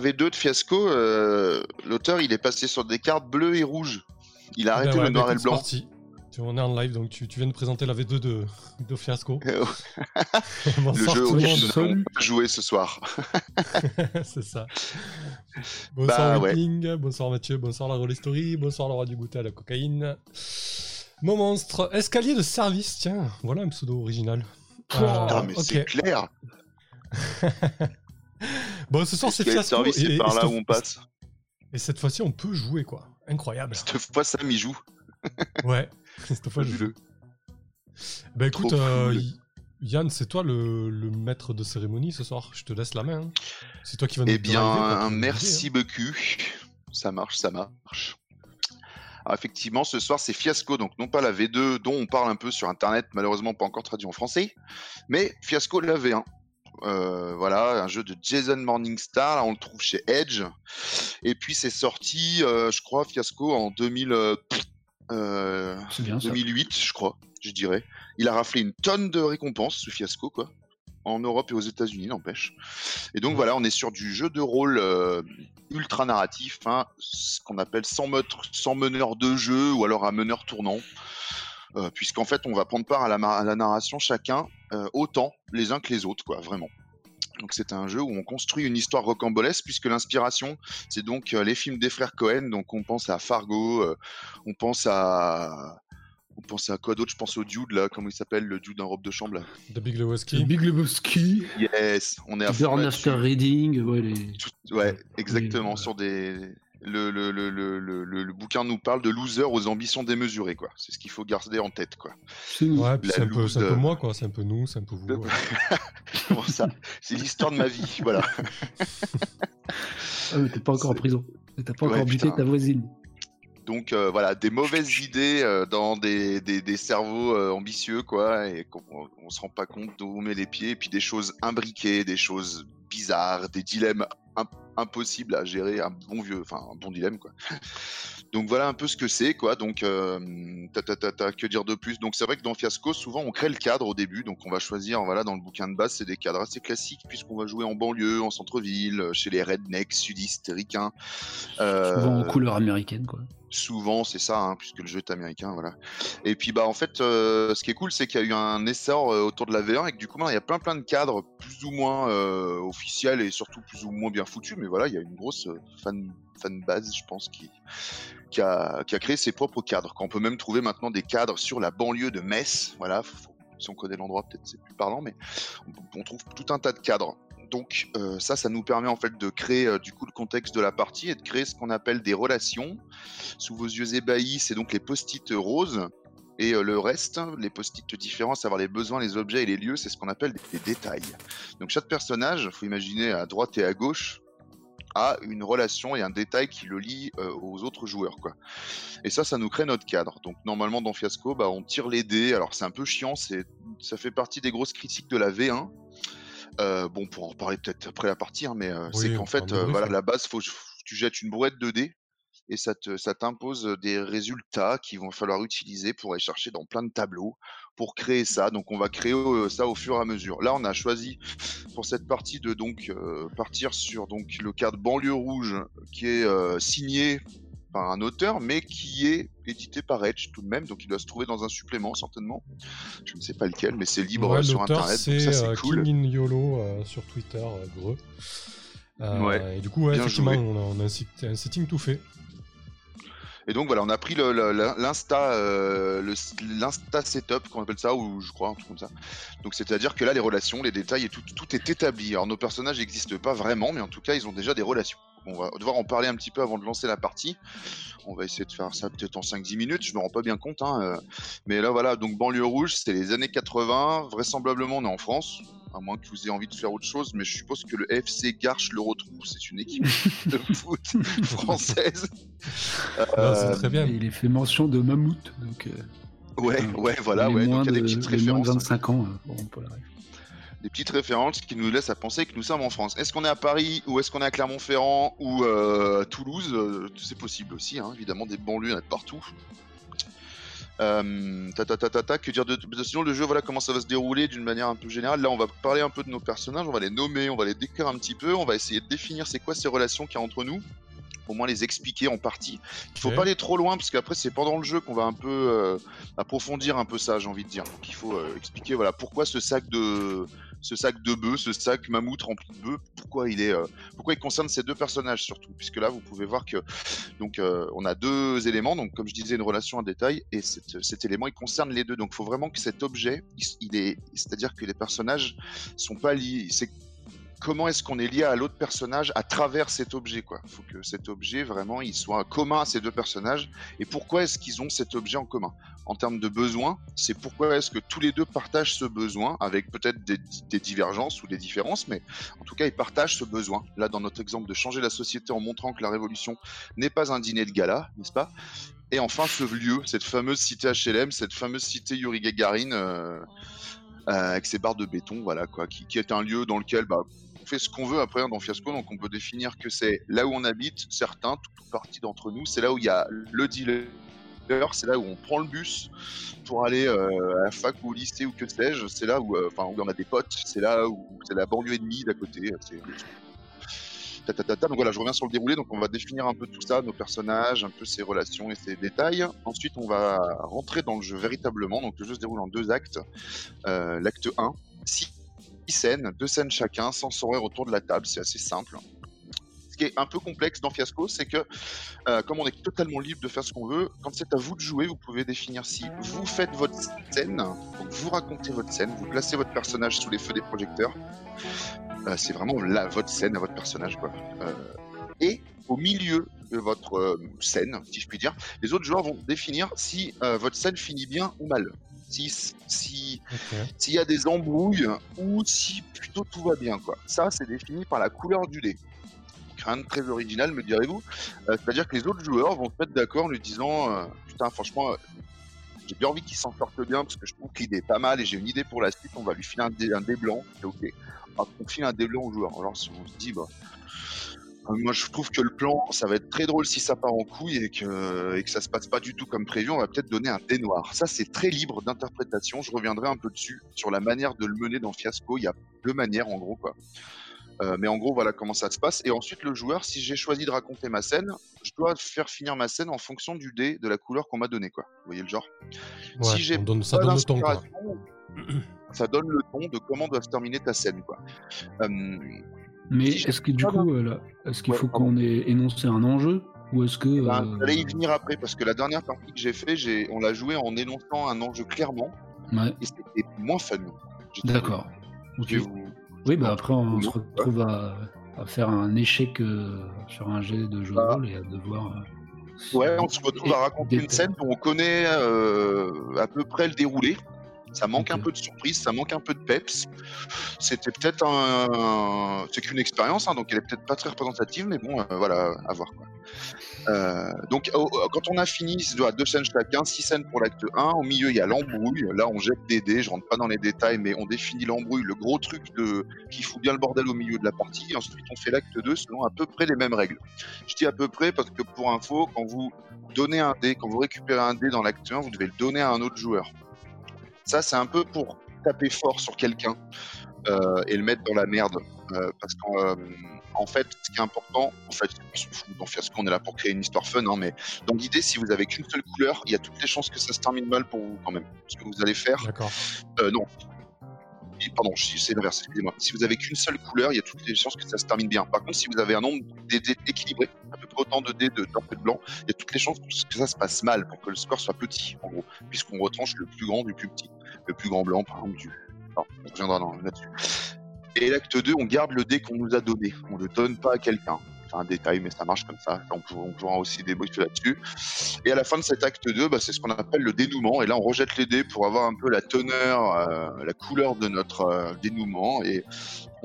V2 de Fiasco, euh, l'auteur il est passé sur des cartes bleues et rouges. Il a arrêté Ben ouais, le noir et le blanc. c'est parti. Tu on est en live, donc tu, tu viens de présenter la V2 de, de Fiasco. le Bonsoir jeu auquel pas joué ce soir. c'est ça. Bonsoir Bah, ouais. Bonsoir Mathieu, bonsoir la Roll Story, bonsoir le roi du goûter à la cocaïne. Mon monstre, escalier de service, tiens, voilà un pseudo original. Ah, Euh, mais ok. c'est clair. Bon, ce soir c'est Fiasco. c'est et, par là cette- où on passe. et cette fois-ci on peut jouer quoi. Incroyable. Cette fois, Sam y joue. Ouais, cette fois je joue. Bah écoute, euh, Yann, c'est toi le, le maître de cérémonie ce soir. Je te laisse la main. hein. C'est toi qui vas nous Eh bien, nous merci beaucoup. Ça marche, ça marche. Alors, effectivement, ce soir, c'est Fiasco, donc non pas la V2 dont on parle un peu sur Internet, malheureusement pas encore traduit en français, mais Fiasco la V1. Euh, voilà, un jeu de Jason Morningstar, là, on le trouve chez Edge. Et puis c'est sorti, euh, je crois, Fiasco en 2000, euh, bien. 2008, je crois, je dirais. Il a raflé une tonne de récompenses, ce Fiasco, quoi. En Europe et aux États-Unis, n'empêche. Et donc voilà, on est sur du jeu de rôle ultra narratif, hein, ce qu'on appelle sans, sans meneur de jeu ou alors un meneur tournant. Euh, Puisqu'en fait, on va prendre part à la, ma- à la narration chacun euh, autant les uns que les autres, quoi, vraiment. Donc c'est un jeu où on construit une histoire rocambolesque puisque l'inspiration c'est donc euh, les films des frères Cohen. Donc on pense à Fargo, euh, on pense à on pense à quoi d'autre? Je pense au Dude là, comment il s'appelle le Dude en robe de chambre là? The Big Lebowski. Big Lebowski, Yes, on est à fond Burn. After Reading, ouais, les... Tout- Ouais, exactement. voilà. Sur des. Le, le, le, le, le, le- le bouquin nous parle de loser aux ambitions démesurées, quoi. C'est ce qu'il faut garder en tête, quoi. c'est. Ouais, un, un peu moi, quoi. C'est un peu nous, c'est un peu vous. Le- ouais. Comment ça? C'est l'histoire de ma vie, voilà. Ah, mais t'es pas encore en prison. T'as pas Ouais, encore buté putain. ta voisine. Donc euh, voilà, des mauvaises idées euh, dans des, des, des cerveaux euh, ambitieux, quoi, et qu'on on se rend pas compte d'où on met les pieds, et puis des choses imbriquées, des choses bizarres, des dilemmes im- impossibles à gérer, un bon vieux, enfin un bon dilemme, quoi. Donc voilà un peu ce que c'est, quoi. Donc euh, ta, ta, ta, ta, que dire de plus? Donc c'est vrai que dans Fiasco, souvent on crée le cadre au début, donc on va choisir, voilà, dans le bouquin de base, c'est des cadres assez classiques puisqu'on va jouer en banlieue, en centre-ville, chez les rednecks sudistes ricains. Euh, Souvent en couleur américaine, quoi. Souvent, c'est ça, hein, puisque le jeu est américain, voilà. Et puis, bah, en fait, euh, ce qui est cool, c'est qu'il y a eu un essor euh, autour de la V1 et que du coup, il y a plein plein de cadres plus ou moins euh, officiels et surtout plus ou moins bien foutus. Mais voilà, il y a une grosse fan, fan base, je pense, qui, qui, a, qui a créé ses propres cadres. Qu'on peut même trouver maintenant des cadres sur la banlieue de Metz. Voilà, si on connaît l'endroit, peut-être c'est plus parlant, mais on trouve tout un tas de cadres. Donc euh, ça, ça nous permet en fait de créer euh, du coup le contexte de la partie et de créer ce qu'on appelle des relations. Sous vos yeux ébahis, c'est donc les post-it roses. Et euh, le reste, les post-it différents, savoir les besoins, les objets et les lieux, c'est ce qu'on appelle des, détails. Donc chaque personnage, faut imaginer à droite et à gauche, a une relation et un détail qui le lie aux autres joueurs. Et ça, ça nous crée notre cadre. Donc normalement dans Fiasco, bah, on tire les dés. Alors c'est un peu chiant, ça fait partie des grosses critiques de la V1. Euh, bon, pour en reparler peut-être après la partie, hein, mais euh, Oui, c'est qu'en fait, euh, voilà, la base, faut, tu jettes une brouette de dés et ça te, ça t'impose des résultats qu'il va falloir utiliser pour aller chercher dans plein de tableaux pour créer ça. Donc on va créer ça au fur et à mesure. Là, on a choisi pour cette partie de donc euh, partir sur donc le cadre banlieue rouge qui est euh, signé par un auteur, mais qui est édité par Edge tout de même, donc il doit se trouver dans un supplément certainement. Je ne sais pas lequel, mais c'est libre Ouais, sur internet, c'est ça c'est euh, cool. King in YOLO euh, sur Twitter, euh, Greux. Ouais, Et du coup, ouais, effectivement, joué. on a, un, setting tout fait. Et donc voilà, on a pris l'insta, le- l'insta setup qu'on appelle ça, ou je crois un truc comme ça. Donc c'est-à-dire que là, les relations, les détails et tout, tout est établi. Alors nos personnages n'existent pas vraiment, mais en tout cas, ils ont déjà des relations. On va devoir en parler un petit peu avant de lancer la partie. On va essayer de faire ça peut-être en 5-10 minutes, je me rends pas bien compte. hein, euh. Mais là, voilà, donc banlieue rouge, c'est les années 80. Vraisemblablement, on est en France. À moins que vous ayez envie de faire autre chose, mais je suppose que le FC Garches le retrouve. C'est une équipe de foot française. Euh, c'est très bien. Il est fait mention de mammouth, donc. euh, Ouais, euh, ouais, voilà, ouais. moins Donc il y a des de- petites les moins de références, 25 ans, euh, des petites références qui nous laissent à penser que nous sommes en France. Est-ce qu'on est à Paris ou est-ce qu'on est à Clermont-Ferrand ou euh, à Toulouse Euh, C'est possible aussi, hein, évidemment, des banlieues il y en a de partout. Euh, ta, ta, ta, ta, ta, que dire de, de- sinon le jeu voilà comment ça va se dérouler d'une manière un peu générale. Là on va parler un peu de nos personnages, on va les nommer, on va les décrire un petit peu, on va essayer de définir c'est quoi ces relations qu'il y a entre nous, au moins les expliquer en partie. Il faut pas aller trop loin parce qu'après c'est pendant le jeu qu'on va un peu euh, approfondir un peu ça j'ai envie de dire. Donc il faut euh, expliquer voilà pourquoi ce sac de ce sac de bœufs, ce sac mammouth rempli de bœufs, pourquoi il est euh, pourquoi il concerne ces deux personnages surtout puisque là vous pouvez voir que donc euh, on a deux éléments donc comme je disais une relation un détail et cet, cet élément il concerne les deux. Donc il faut vraiment que cet objet il, il est c'est-à-dire que les personnages sont pas liés c'est comment est-ce qu'on est lié à l'autre personnage à travers cet objet quoi. Faut que cet objet vraiment soit commun à ces deux personnages. Et pourquoi est-ce qu'ils ont cet objet en commun? En termes de besoin c'est pourquoi est-ce que tous les deux partagent ce besoin avec peut-être des, divergences ou des différences mais en tout cas ils partagent ce besoin. Là dans notre exemple de changer la société en montrant que la révolution n'est pas un dîner de gala n'est-ce pas? Et enfin ce lieu cette fameuse cité HLM cette fameuse cité Yuri Gagarin euh, euh, avec ses barres de béton, voilà quoi, qui, est un lieu dans lequel bah, ce qu'on veut après hein, dans Fiasco, donc on peut définir que c'est là où on habite, certains, toute ou partie d'entre nous, c'est là où il y a le dealer, c'est là où on prend le bus pour aller euh, à la fac ou au lycée ou que sais-je, c'est là où, euh, enfin, où on a des potes, c'est là où c'est la banlieue ennemie d'à côté, ta, ta, ta. Donc voilà, je reviens sur le déroulé. Donc on va définir un peu tout ça, nos personnages, un peu ses relations et ses détails. Ensuite, on va rentrer dans le jeu véritablement. Donc le jeu se déroule en deux actes. Euh, L'acte 1, six six scènes, deux scènes chacun, sans horaire autour de la table. C'est assez simple. Ce qui est un peu complexe dans Fiasco, c'est que euh, comme on est totalement libre de faire ce qu'on veut, quand c'est à vous de jouer, vous pouvez définir si vous faites votre scène, vous racontez votre scène, vous placez votre personnage sous les feux des projecteurs. Euh, c'est vraiment la, votre scène à votre personnage, quoi. Euh, et au milieu de votre scène, si je puis dire, les autres joueurs vont définir si votre scène finit bien ou mal. Si, s'il y a des embrouilles ou si plutôt tout va bien, quoi. Ça, c'est défini par la couleur du dé. Rien de très original, me direz-vous. Euh, C'est-à-dire que les autres joueurs vont se mettre d'accord en lui disant euh, Putain, franchement, euh, j'ai bien envie qu'il s'en sorte bien parce que je trouve l'idée est pas mal et j'ai une idée pour la suite. On va lui filer un dé, un dé blanc. C'est ok. On file un dé blanc au joueur. Alors, si on se dit, bah. Moi, je trouve que le plan, ça va être très drôle si ça part en couille et que, et que ça se passe pas du tout comme prévu. On va peut-être donner un dé noir. Ça, c'est très libre d'interprétation. Je reviendrai un peu dessus sur la manière de le mener dans Fiasco. Il y a deux manières, en gros, quoi. Euh, mais en gros, voilà comment ça se passe. Et ensuite, le joueur, si j'ai choisi de raconter ma scène, je dois faire finir ma scène en fonction du dé, de la couleur qu'on m'a donné, quoi. Vous voyez le genre? Ouais, Si j'ai donne, ça donne le ton, quoi. Ça donne le ton de comment doit se terminer ta scène, quoi. Euh, Mais est-ce que du coup, euh, là, est-ce qu'il Ouais, faut qu'on ait énoncé un enjeu ou est-ce que ben, euh, J'allais y venir après, parce que la dernière partie que j'ai fait, j'ai, on l'a joué en énonçant un enjeu clairement, ouais, et c'était moins fun. D'accord. Vous- Oui, bah après on Non, se retrouve à, à faire un échec euh, sur un jet de jeu de Ah. rôle et à devoir. euh, Ouais, on se retrouve et- à raconter une scène dont on connaît euh, à peu près le déroulé. Ça manque un peu de surprise, ça manque un peu de peps. C'était peut-être un. C'est qu'une expérience, hein, donc elle est peut-être pas très représentative, mais bon, euh, voilà, à voir. Quoi. Euh, donc, au- quand on a fini, c'est à deux scènes chacun, six scènes pour l'acte 1. Au milieu, il y a l'embrouille. Là, on jette des dés, je rentre pas dans les détails, mais on définit l'embrouille, le gros truc de... qui fout bien le bordel au milieu de la partie. Et ensuite, on fait l'acte 2 selon à peu près les mêmes règles. Je dis à peu près parce que pour info, quand vous donnez un dé, quand vous récupérez un dé dans l'acte 1, vous devez le donner à un autre joueur. Ça, c'est un peu pour taper fort sur quelqu'un euh, et le mettre dans la merde. Euh, parce qu'en euh, en fait, ce qui est important, en fait, on s'en fout dans Fiasco, on est là pour créer une histoire fun, hein, mais dans l'idée, si vous avez qu'une seule couleur, il y a toutes les chances que ça se termine mal pour vous quand même. Ce que vous allez faire, D'accord. non. Pardon, c'est l'inverse, excusez-moi. Si vous avez qu'une seule couleur, il y a toutes les chances que ça se termine bien. Par contre, si vous avez un nombre de dés équilibré, à peu près autant de dés de blanc que de blanc, il y a toutes les chances que ça se passe mal pour que le score soit petit, en gros, puisqu'on retranche le plus grand du plus petit. Le plus grand blanc, par exemple, du. On reviendra là-dessus. Et l'acte 2, on garde le dé qu'on nous a donné. On ne le donne pas à quelqu'un. Un détail, mais ça marche comme ça. On, on pourra aussi débriefer là-dessus. Et à la fin de cet acte 2, bah, c'est ce qu'on appelle le dénouement. Et là, on rejette les dés pour avoir un peu la teneur, euh, la couleur de notre euh, dénouement. Et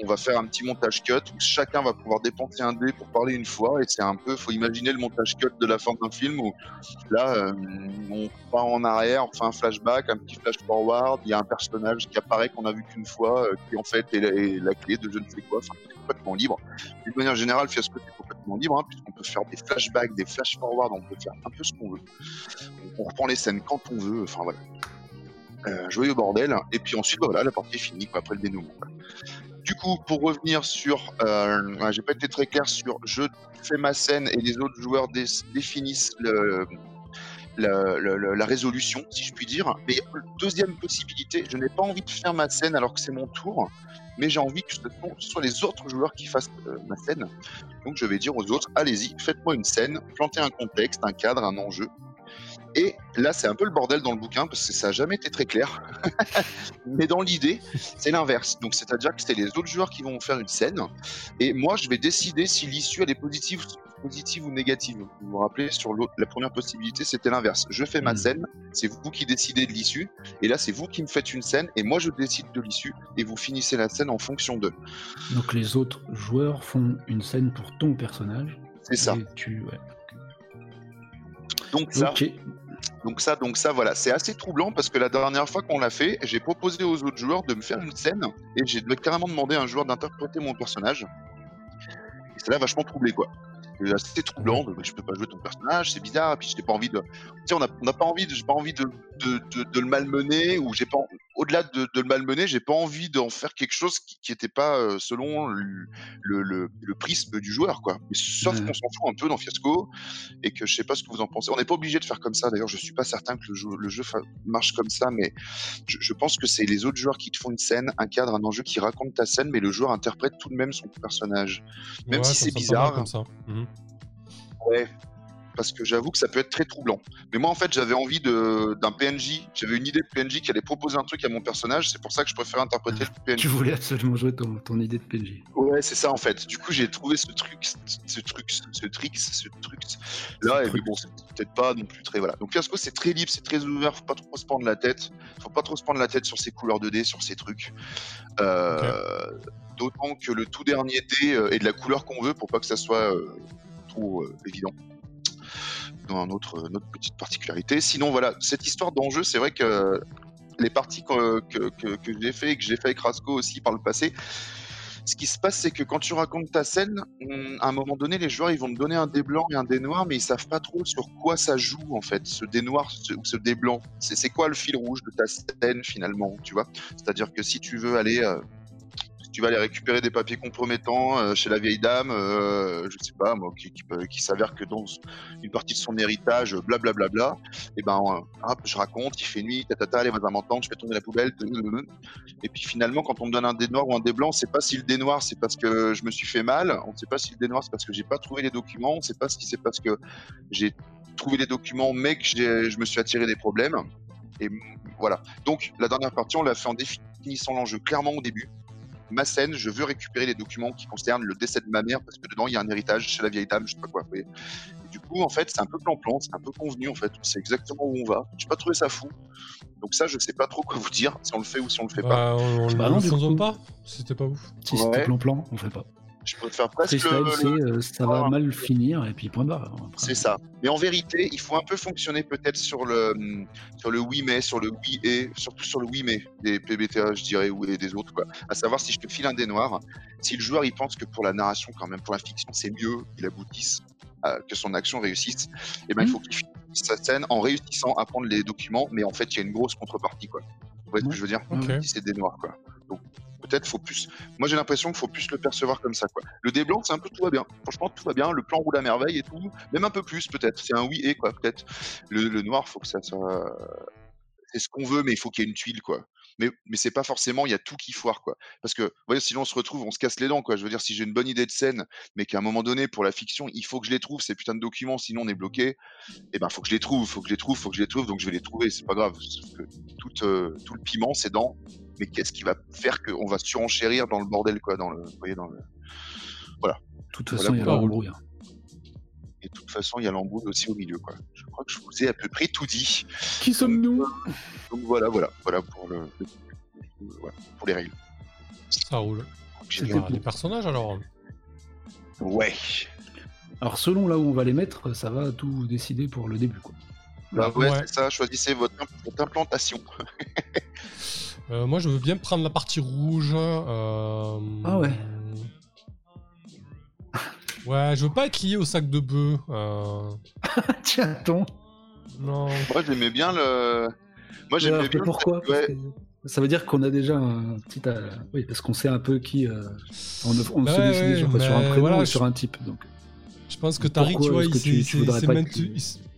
on va faire un petit montage cut où chacun va pouvoir dépenser un dé pour parler une fois. Et c'est un peu, faut imaginer le montage cut de la fin d'un film où là, euh, on part en arrière, on fait un flashback, un petit flash forward. Il y a un personnage qui apparaît qu'on a vu qu'une fois, qui en fait est la, clé de je ne sais quoi. Complètement libre. D'une manière générale, Fiasco, c'est complètement libre, hein, puisqu'on peut faire des flashbacks, des flash forward, on peut faire un peu ce qu'on veut. On, reprend les scènes quand on veut, enfin voilà. Euh, joyeux bordel, et puis ensuite bah, voilà, la partie est finie après le dénouement. Du coup, pour revenir sur, euh, j'ai pas été très clair sur je fais ma scène et les autres joueurs dé- définissent la- la résolution, si je puis dire. Mais deuxième possibilité, je n'ai pas envie de faire ma scène alors que c'est mon tour, mais j'ai envie que ce soit les autres joueurs qui fassent euh, ma scène. Donc je vais dire aux autres, allez-y, faites-moi une scène, plantez un contexte, un cadre, un enjeu. Et là, c'est un peu le bordel dans le bouquin parce que ça n'a jamais été très clair. Mais dans l'idée, c'est l'inverse. Donc, c'est-à-dire que c'est les autres joueurs qui vont faire une scène. Et moi, je vais décider si l'issue, elle est positive, positive ou négative. Vous vous rappelez, sur la première possibilité, c'était l'inverse. Je fais ma Mhm. scène, c'est vous qui décidez de l'issue. Et là, c'est vous qui me faites une scène et moi, je décide de l'issue. Et vous finissez la scène en fonction d'eux. Donc les autres joueurs font une scène pour ton personnage. C'est ça. Et tu, ouais. Donc, ça. Donc ça, donc ça, voilà, c'est assez troublant parce que la dernière fois qu'on l'a fait, j'ai proposé aux autres joueurs de me faire une scène et j'ai carrément demandé à un joueur d'interpréter mon personnage. Et ça l'a vachement troublé, quoi. Assez troublant, je peux pas jouer ton personnage, c'est bizarre, et puis j'ai pas envie de. Tu sais, on n'a pas envie, de- j'ai pas envie de, de, de, de le malmener, ou j'ai pas. Au-delà de, le malmener, j'ai pas envie d'en faire quelque chose qui, qui était pas euh, selon le, le, le, le prisme du joueur, quoi. Mais sauf qu'on s'en fout un peu dans Fiasco, et que je sais pas ce que vous en pensez. On n'est pas obligé de faire comme ça. D'ailleurs, je suis pas certain que le jeu, marche comme ça, mais je, je pense que c'est les autres joueurs qui te font une scène, un cadre, un enjeu qui raconte ta scène, mais le joueur interprète tout de même son personnage. Même Ouais, si c'est bizarre. Comme ça. Mhm. Ouais. Parce que j'avoue que ça peut être très troublant. Mais moi, en fait, j'avais envie de- d'un PNJ. J'avais une idée de PNJ qui allait proposer un truc à mon personnage. C'est pour ça que je préfère interpréter le PNJ. Tu voulais absolument jouer ton, ton idée de PNJ. Ouais, c'est ça en fait. Du coup, j'ai trouvé ce truc, ce, truc, ce, trick, ce truc là. Et truc. puis bon, c'est peut-être pas non plus très voilà. Donc Fiasco, c'est très libre, c'est très ouvert. Faut pas trop se prendre la tête. Faut pas trop se prendre la tête sur ces couleurs de dés, sur ces trucs. Euh, D'autant que le tout dernier dé euh, est de la couleur qu'on veut pour pas que ça soit euh, euh, évident. Dans une autre petite particularité. Sinon, voilà, cette histoire d'enjeu, c'est vrai que les parties que, que, que, j'ai fait et que j'ai fait avec Rasco aussi par le passé, ce qui se passe, c'est que quand tu racontes ta scène, on- à un moment donné, les joueurs ils vont te donner un dé blanc et un dé noir, mais ils savent pas trop sur quoi ça joue en fait, ce dé noir ce- ou ce dé blanc. C'est quoi le fil rouge de ta scène finalement, tu vois? C'est-à-dire que si tu veux aller, euh, tu vas aller récupérer des papiers compromettants euh, chez la vieille dame, euh, je sais pas moi, qui, qui, s'avère que dans une partie de son héritage, blablabla, et ben euh, hop, je raconte, il fait nuit, tatata, les voisins m'entendent, je fais tourner la poubelle, et puis finalement, quand on me donne un dé noir ou un dé blanc, sait pas si le dé noir c'est parce que je me suis fait mal, on sait pas si le dé noir c'est parce que j'ai pas trouvé les documents, on sait pas si c'est parce que j'ai trouvé les documents mais que je me suis attiré des problèmes. Et voilà. Donc la dernière partie, on l'a fait en définissant l'enjeu clairement au début. Ma scène, je veux récupérer les documents qui concernent le décès de ma mère parce que dedans il y a un héritage chez la vieille dame, je sais pas quoi. vous voyez. Et du coup, en fait, c'est un peu plan-plan, c'est un peu convenu en fait. On sait exactement où on va. J'ai pas trouvé ça fou. Donc ça, je sais pas trop quoi vous dire, si on le fait ou si on le fait pas. Bah, on, on Bah le coup. pas. C'était pas ouf. Si Ouais. c'était plan-plan, on fait pas. Je préfère presque Freestyle, le- euh, ça va mal finir et puis point barre. Après. C'est ça. Mais en vérité, il faut un peu fonctionner peut-être sur le sur le oui mais, sur le oui et, surtout sur le oui mais des PBTA, je dirais, ou et des autres quoi. À savoir si je te file un dé noir, si le joueur il pense que pour la narration quand même, pour la fiction, c'est mieux qu'il aboutisse, à- que son action réussisse, et ben il faut qu'il finisse sa scène en réussissant à prendre les documents, mais en fait il y a une grosse contrepartie quoi. Vous voyez ce que je veux dire? Ok. Si c'est des noirs quoi. Donc peut-être faut plus. Moi j'ai l'impression qu'il faut plus le percevoir comme ça. Le dé blanc c'est un peu tout va bien. Franchement tout va bien, le plan roule à merveille et tout. Même un peu plus peut-être. C'est un oui et quoi peut-être. Le, le noir faut que ça soit. C'est ce qu'on veut mais il faut qu'il y ait une tuile quoi. Mais, mais c'est pas forcément il y a tout qui foire quoi. Parce que voyez sinon on se retrouve on se casse les dents quoi. Je veux dire si j'ai une bonne idée de scène mais qu'à un moment donné pour la fiction il faut que je les trouve ces putains de documents sinon on est bloqué. Et ben faut que je les trouve, faut que je les trouve, faut que je les trouve donc je vais les trouver. C'est pas grave. Tout, euh, tout le piment c'est dans mais qu'est-ce qui va faire qu'on va surenchérir dans le bordel quoi dans le vous voyez dans le De toute façon, Voilà il y a l'embrouille. hein. et de toute façon il y a l'embrouille aussi au milieu quoi. Je crois que je vous ai à peu près tout dit. Qui sommes-nous? Donc voilà voilà voilà pour le, le- voilà, pour les règles. Ça roule. Bah, les personnages alors. Ouais. Alors selon là où on va les mettre, ça va tout décider pour le début. Quoi. Bah ouais, Ouais. c'est ça, choisissez votre implantation. Euh, moi, je veux bien prendre la partie rouge. euh, Ah ouais. Ouais, je veux pas être lié au sac de bœuf. euh, Tiens, attends. Non. Moi, j'aimais bien le. Moi, j'aimais bien. pourquoi ouais. Ça veut dire qu'on a déjà un petit. Oui, parce qu'on sait un peu qui. euh, On, on Bah se ouais, décide ouais, sur, quoi, sur un mais prénom voilà, je- sur un type. Donc. Je pense que Tariq, tu vois, il s'est maintenu,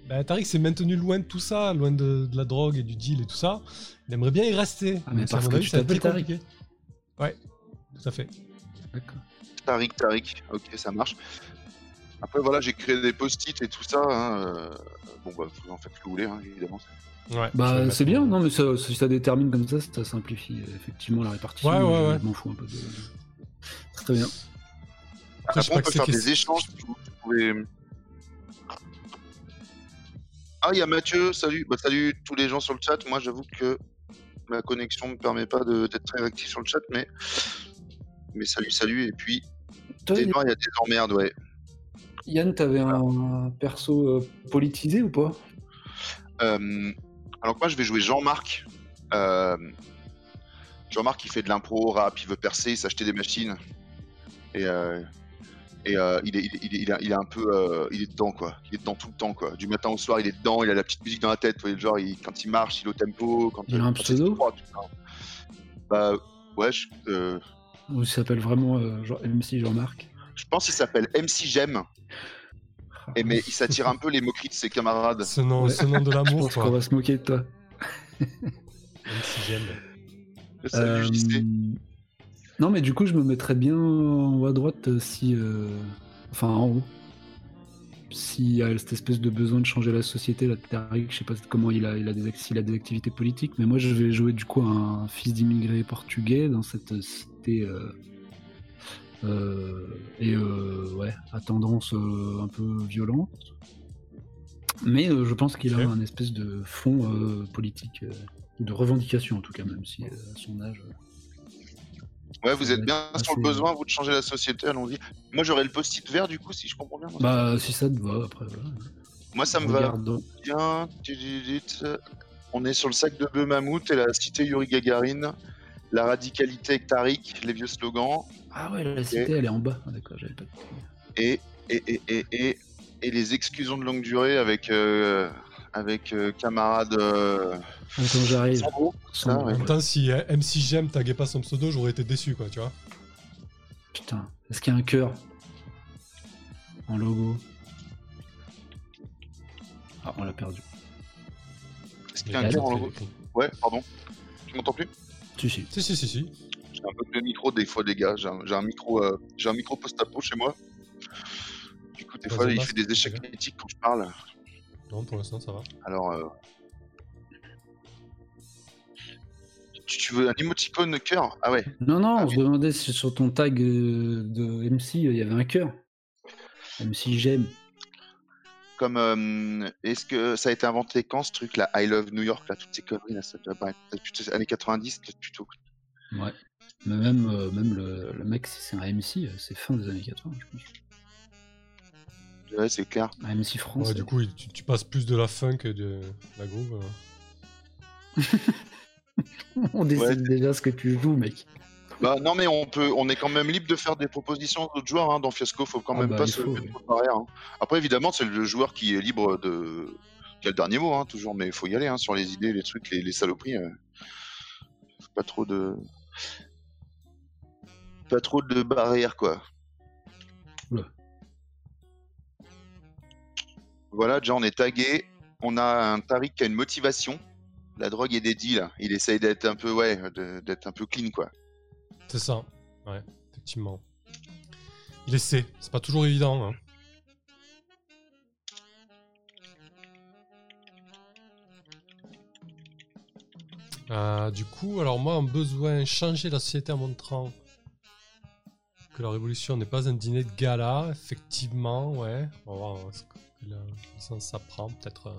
bah, Tariq s'est maintenu loin de tout ça, loin de, de la drogue et du deal et tout ça. Il aimerait bien y rester. Ah, mais Donc, parce que avis, tu t'appelles Tariq. compliqué. Ouais, tout à fait. D'accord. Tariq, Tariq. Ok, ça marche. Après, voilà, j'ai créé des post-it et tout ça. hein, euh, Bon, bah, vous en faites ce que vous voulez, hein, évidemment. Ouais, je Bah, c'est bien, en- non, mais ça, si ça détermine comme ça, ça simplifie euh, effectivement la répartition. Ouais, ouais, je ouais. m'en fous un peu de. Très bien. Après, je on peut faire des échanges. Vous pouvez... Ah, il y a Mathieu. Salut. Bah, salut tous les gens sur le chat. Moi, j'avoue que ma connexion me permet pas de- d'être très actif sur le chat, mais mais salut, salut. Et puis, il y a des emmerdes, ouais. Yann, t'avais un perso euh, politisé ou pas? Euh, alors que moi, je vais jouer Jean-Marc. Euh, Jean-Marc, il fait de l'impro, rap, il veut percer, s'acheter des machines. Et, euh, et euh, il, est, il, est, il, est, il est- il est un peu. euh, il est dedans, quoi. Il est dedans tout le temps, quoi. Du matin au soir, il est dedans, il a la petite musique dans la tête. Genre, il- quand il marche, il est au tempo. Quand, Il a un pseudo ça. Bah, ouais, je, euh, Ou il s'appelle vraiment euh, genre MC Jean-Marc je pense qu'il s'appelle MC J'aime. Et mais il s'attire un peu les moqueries de ses camarades. Ce nom, Ouais. ce nom de Je l'amour, pense qu'on quoi. va se moquer de toi. Si j'aime. Salut, Euh. Non, mais du coup, je me mettrais bien en haut à droite euh, si. euh, Enfin, en haut. S'il y a cette espèce de besoin de changer la société, là, Tariq, je sais pas comment il a, il a des, s'il a des activités politiques, mais moi, je vais jouer du coup un fils d'immigré portugais dans cette cité. euh, euh, et ouais, à tendance un peu violente. Mais je pense qu'il a un espèce de fond politique, de revendication en tout cas, même si à son âge. Ouais, vous êtes bien sur le besoin, vous, de changer la société, allons-y. Moi, j'aurais le post-it vert, du coup, si je comprends bien. Bah, si ça te va, après, voilà. Moi, ça me va bien. On est sur le sac de bœuf mammouth et la cité Yuri Gagarine. La radicalité avec Tariq, les vieux slogans. Ah ouais, la cité, elle est en bas. Ah, D'accord, j'avais pas compris. Et, et, et, et, et, et les exclusions de longue durée avec, euh, avec euh, camarade euh, Attends, j'arrive. Ouais. même temps, si euh, MC J'aime taguait pas son pseudo, j'aurais été déçu, quoi, tu vois. Putain, est-ce qu'il y a un cœur en logo? Ah, on l'a perdu. Est-ce qu'il y a un cœur en logo? Ouais, pardon. Tu m'entends plus? Si, si. Si, si, si, si. J'ai un peu de micro des fois, les gars. J'ai un, j'ai un micro, euh, j'ai un micro post-apo chez moi. Du coup, des fois, il fait des échecs critiques quand je parle. Non, pour l'instant, ça va. Alors, euh, tu, tu veux un emoticône cœur? Ah ouais. Non, non, Ah on se demandait si sur ton tag euh, de MC, euh, il y avait un cœur. MC j'aime. Comme euh, est-ce que ça a été inventé quand ce truc là I Love New York là toutes ces conneries là ça doit pas être peut-être plutôt années 90 peut-être plutôt. Ouais. Mais même, euh, même le, le mec, si c'est un MC, c'est fin des années 80, je pense. Ouais c'est clair. MC France. Ouais, du coup, tu, tu passes plus de la funk que de la groove. on décide Ouais. déjà ce que tu joues, mec. Bah non mais on peut on est quand même libre de faire des propositions aux autres joueurs hein. dans Fiasco faut quand Ah même bah, pas se faut, mettre oui. trop de barrières, hein. Après évidemment c'est le joueur qui est libre de qui a le dernier mot hein, toujours mais il faut y aller hein, sur les idées les trucs les, les saloperies. euh. Faut Pas trop de pas trop de barrières quoi. Voilà, déjà on est tagué. On a un Tariq qui a une motivation. La drogue est des deals. Il essaye d'être un peu, ouais, d'être un peu clean, quoi. C'est ça. Ouais, effectivement. Il essaie. C'est pas toujours évident. Hein. Euh, du coup, alors moi, un besoin changer la société en montrant que la révolution n'est pas un dîner de gala, effectivement, ouais. On va voir ça prend, peut-être. euh,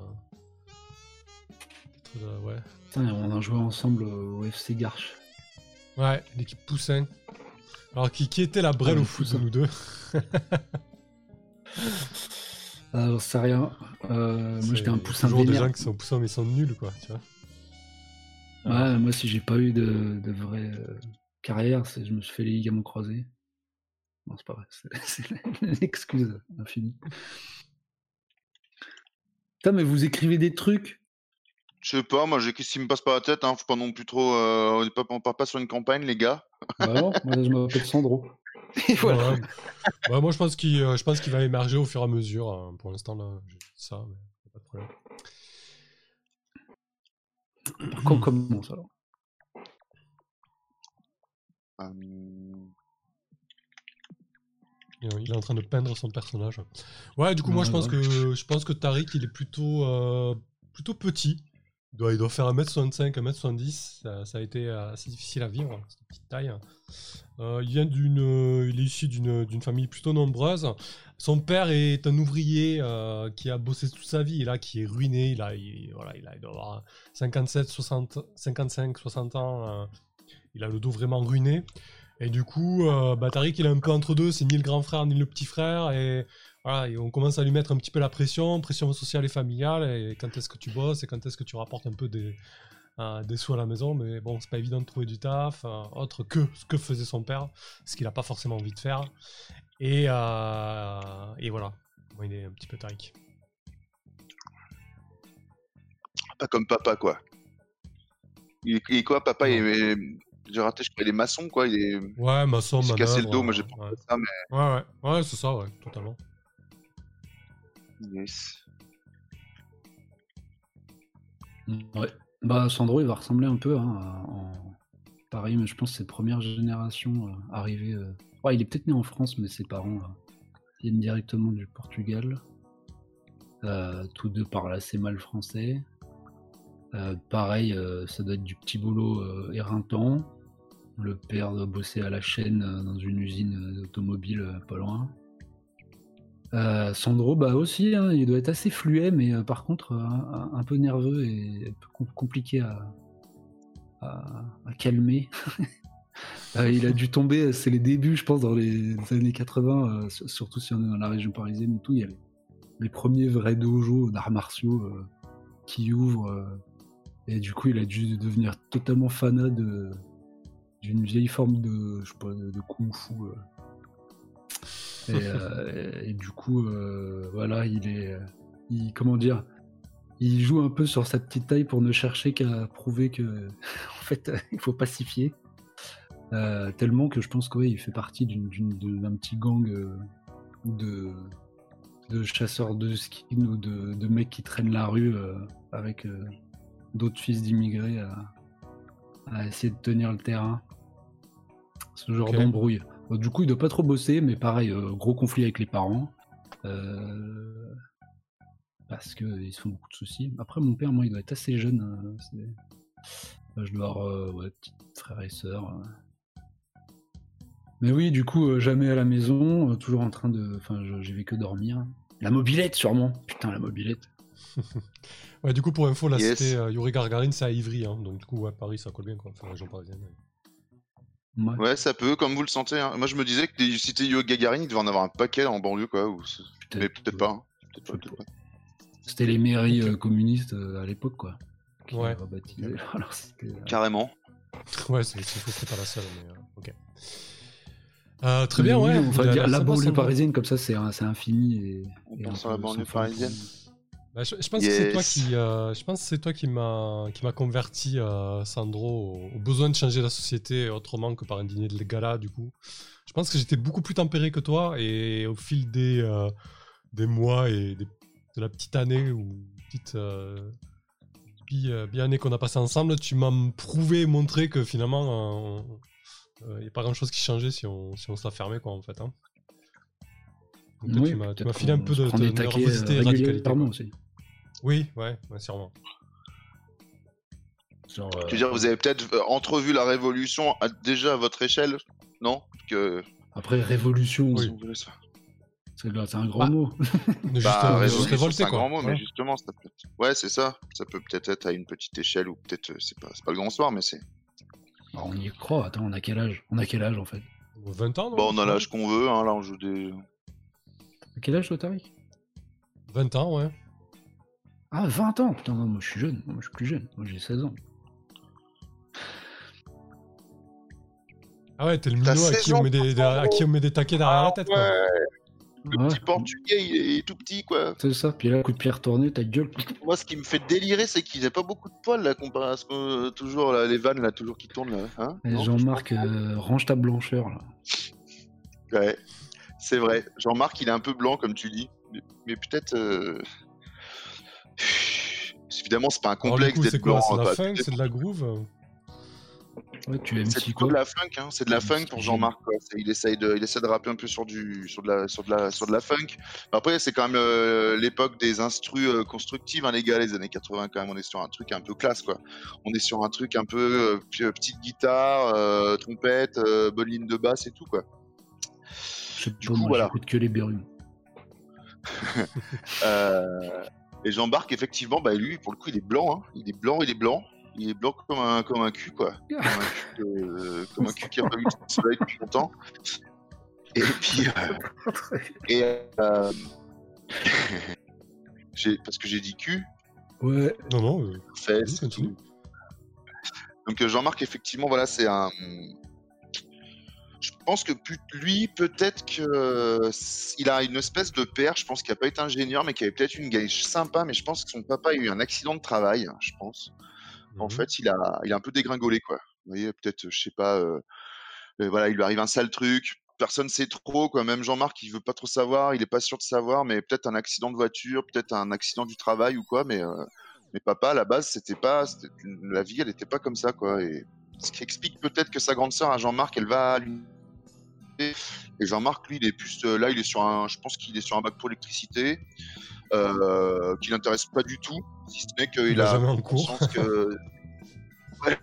peut-être, euh, ouais. Putain, on a joué ensemble au FC Garche. Ouais, l'équipe Poussin. Alors, qui, qui était la brelle Ah, au foot de nous deux Ah, j'en sais rien. Euh, moi, j'étais un poussin toujours des vénère. gens qui sont poussins, mais sont nuls, quoi, tu vois. Ouais, moi, si j'ai pas eu de, de vraie euh, carrière, c'est je me suis fait les ligaments croisés. Non, c'est pas vrai. C'est l'excuse infinie. Putain, mais vous écrivez des trucs Je sais pas, moi, j'ai qu'est-ce qui me passe par la tête, hein, faut pas non plus trop. euh, on est pas- on part pas sur une campagne, les gars. Bah non, moi je m'appelle Sandro. Et voilà. Ouais. Ouais, moi, je pense qu'il euh, je pense qu'il va émerger au fur et à mesure. hein. Pour l'instant, là, j'ai dit ça, mais y a pas de problème. Par contre, on commence alors? Euh, Il est en train de peindre son personnage. Ouais, du coup, moi, je pense que je pense que Tariq, il est plutôt euh, plutôt petit. Il doit, il doit faire 1m65, 1m70. Ça, ça a été assez difficile à vivre, cette petite taille. Euh, il vient d'une, euh, il est issu d'une d'une famille plutôt nombreuse. Son père est un ouvrier euh, qui a bossé toute sa vie et là qui est ruiné. Il, a, il, voilà, il, a, il doit avoir 57, 60, 55, 60 ans. euh, il a le dos vraiment ruiné. Et du coup, euh, bah, Tariq, il est un peu entre deux. C'est ni le grand frère ni le petit frère. Et voilà, et on commence à lui mettre un petit peu la pression, pression sociale et familiale. Et quand est-ce que tu bosses et quand est-ce que tu rapportes un peu des, euh, des sous à la maison. Mais bon, c'est pas évident de trouver du taf, euh, autre que ce que faisait son père, ce qu'il a pas forcément envie de faire. Et, et voilà, Bon, il est un petit peu Tariq. Pas comme papa, quoi. Il il quoi, papa? Il est- J'ai raté, je crois, il est maçon, quoi. Il est. Ouais, maçon, Il s'est cassé le dos, moi j'ai pas ouais. ça, mais. Ouais, ouais, ouais, c'est ça, ouais, totalement. Yes. Ouais. Bah, Sandro, il va ressembler un peu hein, à- en Paris, mais je pense que c'est première génération euh, arrivée. euh, ouais, il est peut-être né en France, mais ses parents euh, viennent directement du Portugal. Euh, tous deux parlent assez mal français. Euh, pareil, euh, ça doit être du petit boulot euh, éreintant. Le père doit bosser à la chaîne euh, dans une usine euh, automobile euh, pas loin. Sandro, bah aussi, hein, il doit être assez fluet, mais par contre un, peu nerveux et un peu com- compliqué à, à- à calmer. Il a dû tomber, c'est les débuts, je pense, dans les années 80, euh, sur- surtout si on est dans la région parisienne et tout. Il y a les, premiers vrais dojos d'arts martiaux qui ouvrent. et du coup, il a dû devenir totalement fanat de- d'une vieille forme de, je sais pas, de, de kung-fu. euh. Et, euh, et du coup, euh, voilà, il est. Il, comment dire Il joue un peu sur sa petite taille pour ne chercher qu'à prouver que, en fait, il faut pacifier. Euh, tellement que je pense qu'il fait partie d'un petit gang de, de chasseurs de skin ou de, de mecs qui traînent la rue avec d'autres fils d'immigrés à, à essayer de tenir le terrain. Ce genre d'embrouille. Bon, du coup, il doit pas trop bosser, mais pareil, euh, gros conflit avec les parents. Euh, parce qu'ils se font beaucoup de soucis. Après, mon père, moi, il doit être assez jeune. euh, c'est- Enfin, je dois avoir euh, ouais, petit frère et sœur. euh. Mais oui, du coup, euh, jamais à la maison, euh, toujours en train de. Enfin, je- j'ai fait que dormir. La mobilette, sûrement. Putain, la mobilette. Ouais, du coup, pour info, Yes. cité euh, Yuri Gagarin, c'est à Ivry. Hein, donc, du coup, ouais, Paris, ça colle bien, quoi. Enfin, région parisienne. ouais. Ouais. Ouais, ça peut, comme vous le sentez. hein. Moi, je me disais que des cités Yo Gagarin, il devait en avoir un paquet en banlieue, quoi. ou c'est- Peut-être. Mais peut-être pas. hein. Peut-être pas, peut-être pas. C'était les mairies euh, communistes euh, à l'époque, quoi. Qui Ouais. Alors, euh, Carrément. Ouais, c'est c'est faux, c'est pas la seule, mais euh, ok. Euh, très mais bien, oui, ouais. on va dire la banlieue parisienne, comme ça, c'est un- c'est infini. Et, On et pense à la banlieue parisienne. fond. Bah, je, je pense que c'est toi Yes. qui, euh, je pense que c'est toi qui m'a, qui m'a converti, euh, Sandro, au, au besoin de changer la société autrement que par un dîner de gala. Du coup, je pense que j'étais beaucoup plus tempéré que toi, et au fil des, euh, des mois et des- de la petite année ou petite euh, bi- euh, bi- année qu'on a passé ensemble, tu m'as prouvé, montré que finalement, il n'y a pas grand chose qui changeait si on, si on se la fermait, quoi, en fait. hein. Donc, Oui, tu m'as, filé un peu de, de nervosité euh, et radicalité. aussi. Oui, ouais, ouais, sûrement. Genre, Je euh, veux dire, vous avez peut-être euh, entrevu la révolution à- déjà à votre échelle, non? Que... Après, révolution, Oui. c'est c'est un grand Bah, mot. Juste, Bah, euh, c'est un quoi. grand mot, mais Ouais. justement, ça peut... ouais, c'est ça. Ça peut peut-être être à une petite échelle ou peut-être, euh, c'est pas, le grand soir, mais c'est. Alors, on y croit. Attends, on a quel âge? On a quel âge en fait? 20 ans, non? Bon, on a l'âge qu'on veut, hein, là, on joue des. À quel âge toi, Tariq? 20 ans, ouais. Ah, 20 ans Putain, non, moi je suis jeune. Moi je suis plus jeune. Moi j'ai 16 ans. Ah ouais, t'es le minot à 16 qui, on met des, à qui on met des taquets derrière la tête. Quoi. Ouais. Le Ouais. petit portugais, il est tout petit, quoi. C'est ça. Puis là, coup de pierre tourné, ta gueule. Moi, ce qui me fait délirer, c'est qu'il n'a pas beaucoup de poils, là, comparé à ce que toujours, là, les vannes, là, toujours qui tournent, là. Hein Jean-Marc, euh, range ta blancheur là. Ouais, c'est vrai. Jean-Marc, il est un peu blanc, comme tu dis. Mais, mais peut-être. euh, Évidemment, c'est pas un complexe d'être blanc. C'est de hein, la funk, c'est de la groove Ouais, tu aimes C'est de la funk, hein. c'est de la funk pour Jean-Marc. Il essaye de, il essaie de rapper un peu sur du, sur de la, sur de la, sur de la funk. Après, c'est quand même euh, l'époque des instrus euh, constructives, hein, les gars, les années 80 quand même. On est sur un truc un peu classe, quoi. On est sur un truc un peu euh, p- petite guitare, euh, trompette, euh, bonne ligne de basse et tout, quoi. Je sais Du pas, coup, moi, voilà. que les. Euh, et Jean-Marc, effectivement, bah lui, pour le coup, il est blanc. Hein. Il est blanc, il est blanc. Il est blanc comme un, comme un cul, quoi. Comme un cul, euh, comme un cul qui a pas vu le soleil depuis longtemps. Et puis, euh, et euh, parce que j'ai dit cul, Ouais. Non, non. euh, continue. tout. Donc Jean-Marc, effectivement, voilà, c'est un. Je pense que lui, peut-être que euh, a une espèce de père. Je pense qu'il n'a pas été ingénieur, mais qui avait peut-être une gage sympa. Mais je pense que son papa a eu un accident de travail. Je pense. En Mhm. fait, il a, il a un peu dégringolé, quoi. Vous voyez, peut-être, je sais pas. euh, euh, voilà, il lui arrive un sale truc. Personne sait trop, quoi. Même Jean-Marc, il veut pas trop savoir. Il est pas sûr de savoir, mais peut-être un accident de voiture, peut-être un accident du travail ou quoi. Mais, euh, mais papa, à la base, c'était pas, la vie, elle était pas comme ça, quoi. Et ce qui explique peut-être que sa grande sœur, à Jean-Marc, elle va à l'université. Et Jean-Marc, lui, il est plus, euh, là, il est sur un, je pense qu'il est sur un bac pour électricité, euh, qui l'intéresse pas du tout, si ce n'est qu'il a jamais en cours. que Ouais,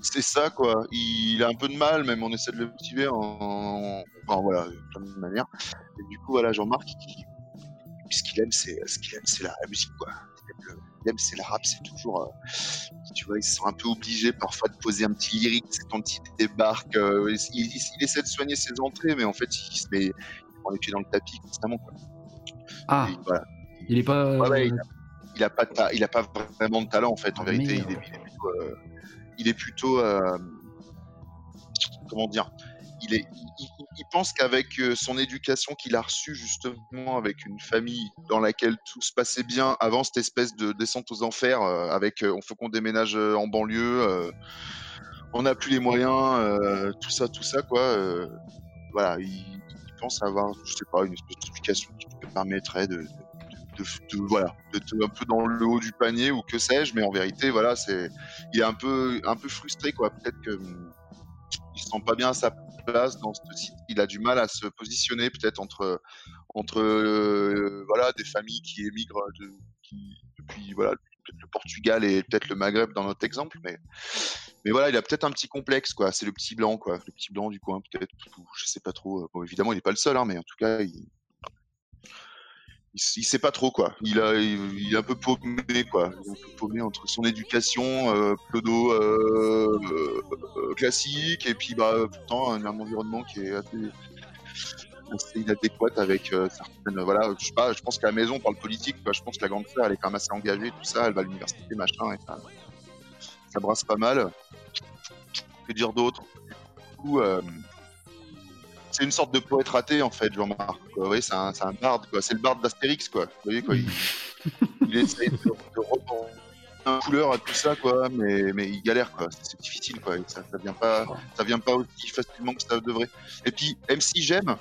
c'est ça quoi. Il a un peu de mal, même on essaie de le motiver en, enfin, voilà, de plein de manières. Et du coup voilà, Jean-Marc, ce qu'il aime, c'est ce qu'il aime, c'est la, la musique quoi. Il aime, le- aime, c'est la rap, c'est toujours, euh, tu vois, ils sont un peu obligés parfois de poser un petit lyrique quand il débarque. euh, il, il- il essaie de soigner ses entrées, mais en fait il se met, il prend les pieds dans le tapis constamment quoi. Ah, Et voilà. il est pas. Ouais, ouais, euh, il a pas ta- il a pas vraiment de talent en fait en Ah, vérité il est, il est plutôt euh, il est plutôt euh, comment dire il pense qu'avec euh, son éducation qu'il a reçue justement avec une famille dans laquelle tout se passait bien avant cette espèce de descente aux enfers euh, avec euh, on faut qu'on déménage en banlieue on n'a plus les moyens tout ça tout ça quoi voilà il, pense avoir je sais pas une espèce d'éducation qui lui permettrait de, de, de- voilà d'être un peu dans le haut du panier ou que sais-je mais en vérité voilà c'est il est un peu un peu frustré quoi. Peut-être que se sent pas bien à sa place dans ce site. Il a du mal à se positionner peut-être entre entre euh, voilà des familles qui émigrent depuis voilà le Portugal et peut-être le Maghreb dans notre exemple mais mais voilà il a peut-être un petit complexe quoi. C'est le petit blanc quoi. Le petit blanc du coin peut-être je sais pas trop. Évidemment il est pas le seul hein, mais en tout cas il il, il sait pas trop quoi. Il, a, est un peu paumé quoi. Un peu paumé entre son éducation euh, pseudo euh, euh, classique et puis bah pourtant un, un environnement qui est assez, assez inadéquat avec euh, certaines. Voilà, je pense qu'à la maison on parle politique. Je pense que la grande sœur elle est quand même assez engagée tout ça. Elle va à l'université machin et ça, ça brasse pas mal. Que dire d'autre? Du coup. C'est une sorte de poète raté en fait, Jean-Marc. voyez, c'est un, un barde. C'est le barde d'Astérix, quoi. Vous voyez, quoi. Il, il essaie de, de reprendre un couleur à tout ça, quoi, mais, mais il galère, quoi. C'est- difficile, quoi. Ça, ça vient pas, ça vient pas aussi facilement que ça devrait. Et puis, MC J'aime,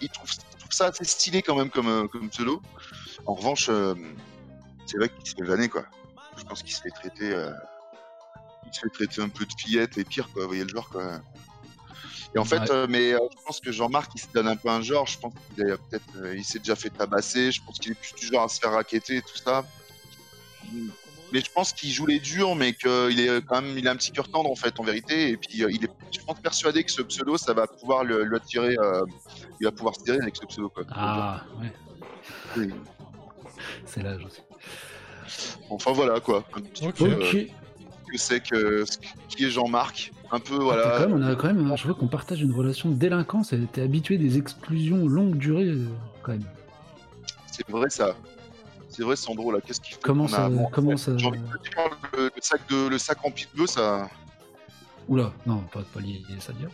il, trouve, ça assez stylé quand même comme, euh, comme pseudo. En revanche, euh, c'est vrai qu'il se fait quoi. Je pense qu'il se fait traiter, euh, il se fait traiter un peu de fillette et pire, quoi. Vous voyez le genre, quoi. Et en fait, Ouais. euh, mais euh, je pense que Jean-Marc, il se donne un peu un genre. Je pense qu'il a peut-être, euh, il s'est déjà fait tabasser. Je pense qu'il est plus du genre à se faire raqueter et tout ça. Mais je pense qu'il joue les durs, mais qu'il est quand même, il a un petit cœur tendre en fait, en vérité. Et puis, euh, il est, je pense, persuadé que ce pseudo, ça va pouvoir le, le attirer. euh, il va pouvoir se tirer avec ce pseudo, quoi. Ah, ouais, Oui. c'est l'âge aussi. Enfin voilà, quoi. Un petit Ok. peu, euh, que c'est que ce qui est Jean-Marc. Un peu, Ah, voilà. t'as quand même, on a quand même, je vois qu'on partage une relation de délinquance. Elle était habituée des exclusions longue durée, euh, quand même. C'est vrai ça. C'est vrai, Sandro, là, qu'est-ce qu'il fait Comment a ça, comment ça, J'ai envie de dire, le, le sac de, le sac rempli de bœufs, ça. Oula, non, pas, pas lié à ça dire.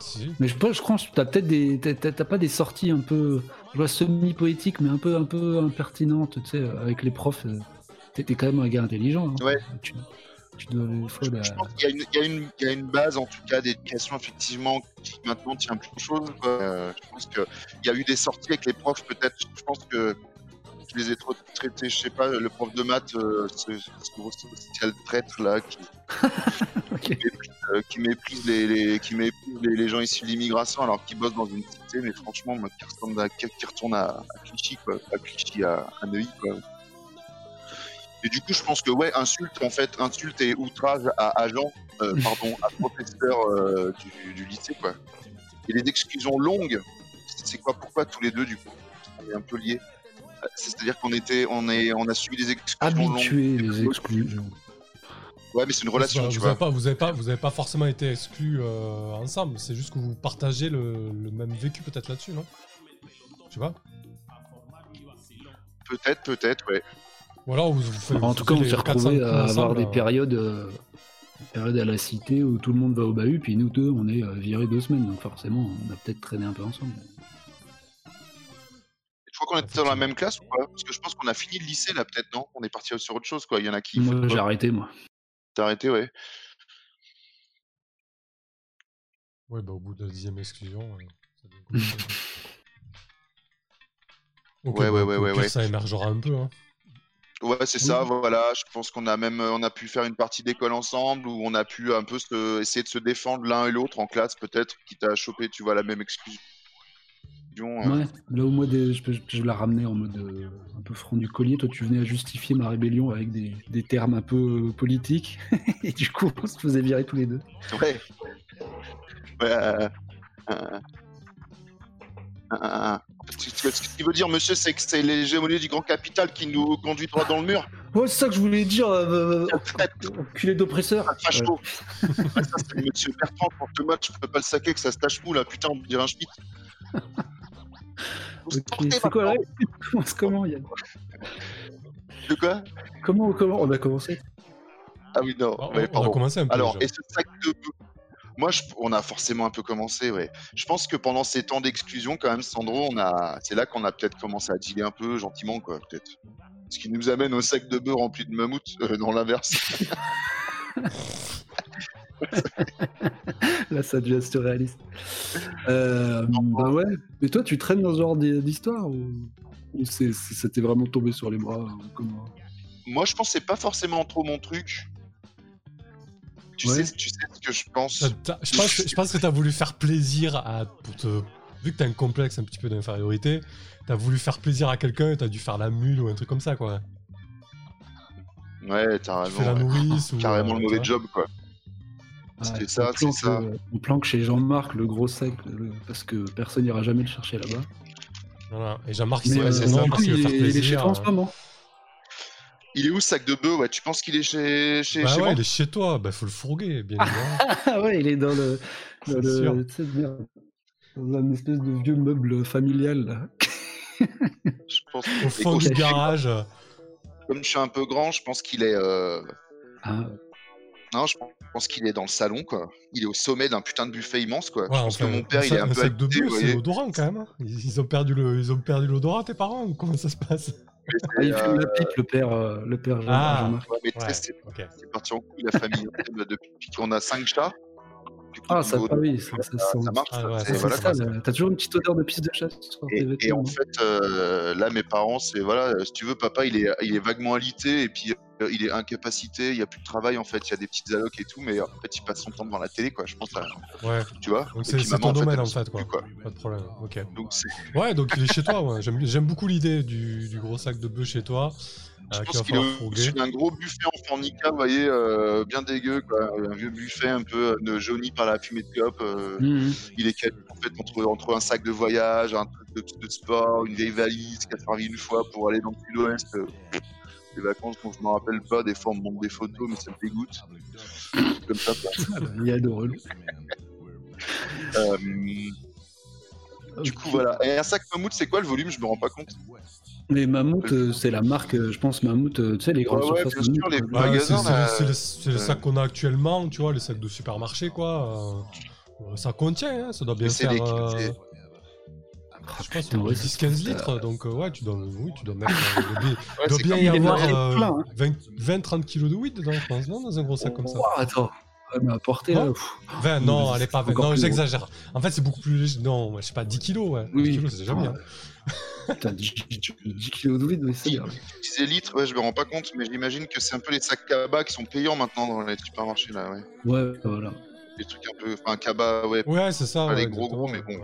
Si. Mais je, pense- je crois que t'as peut-être des. t'as- T'as t'as pas des sorties un peu. Je vois semi-poétiques, mais un peu, un peu impertinentes, tu sais, avec les profs. euh, T'es t'es quand même un gars intelligent. hein. Ouais. Tu, Je pense qu'il y, a une- il y a une- il y a une base, en tout cas, d'éducation, effectivement, qui maintenant tient plus aux choses. Euh, je pense qu'il y a eu des sorties avec les profs, peut-être. Je pense que je les ai trop traités, je sais pas, le prof de maths, euh, ce, gros social traître là, qui, Ok. euh, qui méprise, les, les- qui méprise les, les gens issus de l'immigration alors qu'ils bossent dans une cité, mais franchement, moi, qui retourne à, qui qui retourne à, à Clichy, quoi, à Clichy, à, à Neuilly, quoi. Et du coup, je pense que, ouais, insulte, en fait, insulte et outrage à agent, euh, pardon, à professeur euh, du, du lycée, quoi. Et les exclusions longues, c'est quoi, pourquoi tous les deux, du coup On est un peu liés? C'est-à-dire qu'on était, on est, on a subi des exclusions longues. Habitué les exclusions. Ouais, mais c'est une relation, tu vous vois. avez pas, vous avez pas, vous avez pas forcément été exclus euh, ensemble. C'est juste que vous partagez le, le même vécu peut-être là-dessus, non? Tu vois? Peut-être, peut-être, ouais. Ou alors vous, vous faites. En vous tout cas, on s'est retrouvé 4-5 à avoir des périodes, euh, des périodes à la cité où tout le monde va au bahut, puis nous deux, on est euh, virés deux semaines. Donc forcément, on a peut-être traîné un peu ensemble. Je crois qu'on était dans la même classe ou pas? Parce que je pense qu'on a fini le lycée là, peut-être, non? On est parti sur autre chose, quoi. Il y en a qui. Moi, j'ai arrêté, moi. T'as arrêté, ouais. Ouais, bah au bout de la dixième exclusion. euh, ça devient compliqué. Ok, Ouais, bah, ouais, ouais, ouais, ouais. Ça émergera un peu. Hein. Ouais, c'est ça, voilà. Je pense qu'on a même euh, on a pu faire une partie d'école ensemble où on a pu un peu se, essayer de se défendre l'un et l'autre en classe, peut-être, quitte à choper, tu vois, la même exclusion. euh. Ouais, là où moi, des- je, je- je la ramenais en mode euh, un peu franc du collier. Toi, tu venais à justifier ma rébellion avec des, des termes un peu euh, politiques. Et du coup, on se faisait virer tous les deux. Ouais. Ouais. euh, euh, euh, euh, ce que- ce qu'il veut dire, monsieur, c'est que c'est l'hégémonie du grand capital qui nous conduit droit dans le mur. Ouais, c'est ça que je voulais dire, euh, enculé d'oppresseur. Facho. Ouais, ça, c'est le monsieur Bertrand, quand le match, je peux pas le saquer, que ça se tâche mou, là. Putain, on dirait un schmitt. C'est quoi là maintenant. On commence comment Yann De quoi? Comment, comment on a commencé? Ah oui, non. Ouais, on, on a pardon. commencé un peu. Alors, et ce sac de Moi, je- on a forcément un peu commencé, ouais. Je pense que pendant ces temps d'exclusion, quand même, Sandro, on a, c'est là qu'on a peut-être commencé à dealer un peu gentiment, quoi, peut-être. Ce qui nous amène au sac de bœuf rempli de mammouth, euh, dans l'inverse. Là, ça devient surréaliste. Euh, bah ouais. Mais toi, tu traînes dans ce genre d'hi- d'histoire ou, ou c'était vraiment tombé sur les bras ou comment Moi, je pense que c'est pas forcément trop mon truc. Tu, Ouais. sais, tu sais ce que je pense. Je pense, que- je pense que t'as voulu faire plaisir à. Pour te, vu que t'as un complexe un petit peu d'infériorité, t'as voulu faire plaisir à quelqu'un et t'as dû faire la mule ou un truc comme ça, quoi. Ouais, t'as Tu raison. fais la ouais. nourrice ou. Carrément euh, le tu mauvais job, quoi. C'était Ouais, ça, on planque, c'est ça. euh, on planque chez Jean-Marc le gros sac le- parce que personne n'ira jamais le chercher là-bas. Voilà. Et Jean-Marc, il ouais, s'est c'est euh, il, faire est, il est chez toi en ce euh. moment. Il est où, ce sac de bœuf? Ouais, tu penses qu'il est chez, chez, Bah chez ouais, moi? il est chez toi, bah faut le fourguer, bien évidemment. Ah ouais, il est dans le, dans le sûr. tu sais, merde, dans un espèce de vieux meuble familial. Là. Je pense Au fond du garage. Comme je suis un peu grand, je pense qu'il est. euh, Ah, Non, je pense qu'il est dans le salon, quoi. Il est au sommet d'un putain de buffet immense, quoi. Ouais, je pense enfin, que mon père, un il est sac- un un peu sac de c'est l'odorant quand même. hein. Ils, ils ont perdu le, ils ont perdu l'odorat, tes parents ou comment ça se passe? Ah, il fume euh, la pipe, le père, euh, le père Ah. Jean-Marc. ouais, mais tu sais, Ouais, c'est parti en couille, la famille. depuis qu'on a cinq chats. Du coup, Ah, ça, ah oui, ça, ça, ça, sent. ça marche. Ah ouais, voilà, là. T'as toujours une petite odeur de pisse de chasse Et, et en fait, euh, là, mes parents, c'est voilà, euh, si tu veux, papa, il est, il est vaguement alité et puis euh, il est incapacité, il n'y a plus de travail en fait, il y a des petites allocs et tout, mais en fait, il passe son temps devant la télé, quoi. Je pense, à, Ouais, tu vois. donc c'est ton en fait, domaine en fait, quoi. quoi. Pas de problème, ok. Donc Ouais, donc il est chez toi, ouais. J'aime beaucoup l'idée du, du gros sac de bœuf chez toi. Je euh, pense qu'il qu'il est d'un gros buffet en formica, vous voyez, euh, bien dégueu, quoi. Un vieux buffet un peu euh, jauni par la fumée de clope. euh, Mhm. Il est calé en fait entre, entre un sac de voyage, un truc de, de sport, une vieille valise qui a servi une fois pour aller dans le sud-ouest. Vacances dont je me rappelle pas, des montre des photos, mais ça me dégoûte. Comme ça. Ah, bah, Il y a de relou. Du coup, voilà. Et un sac mammouth, c'est quoi le volume? Je me rends pas compte. Mais Mammouth, euh, c'est la marque, euh, je pense, Mammouth, euh, tu sais, les grandes Ouais, ouais, surfaces. bien sûr, Mammouth, les. Ouais, magasins, c'est- le- c'est le sac qu'on a actuellement, tu vois, les sacs de supermarché, quoi. euh, ça contient, hein, ça doit bien Mais c'est faire. Des- euh, je pense putain, ouais, 10-15 c'est- litres, donc euh, ouais, tu dois, oui, tu dois mettre. euh, il doit bien- y avoir plein, euh, plein, hein. 20 20-30 kilos de weed dedans, je pense, non, dans un gros sac comme ça? Oh, attends, mais à porter là. Non. pff. 20, non, mais elle est pas c'est 20. encore Non, j'exagère. En fait, c'est beaucoup plus léger. Non, je sais pas, 10 kilos, ouais. 10 Oui. kilos, c'est déjà bien. Putain, 10, 10 kilos de weed, oui, c'est bien. Tu disais litres, ouais, je me rends pas compte, mais j'imagine que c'est un peu les sacs Kaba qui sont payants maintenant dans les supermarchés là, ouais. Ouais, voilà. Les trucs un peu, enfin Kaba, ouais, Ouais, c'est ça. Pas les gros, gros, mais bon.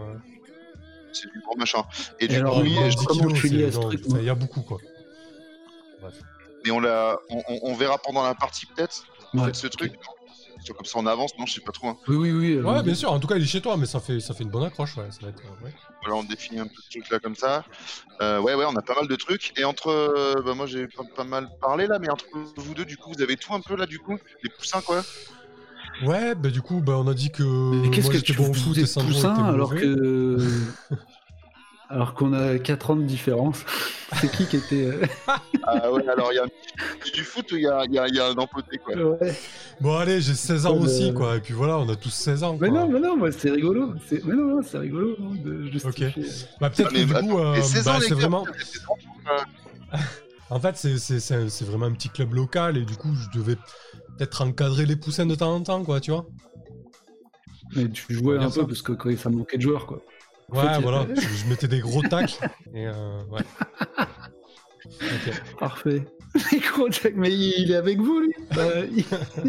C'est du gros machin. Et, Et du alors, coup, oui, je- 10 comment kilos, tu à ce truc, Il y a beaucoup, quoi. Bref. mais on l'a, on, on- on verra pendant la partie peut-être. Ouais. Peut-être ce truc. Comme ça on avance, non, je sais pas trop. Hein. Oui, oui, oui. Ouais, bien sûr. En tout cas, il est chez toi, mais ça fait, ça fait une bonne accroche, ouais. Ça va être, euh, ouais. Voilà, on définit un peu ce truc là comme ça. Euh, ouais, ouais, on a pas mal de trucs. Et entre, euh, bah, moi j'ai pas, pas mal parlé là, mais entre vous deux, du coup, vous avez tout un peu là, du coup, les poussins quoi? Ouais, bah du coup, bah, on a dit que. Mais qu'est-ce moi, que j'étais tu bon fous foot des poussins alors que. alors qu'on a 4 ans de différence C'est qui qui était. euh, Ah ouais, alors il y a du foot, il y a, il y, a, il y a un empoté quoi? ouais. Bon, allez, j'ai 16 ans aussi, euh, quoi. Et puis voilà, on a tous 16 ans. Mais quoi. non, mais non, moi c'est rigolo. C'est- Mais non, non, c'est rigolo hein, de justifier. Bah, peut-être Ah, mais que du attends, coup, euh, Et 16 bah, c'est gars, vraiment. quoi. En fait, c'est- c'est c'est un- c'est vraiment un petit club local et du coup, je devais peut-être encadrer les poussins de temps en temps, quoi, tu vois. Mais tu jouais un ça. peu parce que quand ça manquait de joueurs, quoi. En Ouais, fait, voilà, je, je mettais des gros tacles et euh, ouais. Ok. Parfait. Les gros Jack, mais il il est avec vous, lui? Bah,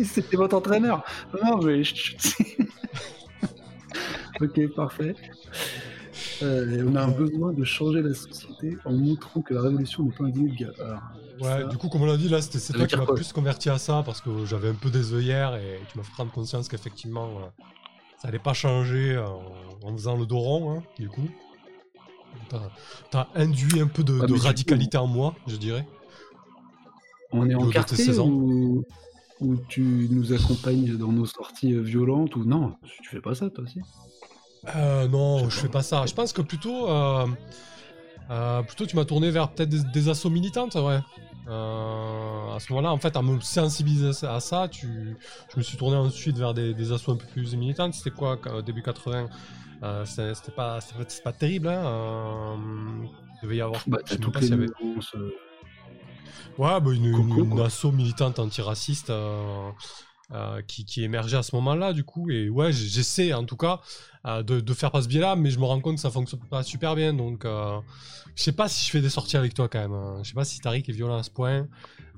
C'était votre entraîneur. Non, mais... ok, parfait. Euh, on a un besoin de changer la société en montrant que la révolution n'est pas. Alors, Ouais, ça- du coup, comme on l'a dit, là, c'était c'est toi qui m'as plus converti à ça parce que j'avais un peu des œillères et tu m'as fait prendre conscience qu'effectivement, euh, ça allait pas changer euh, en faisant le dos rond, hein, du coup. T'as- induit un peu de, Ah, de radicalité en moi, je dirais. on est 16 ans. ou... ou tu nous accompagnes dans nos sorties violentes ou non? Tu fais pas ça, toi aussi Euh, non, Je fais pas ça. Je pense que plutôt, euh, euh, plutôt tu m'as tourné vers peut-être des, des assauts militantes, ouais. À ce moment-là, en fait, à me sensibiliser à ça, tu, je me suis tourné ensuite vers des, des assauts un peu plus militantes. C'était quoi, début 80 euh, c'est- C'était pas, pas- terrible, hein. il devait y avoir. Bah, je sais même pas s'il y avait- Ouais, bah, une, Coco, une, une quoi. asso militante antiraciste euh, qui, qui émergeait à ce moment-là, du coup. Et ouais, j'essaie en tout cas euh, de, de faire pas ce biais-là, mais je me rends compte que ça fonctionne pas super bien. Donc, euh, je sais pas si je fais des sorties avec toi quand même. hein. Je sais pas si Tariq est violent à ce point.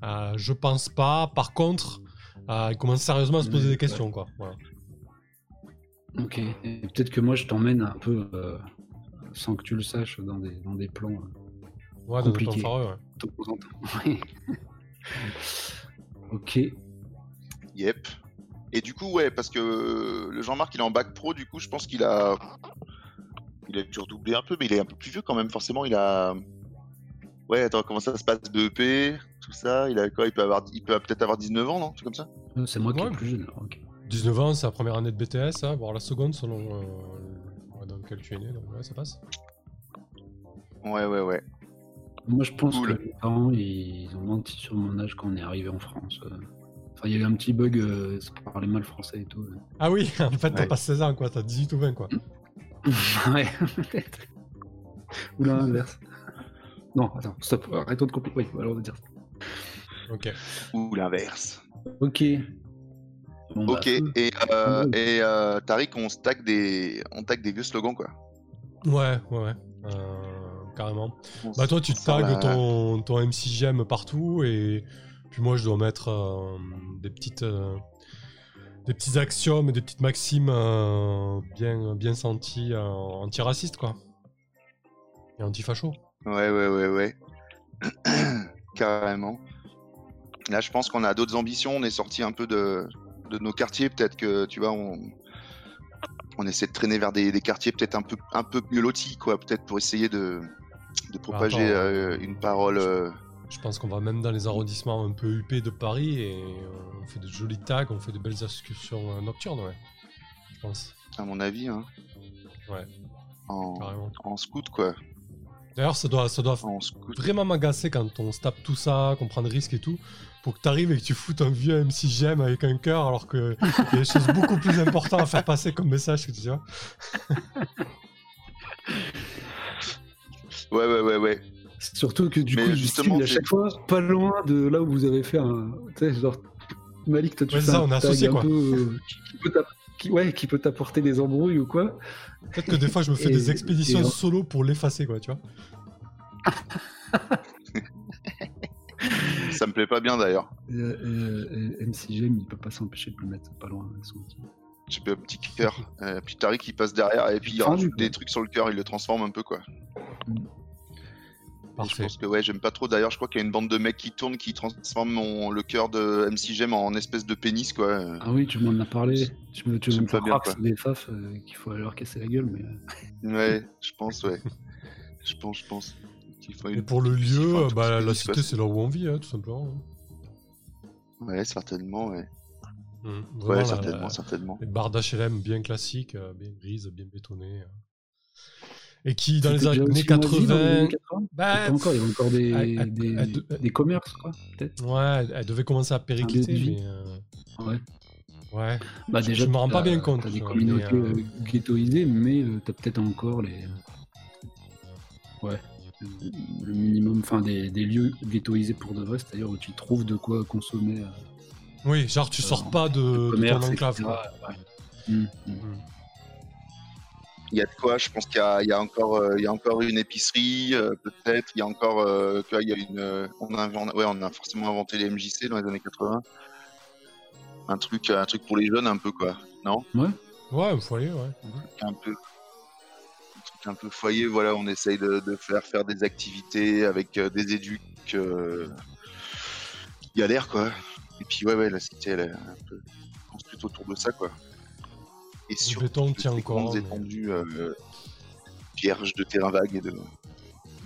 Euh, je pense pas. Par contre, euh, il commence sérieusement à se poser des questions, quoi. Voilà. Ok. Et peut-être que moi, je t'emmène un peu, euh, sans que tu le saches, dans des, dans des plans euh, Ouais, dans le Compliqué. temps fareux, ouais. de temps en temps. Ouais. ok. Yep. Et du coup, ouais, parce que le Jean-Marc, il est en bac pro, du coup, je pense qu'il a. Il a dû redoubler un peu, mais il est un peu plus vieux quand même, forcément. Il a. Ouais, attends, comment ça se passe de EP, tout ça Il a quoi Il peut avoir, il peut peut-être avoir 19 ans, non C'est comme ça? Euh, C'est moi qui Ouais. est le plus jeune. alors, ok. 19 ans, c'est la première année de BTS, hein, voire la seconde selon euh, le- dans lequel tu es né. Donc, ouais, ça passe. Ouais, ouais, ouais. Moi, je pense Cool. que mes parents, ils ont menti sur mon âge quand on est arrivé en France. euh. Enfin, il y a eu un petit bug, euh, ça parlait mal français et tout. euh. Ah oui, en fait, t'as Ouais. pas 16 ans, quoi. T'as 18 ou 20, quoi. ouais, peut-être. Ou l'inverse. Non, attends, stop, arrêtons de compliquer. Oui, voilà, on va dire ça. Ok. Ou l'inverse. Ok. Bon, bah, Ok, et, euh, et euh, Tariq, on stack des, on tag des vieux slogans, quoi. Ouais, ouais, ouais. Euh, carrément. Bah, toi, tu sort tags ton, ton MCGM partout et puis moi, je dois mettre euh, des petites. euh, des petits axiomes et des petites maximes euh, bien, bien senties antiracistes, quoi. Et antifacho. Ouais, ouais, ouais, ouais. Carrément. Là, je pense qu'on a d'autres ambitions. On est sorti un peu de, de nos quartiers. Peut-être que, tu vois, on, on essaie de traîner vers des, des quartiers peut-être un peu, un peu mieux lotis, quoi. Peut-être pour essayer de, de propager attends, euh, une parole. euh, Je pense qu'on va même dans les arrondissements un peu huppés de Paris et on fait de jolis tags, on fait de belles excursions euh, nocturnes, ouais. Je pense, à mon avis, hein, Ouais. en, carrément. en scout, quoi. D'ailleurs, ça doit, ça doit vraiment m'agacer quand on se tape tout ça, qu'on prend des risques et tout, pour que t'arrives et que tu foutes un vieux M6GM avec un cœur alors qu'il y a des choses beaucoup plus importantes à faire passer comme message, que tu vois. Ouais, ouais, ouais, ouais. Surtout que du Mais coup, justement, à chaque fois, pas loin de là où vous avez fait un. Tu sais, genre, Malik, toi, tu Ouais, fais ça, un on est tag associés, un quoi. peu, euh, qui peut t'app- qui- ouais, qui peut t'apporter des embrouilles ou quoi. Peut-être que des fois, je me fais Et- des expéditions et- solo pour l'effacer, quoi, tu vois. Ça me plaît pas bien d'ailleurs. Euh, MCGM, il peut pas s'empêcher de le mettre pas loin avec son petit. J'ai un petit cœur. Euh, puis Tariq il passe derrière et puis il rajoute des trucs sur le cœur, il le transforme un peu quoi. Et Je pense que ouais, j'aime pas trop. D'ailleurs, je crois qu'il y a une bande de mecs qui tournent qui transforment mon... le cœur de MC Gem en espèce de pénis quoi. Ah oui, tu m'en as parlé. Tu me, tu me fais pas bien, croire que c'est des faf euh, qu'il faut aller leur casser la gueule, mais. euh, Ouais, je pense, ouais. Je pense, je pense. qu'il faut Et une- pour le lieu, bah, la pénis, cité, c'est là où on vit, hein, tout simplement. Ouais, certainement, ouais. Mm. Ouais, Vraiment, la- certainement, la- certainement. Les barres d'HLM bien classiques, euh, bien grises, bien bétonnées. Euh. Et qui, dans les années aussi moisi dans les 80. années 80? Bah, encore, il y avait encore des, à- à- des, à deux- des commerces, quoi, peut-être. Ouais, elle- devait commencer à péricliter, mais. euh, Ouais. Ouais. Bah Je- déjà, je me rends pas bien compte, T'as des ça, communautés mais, euh, euh, ghettoisées, mais euh, t'as peut-être encore les. Ouais. Le minimum, enfin des, des lieux ghettoisés pour de vrai, c'est-à-dire où tu trouves de quoi consommer. euh, Oui, genre, tu sors Euh, pas de, de ton enclave. quoi. Ouais. Mm, mm. Il y a de quoi, je pense qu'il y a, il y a encore, euh, il y a encore une épicerie, euh, peut-être. Il y a encore, euh, tu vois, il y a une, euh, on a, invent- ouais, on a forcément inventé les MJC dans les années 80. Un truc, un truc pour les jeunes un peu quoi, non? Ouais, au foyer, ouais. un peu un truc un peu foyer voilà on essaye de, de faire faire des activités avec euh, des éducs euh, a l'air quoi et puis ouais ouais la cité elle est un peu construite autour de ça quoi et sur béton tient des encore, grandes mais- étendues euh, vierges de terrain vague et de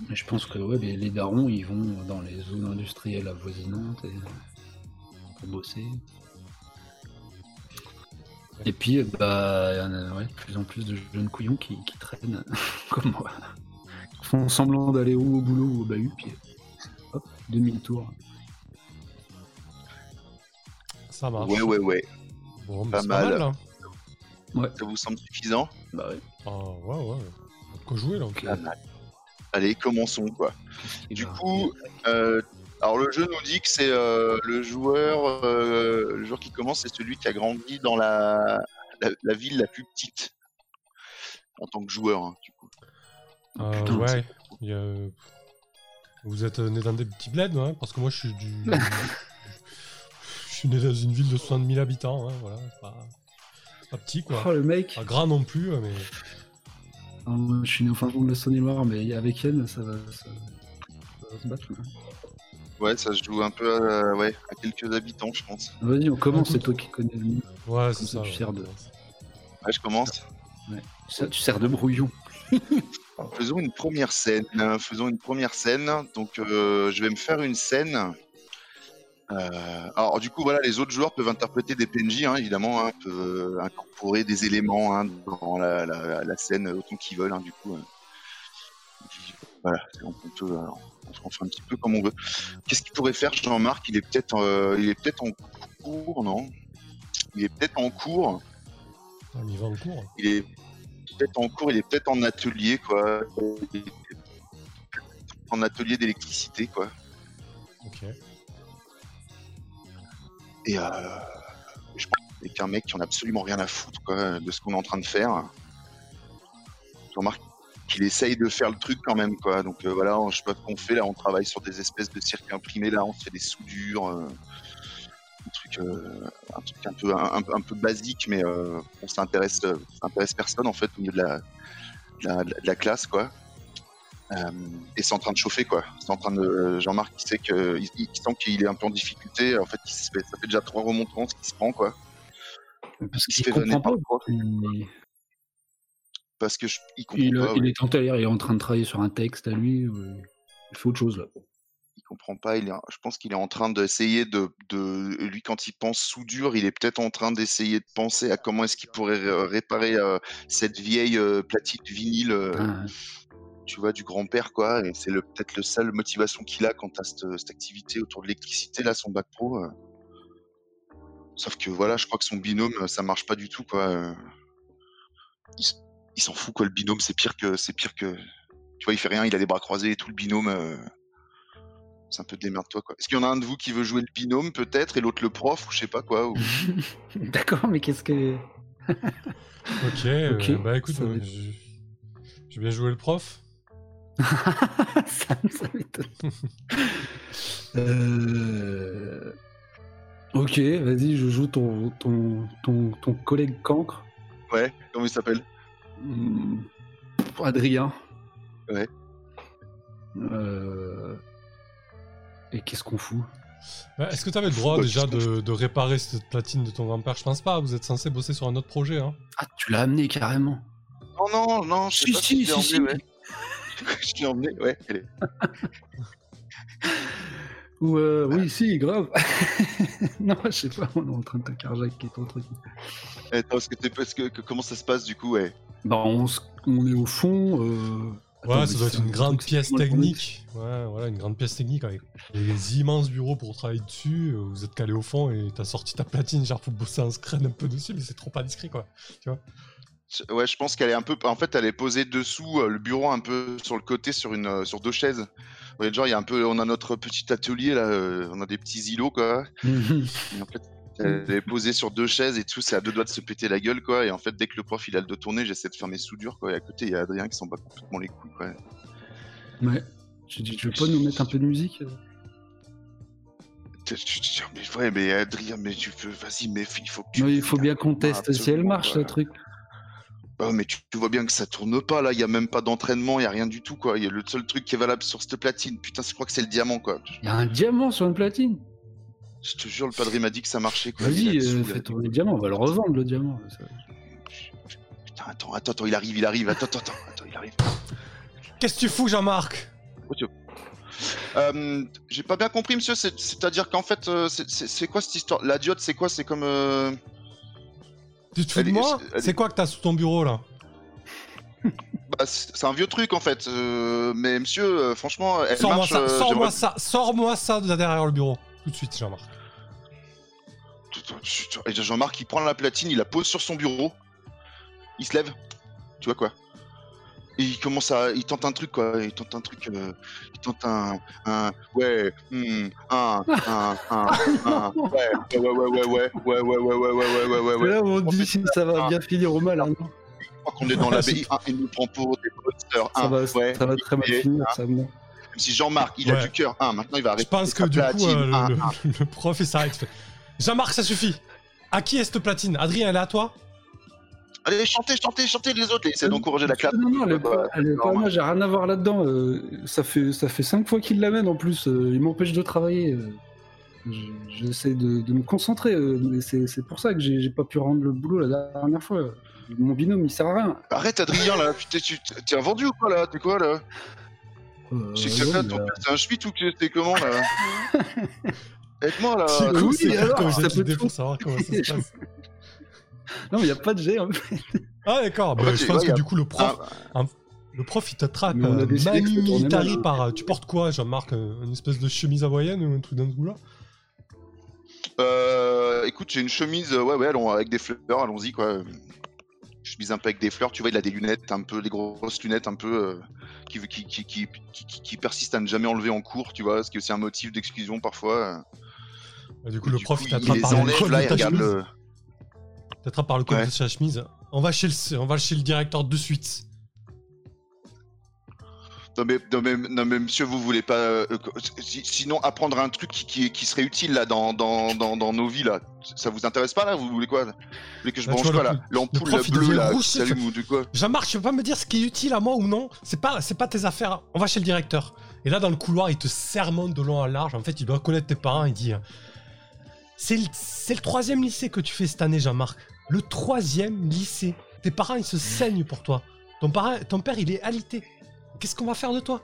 Mais je pense que ouais, les, les darons, ils vont dans les zones industrielles avoisinantes et, pour bosser. Et puis, euh, bah, il y en a ouais, de plus en plus de jeunes couillons qui, qui traînent, comme moi. Qui font semblant d'aller au boulot ou au bahut, puis hop, demi-tour. Ça marche. ouais ouais ouais Bon, Pas c'est pas mal. mal, là. ça vous semble suffisant Bah ouais. Ah, ouais, ouais. On a quoi jouer, là. Euh, mal. allez commençons quoi Du coup, euh, alors le jeu nous dit que c'est euh, le joueur, euh, le joueur qui commence, c'est celui qui a grandi dans la, la, la ville la plus petite en tant que joueur. hein, du coup. Euh, putain, ouais. il y a- Vous êtes né dans des petits bleds, ouais, parce que moi, je suis du. je suis né dans une ville de 60 000 habitants, hein, voilà. C'est pas... pas petit, quoi. oh, le mec, Pas grand non plus, mais. Alors, moi, je suis né au fin fond de la Saône-et-Loire, mais avec Yann, ça va, ça, ça va se battre. là. Ouais, ça se joue un peu à, ouais, à quelques habitants, je pense. Vas-y, on commence, Écoute. c'est toi qui connais le mieux. Ouais, c'est ça, ça. tu ouais. sers de- Ouais, je commence. Ça, tu sers de brouillon. Faisons une première scène. euh, Faisons une première scène. Donc, euh, je vais me faire une scène. Euh, alors, du coup, voilà, les autres joueurs peuvent interpréter des PNJ, hein, évidemment, hein, peuvent incorporer des éléments hein, dans la, la- la scène autant qu'ils veulent. du coup, euh. voilà, on peut, euh, on fait un petit peu comme on veut. Qu'est-ce qu'il pourrait faire, Jean-Marc? Il est peut-être, euh, il est peut-être en cours, non? Il est peut-être en cours. Il va en cours. Il est peut-être en cours. Il est peut-être en atelier, quoi. En atelier d'électricité, quoi. Ok. Et euh, je pense avec un mec qui en a absolument rien à foutre de ce qu'on est en train de faire. Je remarque qu'il essaye de faire le truc quand même quoi. Donc euh, voilà, je sais pas ce qu'on fait là, on travaille sur des espèces de circuits imprimés là, on fait des soudures, euh, un truc, un peu basique, mais euh, bon, ça intéresse, euh, ça intéresse personne en fait au milieu de la, de la, de la classe quoi. Euh, et c'est en train de chauffer quoi. C'est en train de Jean-Marc qui sait que il, il sent qu'il est un peu en difficulté. En fait, il se fait- ça fait déjà trois remontrances qu'il se prend quoi. Parce Il qu'il comprend par pas. Il, parce que je, il comprend il, pas. il ouais. est il est en train de travailler sur un texte à lui. euh, Il fait autre chose là. Il comprend pas. Il est, je pense qu'il est en train d'essayer de, de, lui quand il pense soudure, il est peut-être en train d'essayer de penser à comment est-ce qu'il pourrait ré- réparer euh, cette vieille euh, platine vinyle. euh, Ah, tu vois, du grand-père, quoi. Et c'est le, peut-être le seule motivation qu'il a quant à cette, cette activité autour de l'électricité, là, son bac pro. euh. Sauf que voilà, je crois que son binôme, euh, ça marche pas du tout, quoi. euh. Il, s'en fout, quoi. Le binôme, c'est pire que, c'est pire que. Tu vois, il fait rien, il a les bras croisés et tout. Le binôme, euh, c'est un peu démerde-toi, quoi. Est-ce qu'il y en a un de vous qui veut jouer le binôme, peut-être, et l'autre le prof, ou je sais pas quoi. ou- D'accord, mais qu'est-ce que. Ok, euh, Ok, bah écoute, vais bien jouer le prof. ça, ça m'étonne. Euh, Ok, vas-y, je joue ton, ton, ton, ton collègue cancre. Ouais, comment il s'appelle? Hmm, Adrien. Ouais. Euh, Et qu'est-ce qu'on fout? Bah, Est-ce que tu avais le droit Ouais, déjà de, de réparer cette platine de ton grand-père Je pense pas, vous êtes censé bosser sur un autre projet. Hein. Ah, tu l'as amené carrément. Non, non, non, je sais Si, pas si, si, si. ouais. je l'ai emmené, ouais. Ou euh, oui, si, grave. non, je sais pas, on est en train de carjacker ton truc. Attends, parce que, t'es- parce que, que- comment ça se passe du coup, ouais. Bah, on, est au fond. euh, Ouais, attends, ça doit être une un grande truc, pièce c'est moi le premier. technique. Ouais, voilà, une grande pièce technique avec des immenses bureaux pour travailler dessus. euh, Vous êtes calé au fond et t'as sorti ta platine, genre pour bosser un screen un peu dessus, mais c'est trop pas discret quoi. Je- Ouais, je pense qu'elle est un peu. En fait, elle est posée dessous euh, le bureau, un peu sur le côté, sur une, euh, sur deux chaises. Ouais, genre, il y a un peu. On a notre petit atelier là, euh, on a des petits îlots quoi. Et en fait, elle est posée sur deux chaises et tout, c'est à deux doigts de se péter la gueule quoi. Et en fait, dès que le prof il a le dos tourné, j'essaie de faire mes soudures quoi. Et à côté, il y a Adrien qui s'en bat complètement les couilles quoi. Ouais. J'ai dit, tu veux pas nous mettre un peu de musique Mais ouais, mais Adrien, mais tu veux. Vas-y, mais il faut que tu. Non, il faut bien qu'on teste si elle marche, le truc. Bah, mais tu, tu vois bien que ça tourne pas là, il y a même pas d'entraînement, il y a rien du tout quoi. Il y a le seul truc qui est valable sur cette platine. Putain, je crois que c'est le diamant quoi. Il y a un diamant sur une platine. Je te jure, le padre m'a dit que ça marchait quoi. Vas-y, euh, fais tourner le diamant, on va le revendre le diamant. ça. Putain, attends, attends, attends, il arrive, il arrive, attends, attends, attends, attends, il arrive. Qu'est-ce que tu fous, Jean-Marc? Euh, J'ai pas bien compris, monsieur, c'est- c'est-à-dire qu'en fait, euh, c'est quoi cette histoire? La diode, c'est quoi? C'est comme. euh, Tu te fous de moi C'est quoi que t'as sous ton bureau là Bah, c'est un vieux truc en fait. euh, mais monsieur, euh, franchement, elle Sors-moi marche. ça, euh, sors-moi ça, sors-moi ça de derrière le bureau. Tout de suite, Jean-Marc. Jean-Marc, il prend la platine, il la pose sur son bureau, il se lève, tu vois quoi? Et il commence à. Il tente un truc quoi, il tente un truc. euh, il tente un. un ouais, hmm, un, un, un, un, ouais, ouais, ouais, ouais, ouais, ouais, ouais, ouais, ouais, ouais, ouais, ouais, ouais, ouais, C'est ouais. là on En dit fait, si ça va ah. bien finir ou mal. hein. Je crois qu'on est dans l'abbaye, un, il nous prend pour des Ça, un, va, ouais. ça va très mal finir, ça. Même si Jean-Marc, il a Ouais. du cœur, un, maintenant il va Je arrêter. pense que du coup, euh, le, prof il s'arrête. Jean-Marc, ça suffit. À qui est cette platine Adrien, elle est à toi Allez, chantez, chantez, chantez les autres, essayez d'encourager la classe. Non, non, elle est Bah, pas, elle est pas- normal. moi j'ai rien à voir là-dedans. euh, ça, fait, ça fait cinq fois qu'il l'amène en plus. euh, il m'empêche de travailler. euh, je- J'essaie de, de me concentrer. euh, mais c'est c'est pour ça que j'ai pas pu rendre le boulot la dernière fois. Mon binôme il sert à rien. Arrête Adrien là, putain, tu t'es un vendu ou quoi là? T'es quoi là? Euh, Je sais que ouais, là, ton c'est un schmitt ou que t'es comment là? Aide-moi là. C'est euh, cool, oui, c'est comment ça se passe. Non, mais il n'y a pas de en fait. Ah d'accord, bah, En fait, je pense que a- du coup le prof, Ah, le prof il a euh, manu par... euh, Tu portes quoi Jean-Marc euh, Une espèce de chemise hawaïenne ou un truc dans ce goût-là? Euh, écoute, j'ai une chemise, euh, ouais, ouais, allons, avec des fleurs, allons-y quoi. Chemise un peu avec des fleurs, tu vois, il a des lunettes, un peu, des grosses lunettes un peu euh, qui, qui, qui, qui, qui, qui- qui persistent à ne jamais enlever en cours, tu vois, ce qui est aussi un motif d'exclusion parfois. Bah, Du coup Et le du prof coup, il il t'attrape les par le enlève col là, de il ta regarde chemise? le. T'attrape par le col Ouais. de sa chemise. On va chez le, on va chez le directeur de suite. Non mais, non mais, non mais monsieur, vous voulez pas. euh, si- sinon, apprendre un truc qui, qui, qui serait utile là dans, dans, dans, dans nos vies là. Ça vous intéresse pas là? Vous voulez quoi? Vous voulez que je Bah, branche vois, quoi là? L'ampoule bleue là qui s'allume ou de quoi? Jean-Marc, tu peux pas me dire ce qui est utile à moi ou non? C'est pas, c'est pas tes affaires. On va chez le directeur. Et là, dans le couloir, il te sermonne de long en large. En fait, il doit connaître tes parents. Il dit C'est le, troisième lycée que tu fais cette année, Jean-Marc. Le troisième lycée. Tes parents, ils se saignent pour toi. Ton, ton père, il est alité. Qu'est-ce qu'on va faire de toi?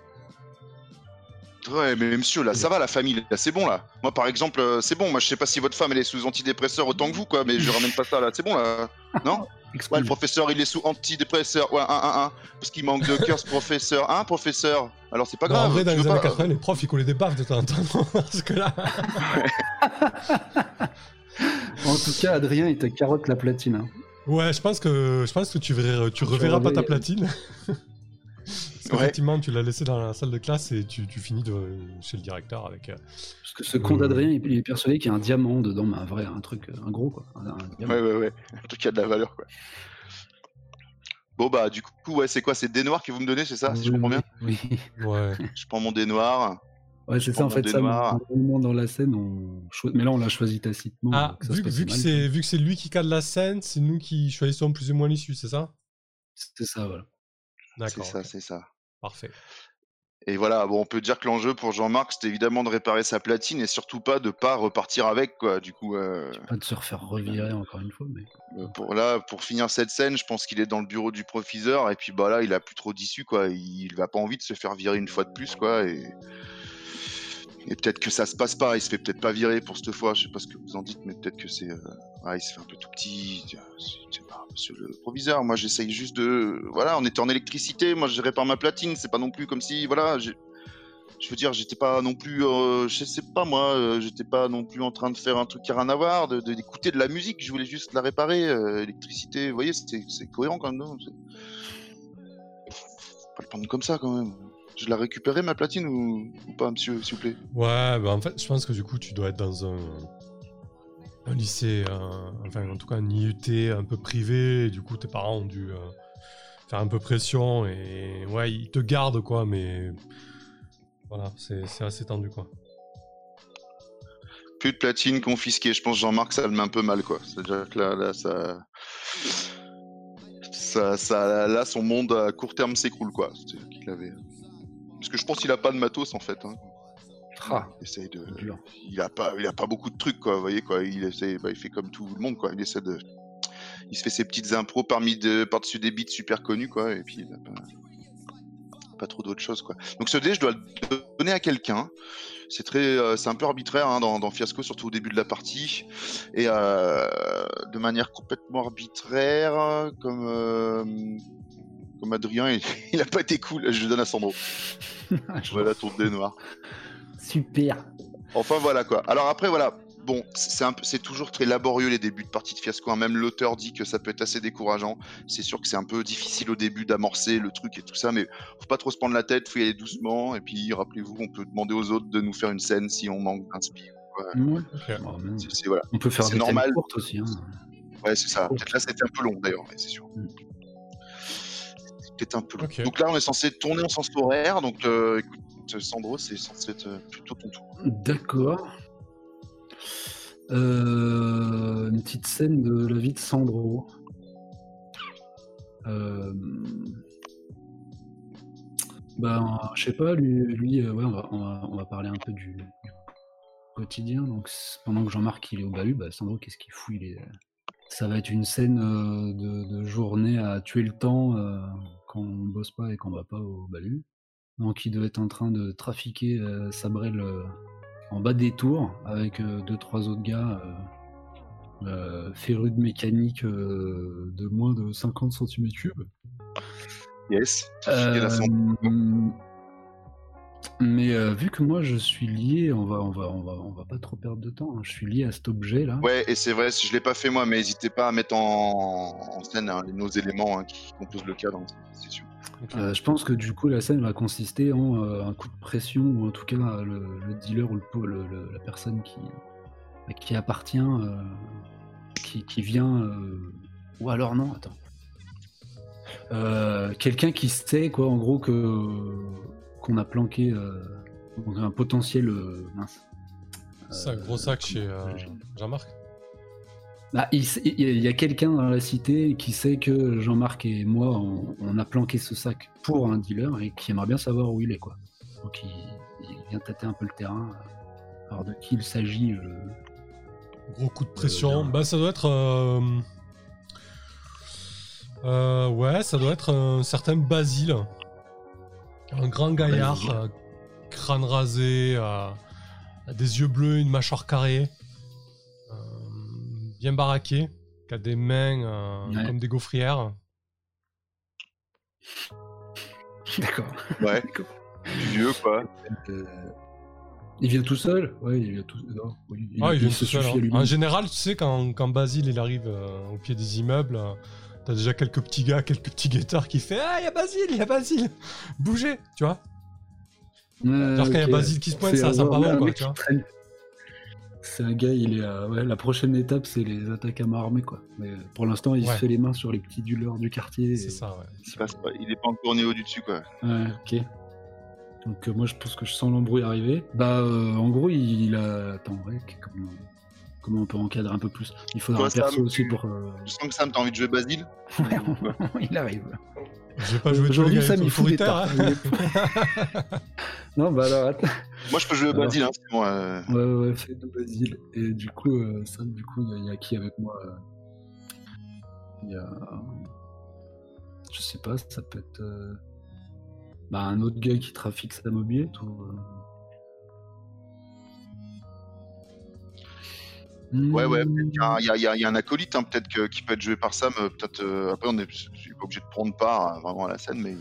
Ouais, mais monsieur, là, ça va, la famille, là, c'est bon, là. Moi, par exemple, euh, c'est bon. Moi, je sais pas si votre femme, elle est sous antidépresseur autant que vous, quoi, mais je ramène pas ça, là. C'est bon, là. Non? Ouais, le professeur, il est sous antidépresseur. Ouais, un, un, un. Parce qu'il manque de cœur, ce professeur. Hein, professeur? Alors, c'est pas Non, grave. en vrai, dans les années pas- 80, les profs, ils collaient des baffes de temps en temps. Parce que là. En tout cas, Adrien, il te carotte la platine. hein. Ouais, je pense que, je pense que tu, verras, tu Tu reverras pas ta platine. Parce Ouais. qu'effectivement, tu l'as laissé dans la salle de classe et tu, tu finis de- chez le directeur avec. euh, Parce que ce con Euh. d'Adrien, il il est persuadé qu'il y a un diamant dedans, mais un vrai, un truc, un gros quoi. Un, un. Ouais, ouais, ouais. Un truc qui a de la valeur, quoi. Bon, bah, du coup, ouais, c'est quoi? C'est des noirs que vous me donnez, c'est ça Si je Oui, comprends bien? Oui. Ouais. Je prends mon dé noir. Ouais, c'est ça, en fait, ça, moment dans la scène, on... cho- mais là, on l'a choisi tacitement. Ah, ça vu, que- vu c'est vu que c'est lui qui cadre la scène, c'est nous qui choisissons plus ou moins l'issue, c'est ça? C'est ça, voilà. C'est D'accord. ça, ok. c'est ça. Parfait. Et voilà, bon, on peut dire que l'enjeu pour Jean-Marc, c'était évidemment de réparer sa platine et surtout pas de pas repartir avec, quoi. Du coup, euh, Pas de se refaire revirer encore une fois, mais. euh, pour là, pour finir cette scène, je pense qu'il est dans le bureau du proviseur et puis bah là, il a plus trop d'issue, quoi. Il, va pas envie de se faire virer une fois de plus, quoi. Et, et peut-être que ça se passe pas. Il se fait peut-être pas virer pour cette fois. Je sais pas ce que vous en dites, mais peut-être que c'est, euh, ouais, il se fait un peu tout petit. C'est- c'est pas, Monsieur le proviseur, moi j'essaye juste de, voilà, on était en électricité. Moi, je répare ma platine. C'est pas non plus comme si, voilà, je veux dire, j'étais pas non plus, euh, je sais pas moi, euh, j'étais pas non plus en train de faire un truc rien à voir, de de- d'écouter de, la musique, je voulais juste la réparer, euh, électricité, vous voyez, c'est cohérent quand même, non? Pas le prendre comme ça quand même. Je la récupérer ma platine ou pas, monsieur, s'il vous plaît? Ouais, bah en fait, je pense que du coup, tu dois être dans un, un lycée, enfin, en tout cas, un IUT un peu privé. Et du coup, tes parents ont dû euh, faire un peu pression. Et ouais, ils te gardent, quoi, mais voilà, c'est assez tendu, quoi. Plus de platine confisquée, je pense Jean-Marc ça le met un peu mal quoi. C'est-à-dire que là, là ça... Ça, là, son monde à court terme s'écroule quoi. Qu'il avait. Parce que je pense qu'il a pas de matos en fait. hein. Ah, Il essaye de. dur. il a pas il a pas beaucoup de trucs quoi vous voyez quoi. Il essaie bah, il fait comme tout le monde quoi. Il essaie de il se fait ses petites impros parmi de par dessus des beats super connus quoi et puis il a pas, pas trop d'autres choses quoi. Donc ce dé je dois le donner à quelqu'un. C'est très euh, c'est un peu arbitraire hein, dans, dans Fiasco surtout au début de la partie. Et euh, de manière complètement arbitraire comme euh, comme Adrien il, il a pas été cool. Je le donne à Sandro. Voilà ton dé noir Super. Enfin voilà quoi. Alors après voilà, bon, c'est un peu- c'est toujours très laborieux les débuts de partie de fiasco. hein. Même l'auteur dit que ça peut être assez décourageant. C'est sûr que c'est un peu difficile au début d'amorcer le truc et tout ça, mais faut pas trop se prendre la tête, faut y aller doucement. Et puis rappelez-vous, on peut demander aux autres de nous faire une scène si on manque d'inspi. Ouais. Ok. Bon, mais C'est- c'est- voilà. On peut faire C'est des normal. courtes aussi. Hein. Ouais, c'est ça. Peut-être là c'était un peu long d'ailleurs, c'est sûr. Mm. C'était un peu long. Donc là on est censé tourner en sens horaire. Donc euh, écoute, Sandro, c'est censé être euh, plutôt ton tour. D'accord. Euh, une petite scène de la vie de Sandro. Euh, ben, je sais pas, lui, euh, on, va, parler un peu du, quotidien. Donc, pendant que Jean-Marc il est au bahut, bah, Sandro, qu'est-ce qu'il fout. Ça va être une scène de, journée à tuer le temps quand on bosse pas et qu'on va pas au bahut. Donc, il doit être en train de trafiquer euh, Sabrel euh, en bas des tours avec euh, deux trois autres gars euh, férus de mécanique de moins de 50 cm3. Yes. Euh, mais euh, vu que moi je suis lié, on va, on va, on va, on va pas trop perdre de temps. hein. Je suis lié à cet objet là. Ouais, et c'est vrai, je l'ai pas fait moi, mais n'hésitez pas à mettre en, en scène hein, les- nos éléments hein, qui composent le cadre, c'est sûr. Euh, je pense que du coup la scène va consister en euh, un coup de pression ou en tout cas euh, le, le dealer ou le, le- le- la personne qui, appartient, euh, qui, qui vient. euh, ou alors non, attends. Euh, Quelqu'un qui sait quoi, en gros que qu'on a planqué euh, un potentiel euh, mince. C'est un gros sac chez euh, Jean-Marc. Bah, il, y a- quelqu'un dans la cité qui sait que Jean-Marc et moi, on, on a planqué ce sac pour un dealer et qui aimerait bien savoir où il est. quoi. Donc il, il vient tâter un peu le terrain. euh, Alors de qui il s'agit euh, Gros coup de pression. bien. bah, ça doit être. euh, euh, ouais, ça doit être un certain Basile. Un grand gaillard. Euh, crâne rasé, euh, des yeux bleus, une mâchoire carrée, euh, bien baraqué, qui a des mains euh, Ouais. comme des gaufrières. D'accord. Ouais, vieux quoi. Euh, il vient tout seul? Ouais, il vient tout non, oui, Ah, il vient tout seul. hein. En général, tu sais, quand, quand Basile il arrive euh, au pied des immeubles, euh, t'as déjà quelques petits gars, quelques petits guetteurs qui fait Ah, il y a Basile, il y a Basile Bougez Tu vois? Genre quand il y a. Basile qui se pointe, C'est ça pas un bon, quoi, tu vois? traîne. C'est un gars, il est à... ouais, la prochaine étape, c'est les attaques à main armée, quoi. Mais euh, pour l'instant, il Ouais. se fait les mains sur les petits dealers du quartier. C'est ça, ouais. Il, passe pas- il est pas encore au niveau du dessus quoi. Ouais, ok. Donc euh, moi, je pense que je sens l'embrouille arriver. Bah, euh, en gros, il, il a... Attends, ouais, comment... comment on peut encadrer un peu plus? Il faudra un perso Sam, aussi tu- pour... euh, Je sens que Sam, t'as envie de jouer Basile? Il arrive. Je vais pas les Aujourd'hui, Sam, il fout des tartes. hein. non, bah alors, attends. Moi, je peux jouer Alors. Basile, hein, c'est moi. euh. Ouais, ouais, ouais, fais de Basile. Et du coup, euh, ça, du coup, il y y, a qui avec moi euh, Il y a. Je sais pas, ça peut être. euh, Bah, un autre gars qui trafique sa mobilette ou. Euh, Ouais, ouais, hmm, il y, a- y y un acolyte hein, peut-être que- qui peut être joué par Sam. euh, Peut-être euh, après, on est je pas obligé de prendre part hein, vraiment à la scène, mais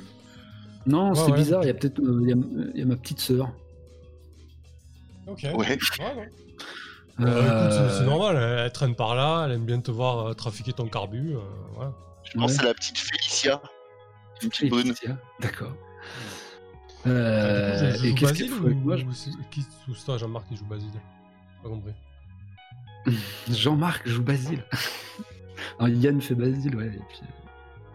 Non, Ouais, c'est ouais. bizarre, il y a peut-être. euh, il y a- il y, a ma petite sœur. Ok. ouais. Ouais. Euh, écoute, c'est- Euh, c'est normal, elle, elle traîne par là, elle aime bien te voir euh, trafiquer ton carbu. euh, voilà. Je pense c'est la petite Félicia, une petite brune. Laetitia, D'accord. Euh, et joue qu'est-ce qu'il Basile faut avec ou, moi je- qui sous ça, Jean-Marc qui joue Basile? Pas compris. Jean-Marc joue Basile. Alors, Yann fait Basile, ouais. Et puis,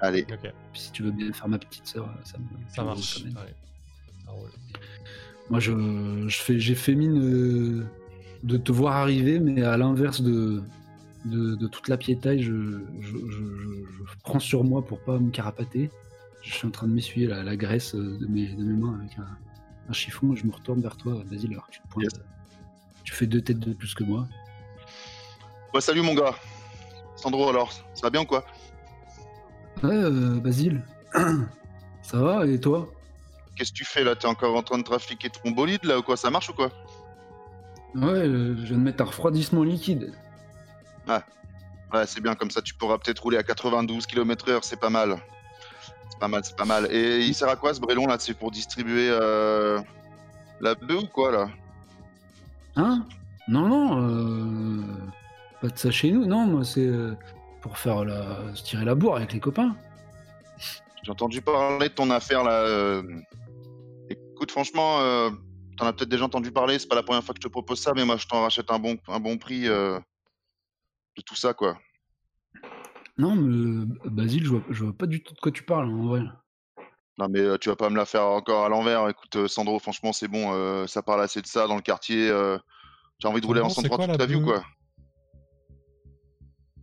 Allez, Ok, puis si tu veux bien faire ma petite sœur, ça me. ça me marche. Moi, je, je fais, j'ai fait mine euh, de te voir arriver, mais à l'inverse de, de, de toute la piétaille, je, je, je, je- je prends sur moi pour pas me carapater. Je suis en train de m'essuyer la, la graisse euh, de mes, de mes mains avec un, un chiffon et je me retourne vers toi, Basile. Alors que tu, te pointes, Yes. tu fais deux têtes de plus que moi. Ouais, salut mon gars. Sandro, alors, ça va bien ou quoi? Ouais, euh, Basile, ça va et toi? Qu'est-ce que tu fais là? T'es encore en train de trafiquer ton bolide là ou quoi? Ça marche ou quoi? Ouais, euh, je viens de mettre un refroidissement liquide. Ouais, c'est bien, comme ça tu pourras peut-être rouler à 92 km/h, c'est pas mal. C'est pas mal, c'est pas mal. Et il sert à quoi ce brélon là? C'est pour distribuer euh, la bœuf ou quoi là? Hein? Non, non, euh, pas de ça chez nous. Non, moi c'est euh, pour faire la, se tirer la bourre avec les copains. J'ai entendu parler de ton affaire là. euh. Écoute, franchement, euh, t'en as peut-être déjà entendu parler, c'est pas la première fois que je te propose ça, mais moi je t'en rachète un bon, un bon prix euh, de tout ça quoi. Non, mais euh, Basile, je vois, je vois pas du tout de quoi tu parles en vrai. Non mais euh, tu vas pas me la faire encore à l'envers. Écoute, euh, Sandro, franchement, c'est bon, euh, ça parle assez de ça dans le quartier. euh, J'ai envie de rouler en Sandro, c'est 103 quoi, toute la vie ou quoi?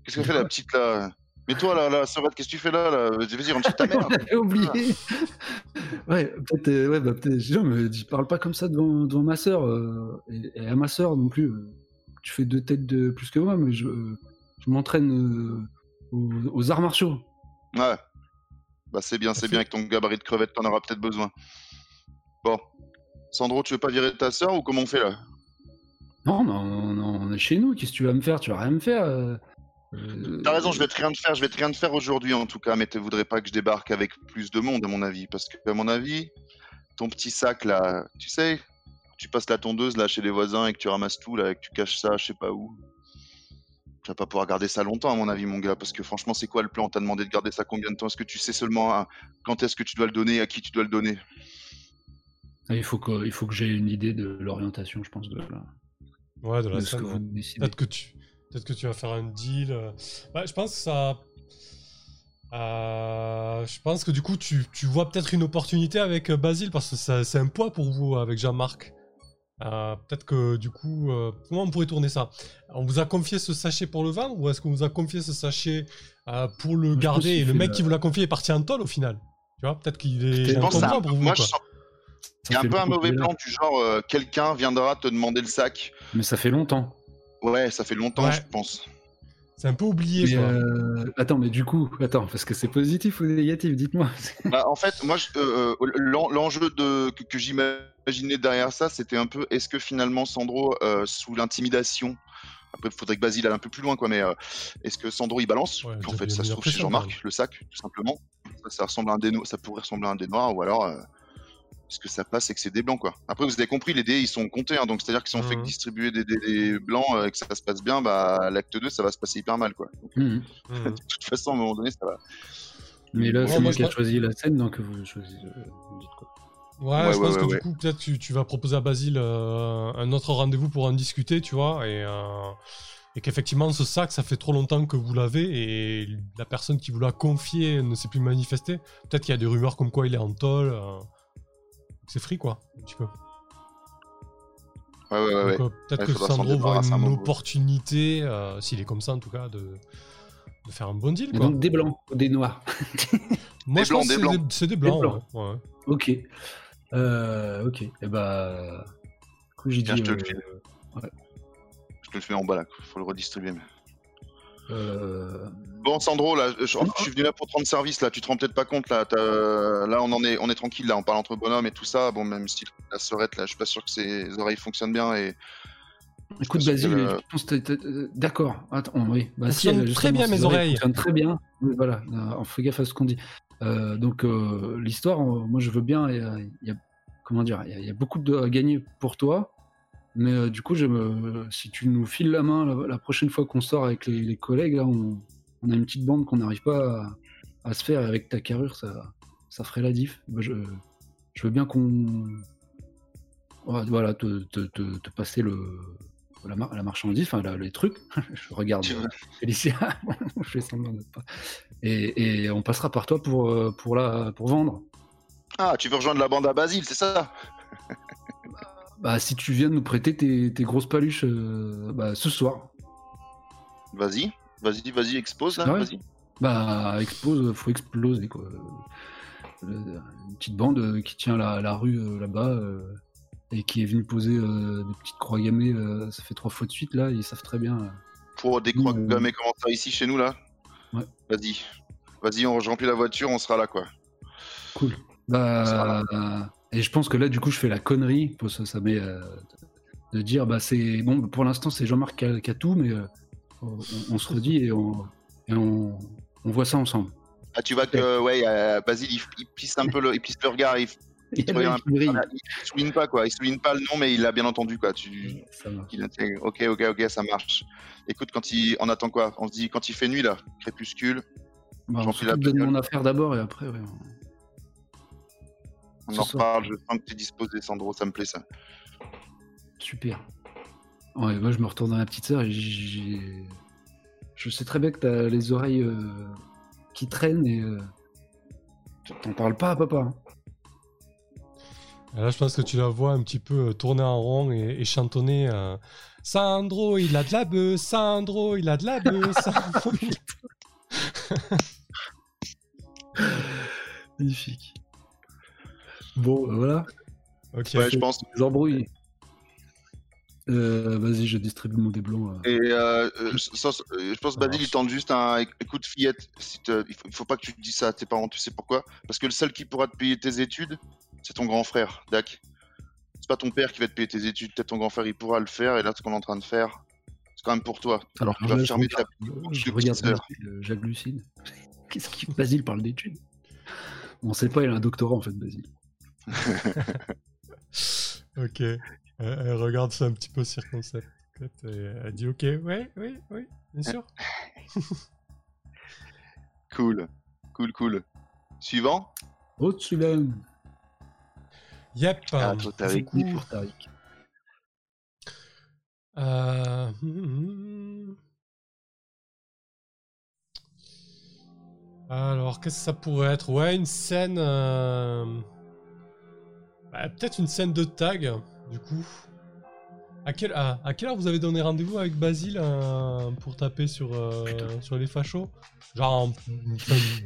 Qu'est-ce qu'elle fait la petite là? Mais toi là, là, Sorette, qu'est-ce que tu fais là, là? Vas-y, rentre chez ta mère. J'ai oublié. ouais, peut-être, euh, ouais, bah, peut-être. Je dis, non, parle pas comme ça devant, devant ma sœur euh, et, et à ma sœur non plus. euh. Tu fais deux têtes de plus que moi, mais je, euh, je m'entraîne euh, aux, aux arts martiaux. Ouais. Bah c'est bien, c'est bien avec ton gabarit de crevette, t'en auras peut-être besoin. Bon. Sandro, tu veux pas virer ta sœur ou comment on fait là? Non, mais on, on- on est chez nous. Qu'est-ce que tu vas me faire? Tu vas rien me faire. Euh. Euh, T'as raison, je vais te rien faire, je vais te rien faire aujourd'hui en tout cas, mais tu voudrais pas que je débarque avec plus de monde à mon avis, parce que à mon avis, ton petit sac là, tu sais, tu passes la tondeuse là chez les voisins et que tu ramasses tout là, et que tu caches ça, je sais pas où. Tu vas pas pouvoir garder ça longtemps à mon avis, mon gars, parce que franchement, c'est quoi le plan? T'as demandé de garder ça combien de temps? Est-ce que tu sais seulement quand est-ce que tu dois le donner, à qui tu dois le donner? Ah, Il faut que, il faut que j'ai une idée de l'orientation, je pense, de, la- Ouais, de la de ce scène. que ouais. vous décidez. Peut-être que tu, peut-être que tu vas faire un deal. euh. Ouais, je pense que ça. Euh, je pense que du coup, tu, tu vois peut-être une opportunité avec euh, Basile parce que c'est un poids pour vous avec Jean-Marc. Euh, peut-être que du coup, euh, comment on pourrait tourner ça? On vous a confié ce sachet pour le vendre ou est-ce qu'on vous a confié ce sachet euh, pour le Je garder et le mec qui vous l'a confié est parti en tôle au final? Tu vois, peut-être qu'il est Je un pense que c'est un- comprend pour vous. moi, quoi. je sens- Ça il y a un fait peu un mauvais plan du genre, euh, quelqu'un viendra te demander le sac. Mais ça fait longtemps. Ouais, ça fait longtemps, Ouais. je pense. C'est un peu oublié, Mais, quoi. euh, Attends, mais du coup, attends, parce que c'est positif ou négatif, dites-moi. Bah, en fait, moi, je- euh, euh, l'en- l'enjeu de que, que j'imaginais derrière ça, c'était un peu est-ce que finalement Sandro, euh, sous l'intimidation, après, il faudrait que Basile aille un peu plus loin, quoi, mais euh, est-ce que Sandro il balance Ouais, En fait, ça se trouve chez Jean-Marc, le sac, tout simplement. Ça, ça ressemble à un dé no- ça pourrait ressembler à un dé noir, ou alors. Euh, ce que ça passe, c'est que c'est des blancs, quoi. Après, vous avez compris, les dés, ils sont comptés, hein, donc c'est-à-dire que si on fait que Mhm. distribuer des dés blancs euh, et que ça se passe bien, bah, l'acte 2, ça va se passer hyper mal, quoi. Donc, Mhm. Mhm. de toute façon, à un moment donné, ça va. Mais là, Ouais, c'est moi, qui a pense- choisi la scène, donc vous choisissez. euh, vous dites quoi. Ouais, Ouais, je ouais, pense ouais, que ouais. du coup, peut-être que tu vas proposer à Basile euh, un autre rendez-vous pour en discuter, tu vois, et, euh, et qu'effectivement, ce sac, ça fait trop longtemps que vous l'avez, et la personne qui vous l'a confié ne s'est plus manifestée. Peut-être qu'il y a des rumeurs comme quoi il est en tôle. euh, c'est free, quoi, un petit peu. Ouais, ouais, ouais. euh, peut-être Ouais, que Sandro voit un une opportunité, euh, s'il est comme ça en tout cas, de, de faire un bon deal, quoi. donc des blancs ou des noirs. Moi, des je blancs, pense des que c'est des, blancs. blancs. ouais, ouais. Ok. Euh, ok. Et bah. Du coup, j'ai Tiens, dit. je te le file. Je te le fais en bas là, faut le redistribuer. Euh, Bon, Sandro, là, je, je suis venu là pour te rendre service, là, tu te rends peut-être pas compte, là, là, on en est, on est tranquille, là, on parle entre bonhommes et tout ça, bon, même si la sœurette, là, je suis pas sûr que ses oreilles fonctionnent bien et. Écoute, pense que, Basile, euh, tu penses que D'accord. Attends, oui. Bah, si, Fonctionne elle, très bien, mes oreilles. fonctionnent très bien. Oui, voilà. Euh, On fait gaffe à ce qu'on dit. Euh, donc, euh, l'histoire, euh, moi, je veux bien. Il y a, il y a- comment dire Il y a- il y, a beaucoup de à gagner pour toi. Mais euh, du coup, je me- si tu nous files la main la, la prochaine fois qu'on sort avec les, les collègues, là, on, on a une petite bande qu'on n'arrive pas à, à se faire. Et avec ta carrure, ça, ça ferait la diff. Bah, je, je veux bien qu'on. Voilà, te, te- te- te passer le, la, mar- la marchandise, enfin la- les trucs. je regarde euh, Félicia, je fais semblant de pas. Et, et on passera par toi pour, euh, pour, la, pour vendre. Ah, tu veux rejoindre la bande à Basile, c'est ça? Bah, si tu viens nous prêter tes, tes grosses paluches euh, bah, ce soir, Vas-y, vas-y, vas-y, expose là, Ah ouais. vas-y. bah, expose, faut exploser quoi. Une petite bande euh, qui tient la, la rue euh, là-bas euh, et qui est venue poser euh, des petites croix gammées, ça fait trois fois de suite là, ils savent très bien. Pour des croix gammées comment ça ici chez nous là Ouais. Vas-y, vas-y, on remplit la voiture, on sera là quoi. Cool. Bah, et je pense que là, du coup, je fais la connerie, pour ça, ça met, euh, de dire, bah, c'est bon. Pour l'instant, c'est Jean-Marc qui a, qui a tout, mais euh, on, on se redit et on, et on, on voit ça ensemble. Ah, tu vois que, ouais, euh, Basile, il, il plisse un peu le, il plisse le regard, il, il un il brille. peu, il souligne pas quoi, il souligne pas le nom, mais il l'a bien entendu quoi. Tu, Ça marche. Il intègre. Ok, ok, ok, ça marche. Écoute, quand il, on attend quoi? On se dit quand il fait nuit là, crépuscule, Bah, on de bagnole. mon affaire d'abord et après, ouais, on- Ce en reparle. Je sens que t'es disposé, Sandro, ça me plaît ça. super. Ouais, moi, je me retourne dans la petite sœur et j'ai. Je sais très bien que t'as les oreilles euh, qui traînent et. euh, T'en parles pas à papa. hein. Là, je pense que tu la vois un petit peu euh, tourner en rond et, et chantonner euh, Sandro, il a de la bœuf, Sandro, il a de la bœuf, Sandro. il a- Magnifique. Bon, bah, voilà. Ok. Ouais, je pense. Les embrouilles. Euh, Vas-y, je distribue mon déblond. euh. Et euh, euh, sans- je pense Ça Basile, il tente juste un écoute fillette. Si il, faut, il faut pas que tu te dises ça à tes parents. Tu sais pourquoi Parce que le seul qui pourra te payer tes études, c'est ton grand frère, Dak. C'est pas ton père qui va te payer tes études. Peut-être ton grand frère, il pourra le faire. Et là, ce qu'on est en train de faire, c'est quand même pour toi. Alors tu vas fermer ta Je de regarde j'hallucine. Qu'est-ce qu'il Basile parle d'études On sait pas, il a un doctorat en fait, Basile. Ok. Elle, elle regarde ça un petit peu circonspect. Et elle dit ok, ouais, oui, oui, bien sûr. Cool, cool, cool. Suivant. Oh, Yep. Ah, toi, coup, pour Tariq. euh, hmm. Alors, qu'est-ce que ça pourrait être? Ouais, une scène. euh, bah, Peut-être une scène de tag, du coup. À, quel... à quelle heure vous avez donné rendez-vous avec Basile euh, pour taper sur, euh, sur les fachos? Genre en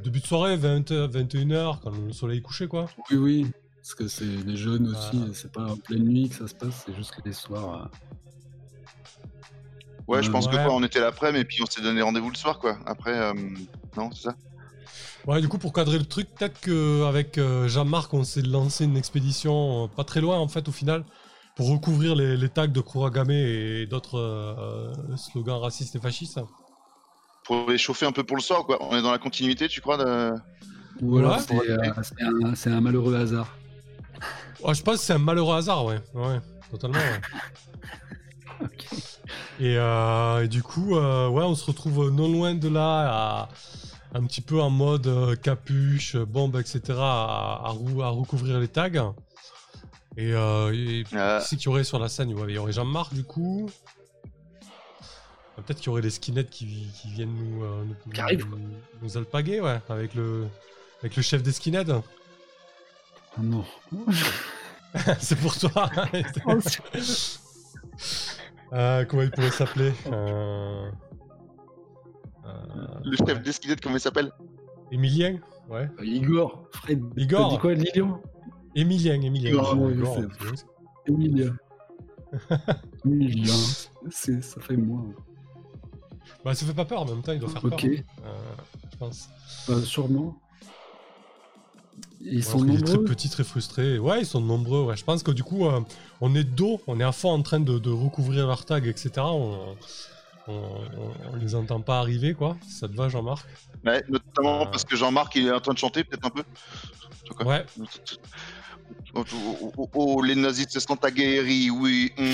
début de soirée, 20, 21h, quand le soleil est couché, quoi. Oui, oui. Parce que c'est des jeunes aussi, Voilà. c'est pas en pleine nuit que ça se passe, c'est juste les soirs. Ouais, je Euh, pense que quoi, on était l'après, mais puis on s'est donné rendez-vous le soir, quoi. Après, euh, non, c'est ça? Ouais, du coup, pour cadrer le truc, peut-être qu'avec euh, Jean-Marc, on s'est lancé une expédition euh, pas très loin, en fait, au final, pour recouvrir les, les tags de Kuragame et d'autres euh, slogans racistes et fascistes. Pour les chauffer un peu pour le soir, quoi. On est dans la continuité, tu crois de... Ou alors Ouais, c'est euh, un, malheureux hasard. Ouais, je pense que c'est un malheureux hasard, ouais. Ouais, totalement, ouais. Et, euh, et du coup, euh, ouais, on se retrouve non loin de là, à- un petit peu en mode euh, capuche, bombe, etc., à, à rou- à recouvrir les tags. Et, euh, et Euh, c'est qu'il y aurait sur la scène Ouais, Il y aurait Jean-Marc, du coup. Peut-être qu'il y aurait les skinheads qui, qui viennent nous, euh, nous, Qui arrivent, nous, nous alpaguer, ouais, avec le, avec le chef des skinheads. Oh non. c'est pour toi. Euh, comment il pourrait s'appeler euh, Le chef d'esquilette, comment il s'appelle? Emilien Ouais. Igor, Fred. Igor. T'as dit quoi, Lilian? Emilien, Emilien. Igor, ouais. Emilia. C'est- Ça fait moins. Bah, ça fait pas peur en même temps, il doit faire Ok. peur. Euh, je pense. Euh, sûrement. Ils Ouais, sont parce qu'il est très nombreux. petit, très frustré. Ouais, ils sont nombreux. Ouais. Je pense que du coup, euh, on est dos, on est à fond en train de, de recouvrir leurs tags, etc. On, on, on- on les entend pas arriver, quoi. Ça te va, Jean-Marc? Ouais, notamment Euh. parce que Jean-Marc, il est en train de chanter, peut-être un peu. Ouais. Oh, oh, oh, oh, les nazis se sont aguerris, oui. hum,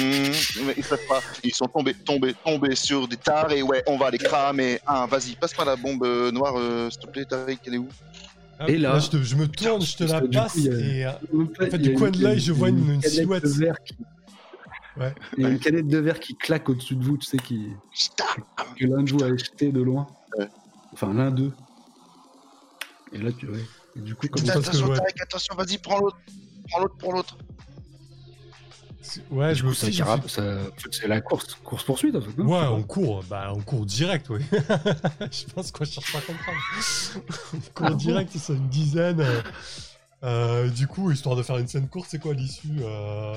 mais ils savent pas. Ils sont tombés, tombés, tombés sur des tarés. Ouais, on va les cramer. Ah, vas-y, passe-moi la bombe euh, noire, euh, s'il te plaît, Tariq, elle est où? Ah, Et là- je, te- je me tourne, je te la passe et. euh, En fait, du coin de l'œil, je vois une- une silhouette. Qui... Ouais. Il y a une canette de verre qui claque au-dessus de vous, tu sais, qui... Putain que l'un de vous a jeté de loin. Ouais. Enfin, l'un d'eux. Et là, tu ouais. Et du coup, comme ça, que, Attention. Tariq, attention, vas-y, prends l'autre. Prends l'autre pour l'autre. Ouais, je me ça, suis c'est la course, course poursuite en fait. non? Ouais, on court, bah on court direct, oui. je pense qu'on cherche pas à comprendre. on court Ah bon? direct, ils sont une dizaine. euh, euh, du coup, histoire de faire une scène courte, c'est quoi l'issue euh,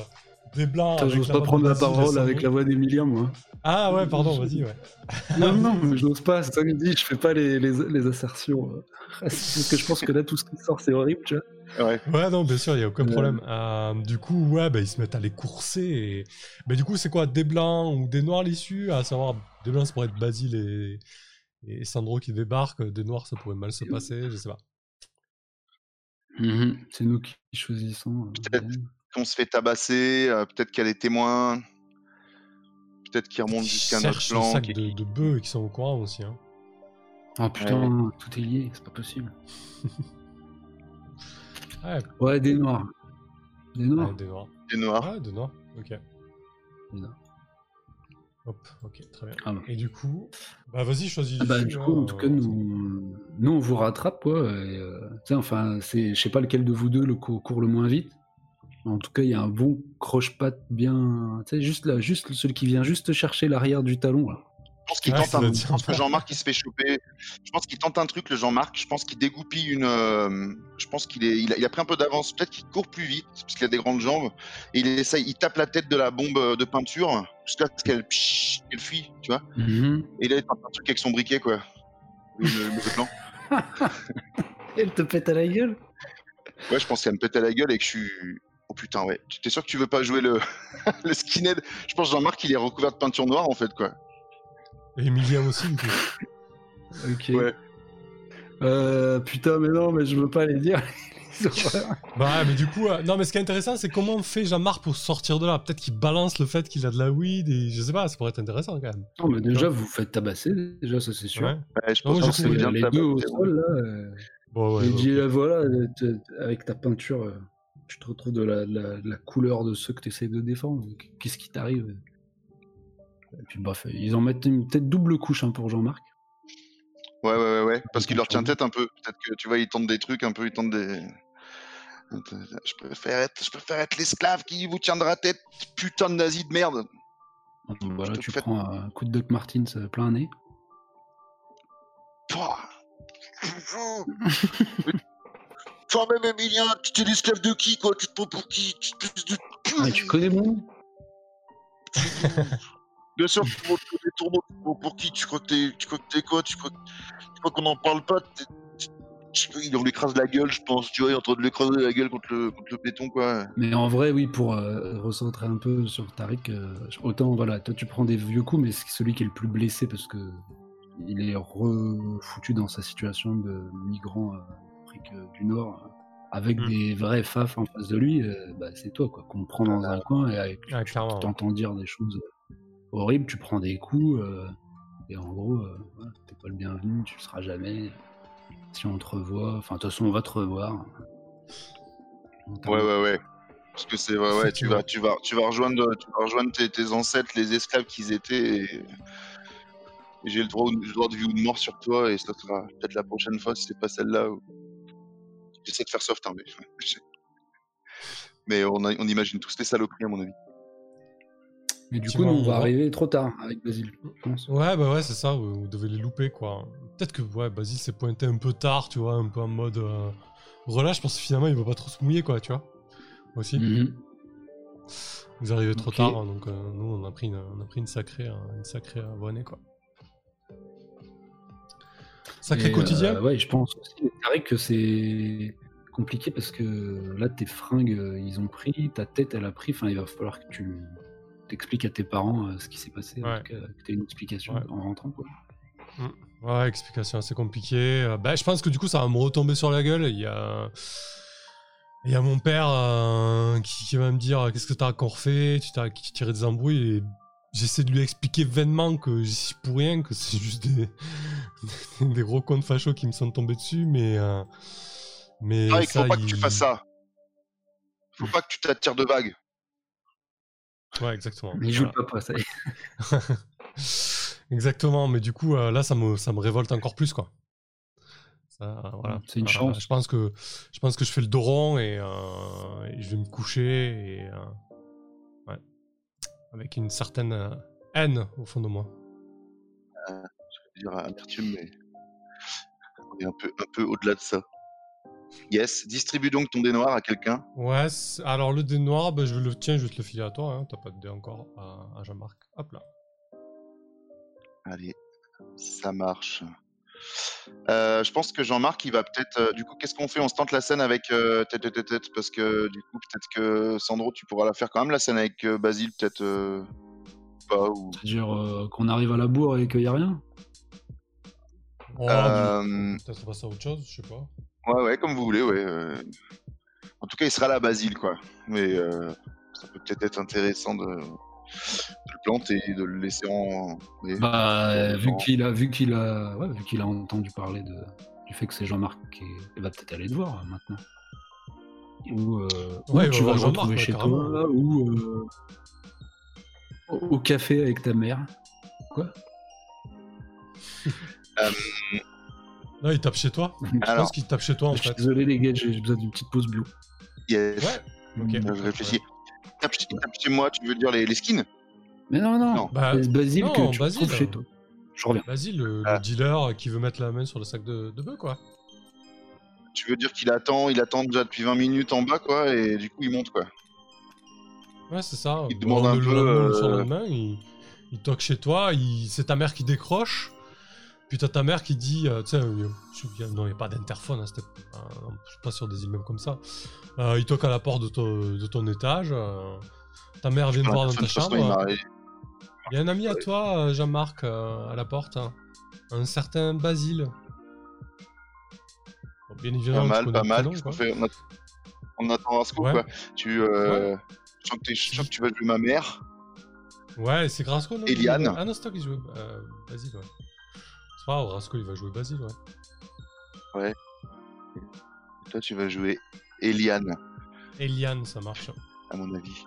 Des blancs. Putain, J'ose pas prendre la parole avec la voix d'Emilia, moi. Ah ouais, pardon, vas-y, ouais. Non, non, mais je n'ose pas, c'est ça que je dis, je fais pas les, les, les assertions. euh, Parce que je pense que là, tout ce qui sort, c'est horrible, tu vois. Ouais. Ouais, non, bien sûr, il y a aucun Euh. problème. Euh, du coup, ouais, bah, ils se mettent à les courser. Et... Mais du coup, c'est quoi Des blancs ou des noirs l'issue? À savoir, des blancs, ça pourrait être Basile et... et Sandro qui débarquent. Des noirs, ça pourrait mal se passer, je sais pas. C'est nous qui choisissons. euh, Peut-être. Qu'on se fait tabasser, euh, peut-être qu'elle est témoin. Peut-être qu'il remonte Ils jusqu'à notre flanc. sac de, de bœufs qui sont au courant aussi. Hein. Ah putain, tout est lié, c'est pas possible. Ouais, Ouais, des noirs. Des noirs. ouais, des noirs. des noirs. Ouais, des noirs, ok. Des noirs. Hop, ok, très bien. Ah bon. Et du coup, bah vas-y, choisis. Ah bah, du coup, hein, en tout cas, nous, nous on vous rattrape, quoi. Et, euh, tu sais, enfin, c'est, je sais pas lequel de vous deux le court, court le moins vite. En tout cas, il y a un bon croche-patte bien. Tu sais, juste là, juste celui qui vient juste chercher l'arrière du talon, là. Je pense qu'il Ouais, tente un... Je pense que Jean-Marc il se fait choper. Je pense qu'il tente un truc, le Jean-Marc. Je pense qu'il dégoupille une. euh, Je pense qu'il est. Il a... pris un peu d'avance. Peut-être qu'il court plus vite parce qu'il a des grandes jambes. Et il essaye. Il tape la tête de la bombe euh, de peinture jusqu'à ce qu'elle qu'elle fuit, tu vois. Et là il tente un truc avec son briquet quoi. Le, le- le plan. Elle te pète à la gueule? Ouais, je pense qu'elle me pète à la gueule et que je suis. Oh putain ouais. Tu T'es sûr que tu veux pas jouer le le skinhead? Je pense que Jean-Marc il est recouvert de peinture noire en fait quoi. Et Emilien aussi, du coup. Ok. Ouais. Euh, putain, mais non, mais je veux pas les dire. Bah ouais, mais du coup, euh, non, mais ce qui est intéressant, c'est comment on fait Jean-Marc pour sortir de là. Peut-être qu'il balance le fait qu'il a de la weed et je sais pas, ça pourrait être intéressant quand même. non, mais déjà, vous faites tabasser, déjà, ça c'est sûr. Ouais. Ouais, je Non, pense moi, que c'est bien de les deux au sol, là. euh, Bon, ouais. dit, ok. euh, voilà, avec ta peinture, euh, tu te retrouves de la, la- la couleur de ceux que tu essaies de défendre. Qu'est-ce qui t'arrive? Et puis, bref, ils en mettent une peut-être double couche hein, pour Jean-Marc. Ouais, ouais, ouais, ouais. Parce qu'il leur tient tête un peu. Peut-être que tu vois, ils tentent des trucs un peu, ils tentent des. Je préfère être, je préfère être l'esclave qui vous tiendra tête, putain de nazi de merde. Donc, voilà, tu prends un coup de Doc Martins euh, plein nez. Pouah. Toi-même, Emilien, tu t'es l'esclave de qui, quoi Tu te prends pour qui? Tu te de Ah, tu connais mon Bien sûr, tu montes des tournois pour, qui? Tu crois que t'es, tu crois que t'es quoi? Tu crois, qu'on n'en parle pas? On l'écrase la gueule, je pense. Tu vois, il est en train de l'écraser la gueule contre le, contre le béton, quoi. Mais en vrai, oui, pour euh, recentrer un peu sur Tariq, euh, autant voilà, toi tu prends des vieux coups, mais c'est celui qui est le plus blessé parce que il est refoutu dans sa situation de migrant euh, Euh, du Nord, euh, avec Mm. des vrais faf en face de lui, euh, bah, c'est toi quoi, qu'on prend dans un coin et avec, Ouais, tu t'entends dire des choses horribles, tu prends des coups, euh, et en gros, euh, voilà, t'es pas le bienvenu, tu le seras jamais. Si on te revoit, enfin de toute façon on va te revoir. Ouais, ouais, ouais. Parce que c'est ouais, ouais, tu vas, tu vas, tu vas rejoindre, tu vas rejoindre tes, tes ancêtres, les esclaves qu'ils étaient. Et, j'ai le droit, ou- le droit de vie ou de mort sur toi, et ça sera peut-être la prochaine fois si c'est pas celle-là. J'essaie de faire soft, hein, mais. Mais on, a- on imagine tous les saloperies, à mon avis. Mais du coup, nous, on va arriver trop tard avec Basile. Ouais, bah ouais, c'est ça, vous, vous devez les louper, quoi. Peut-être que, ouais, Basile s'est pointé un peu tard, tu vois, un peu en mode euh, relâche, parce que finalement, il va pas trop se mouiller, quoi, tu vois. Aussi. Mhm. Vous arrivez trop tard, hein, donc euh, nous, on a pris une, on a pris une sacrée, euh, une sacrée abonnée, quoi. Sacré Et, quotidien euh, Ouais, je pense aussi, Tariq, que c'est compliqué parce que là, tes fringues, euh, ils ont pris, ta tête, elle a pris. Enfin, il va falloir que tu t'expliques à tes parents euh, ce qui s'est passé, Ouais. que tu une explication Ouais. en rentrant. Quoi. Ouais, explication assez compliquée. Euh, bah, je pense que du coup, ça va me retomber sur la gueule. Il y a, il y a mon père euh, qui, qui va me dire Qu'est-ce que t'as encore fait? Tu t'as qui tiré des embrouilles et j'essaie de lui expliquer vainement que j'y suis pour rien, que c'est juste des, des gros cons fachos qui me sont tombés dessus, mais. euh, mais Ah, il ça, faut pas que il- tu fasses ça. Faut pas que tu t'attires de vagues. Ouais, exactement. Mais il joue le papa, ça y est. Exactement, mais du coup, euh, là, ça me, ça me révolte encore plus, quoi. Ça, voilà. C'est une Euh, chance. Je pense, que, je pense que je fais le dos rond et, euh, et je vais me coucher et, euh. Avec une certaine euh, haine au fond de moi. Je vais dire amertume, mais on est un peu, un peu au-delà de ça. Yes, distribue donc ton dé noir à quelqu'un. Ouais, alors le dé noir, ben, je le tiens, je vais te le filer à toi. Hein. T'as pas de dé encore à, à Jean-Marc. Hop là. Allez, ça marche. Euh, je pense que Jean-Marc, il va peut-être. euh, du coup, qu'est-ce qu'on fait? On se tente la scène avec euh, tête, tête, tête, parce que du coup, peut-être que Sandro, tu pourras la faire quand même la scène avec euh, Basile, peut-être euh, pas ou. C'est-à-dire euh, qu'on arrive à la bourre et qu'il n'y a rien? Oh, Euh, Peut-être passer à autre chose, je sais pas. Ouais, ouais, comme vous voulez, ouais. euh. En tout cas, il sera là, Basile, quoi. Mais euh, ça peut peut-être être intéressant de... de le planter, de le laisser en. mais- Bah, euh, vu qu'il a, vu qu'il a, ouais, vu qu'il a entendu parler de, du fait que c'est Jean-Marc qui est- il va peut-être aller te voir euh, maintenant. Ou, euh, ou Ouais, tu vas le retrouver ouais, chez carrément. toi, ou euh, au, café avec ta mère. Quoi? Non, il tape chez toi. Je Alors, pense qu'il tape chez toi en Je suis fait. désolé les gars, j'ai besoin d'une petite pause bio. yes. Ouais. Ok. Euh, Je réfléchis. Tape, chez- tape chez moi, tu veux dire les, les skins? Mais non, non, Non. Bah, c'est Basile non, que tu Basile. retrouves chez toi. Je reviens. Vas-y, le, le Ah. dealer qui veut mettre la main sur le sac de, de bœuf, quoi. Tu veux dire qu'il attend, il attend déjà depuis 20 minutes en bas, quoi, et du coup, il monte, quoi. Ouais, c'est ça. Il Bon, demande un le, peu, lendemain, le euh, surlendemain, il, il toque chez toi, il- c'est ta mère qui décroche. Puis t'as ta mère qui dit, euh, tu sais, euh, je non, il n'y a pas d'interphone, hein, c'était- euh, je suis pas sur des immeubles comme ça. Euh, il toque à la porte de ton, de ton étage. euh, ta mère vient te voir dans ta chambre. il y a un ami à toi, euh, Jean-Marc, euh, à la porte. hein. Un certain Basile. Bon, bien Pas évidemment, tu mal, connais pas le mal. prénom, Qu'est-ce quoi. qu'on fait on, att- on attend un scoop, Ouais. quoi. Tu, euh... je, sens que t'es- je sens que tu vas jouer ma mère. Ouais, c'est Grasco, non Eliane. qui- Ah non, c'est toi qui joue euh, Basile, ouais. Grave, Grasco, il va jouer Basile, ouais. Et toi, tu vas jouer Eliane, Eliane, ça marche. à mon avis.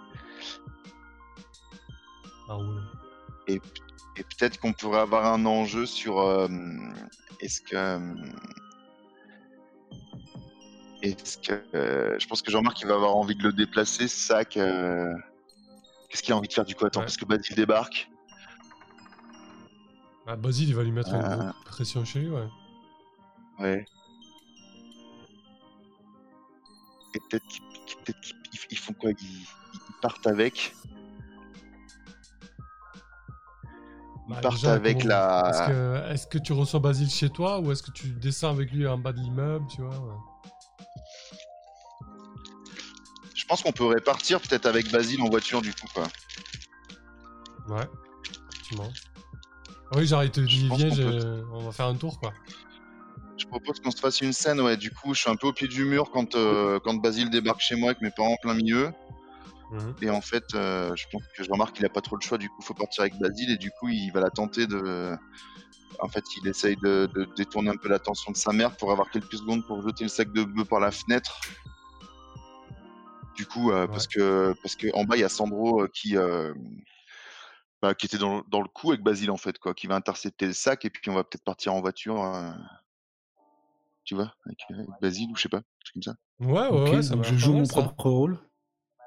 Ah ouais. Et peut-être qu'on pourrait avoir un enjeu sur euh, est-ce que euh, est-ce que euh, je pense que Jean-Marc il va avoir envie de le déplacer ce sac euh, qu'est-ce qu'il a envie de faire du coup attends Ouais. parce que Basile débarque? Ah, Basile, il va lui mettre une grosse pression chez lui, ouais. ouais et peut-être qu'ils ils font quoi? Ils, ils partent avec? Ils Bah, partent déjà, avec comment- la. Est-ce que, tu reçois Basile chez toi ou est-ce que tu descends avec lui en bas de l'immeuble, tu vois ouais. Je pense qu'on peut répartir peut-être avec Basile en voiture du coup quoi. Ouais, effectivement. Oui, il viens, qu'on j'ai- on va faire un tour, quoi. Je propose qu'on se fasse une scène, ouais. Du coup, je suis un peu au pied du mur quand, euh, quand Basile débarque chez moi avec mes parents en plein milieu. Mhm. Et en fait, euh, je pense que je remarque qu'il a pas trop le choix. Du coup, faut partir avec Basile et du coup, il va la tenter de. En fait, il essaye de, de détourner un peu l'attention de sa mère pour avoir quelques secondes pour jeter le sac de bœuf par la fenêtre. Du coup, euh, parce que parce que en bas, il y a Sandro qui bah, qui était dans, dans le coup avec Basile en fait, quoi, qui va intercepter le sac et puis on va peut-être partir en voiture. euh, tu vois, avec, euh, avec Basile ou je sais pas, comme ça. Ouais, ouais, ouais, ça je joue mon ça. propre rôle.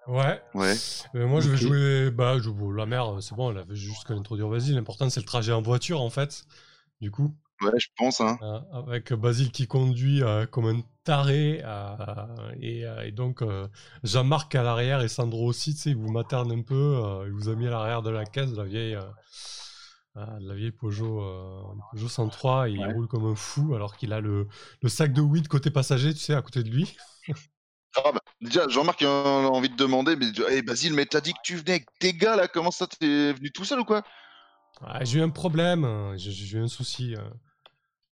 Ouais. Ouais. Euh, moi, je vais jouer. Bah, je... la mère, euh, c'est bon, elle avait juste qu'à introduire Basile. L'important, c'est le trajet en voiture, en fait. Du coup, Ouais, je pense. Hein. euh, avec Basile qui conduit euh, comme un euh, et, euh, et donc, euh, Jean-Marc à l'arrière et Sandro aussi, tu sais, il vous materne un peu. il vous a mis à l'arrière de la caisse de la vieille. de la vieille Peugeot, euh, Peugeot 103 et il Ouais. roule comme un fou alors qu'il a le, le sac de weed côté passager, tu sais, à côté de lui. Ah bah, déjà, Jean-Marc a envie de demander, mais hey, Basile, mais t'as dit que tu venais avec tes gars là, comment ça, t'es venu tout seul ou quoi? Ah, j'ai eu un problème, j'ai j'ai eu un souci.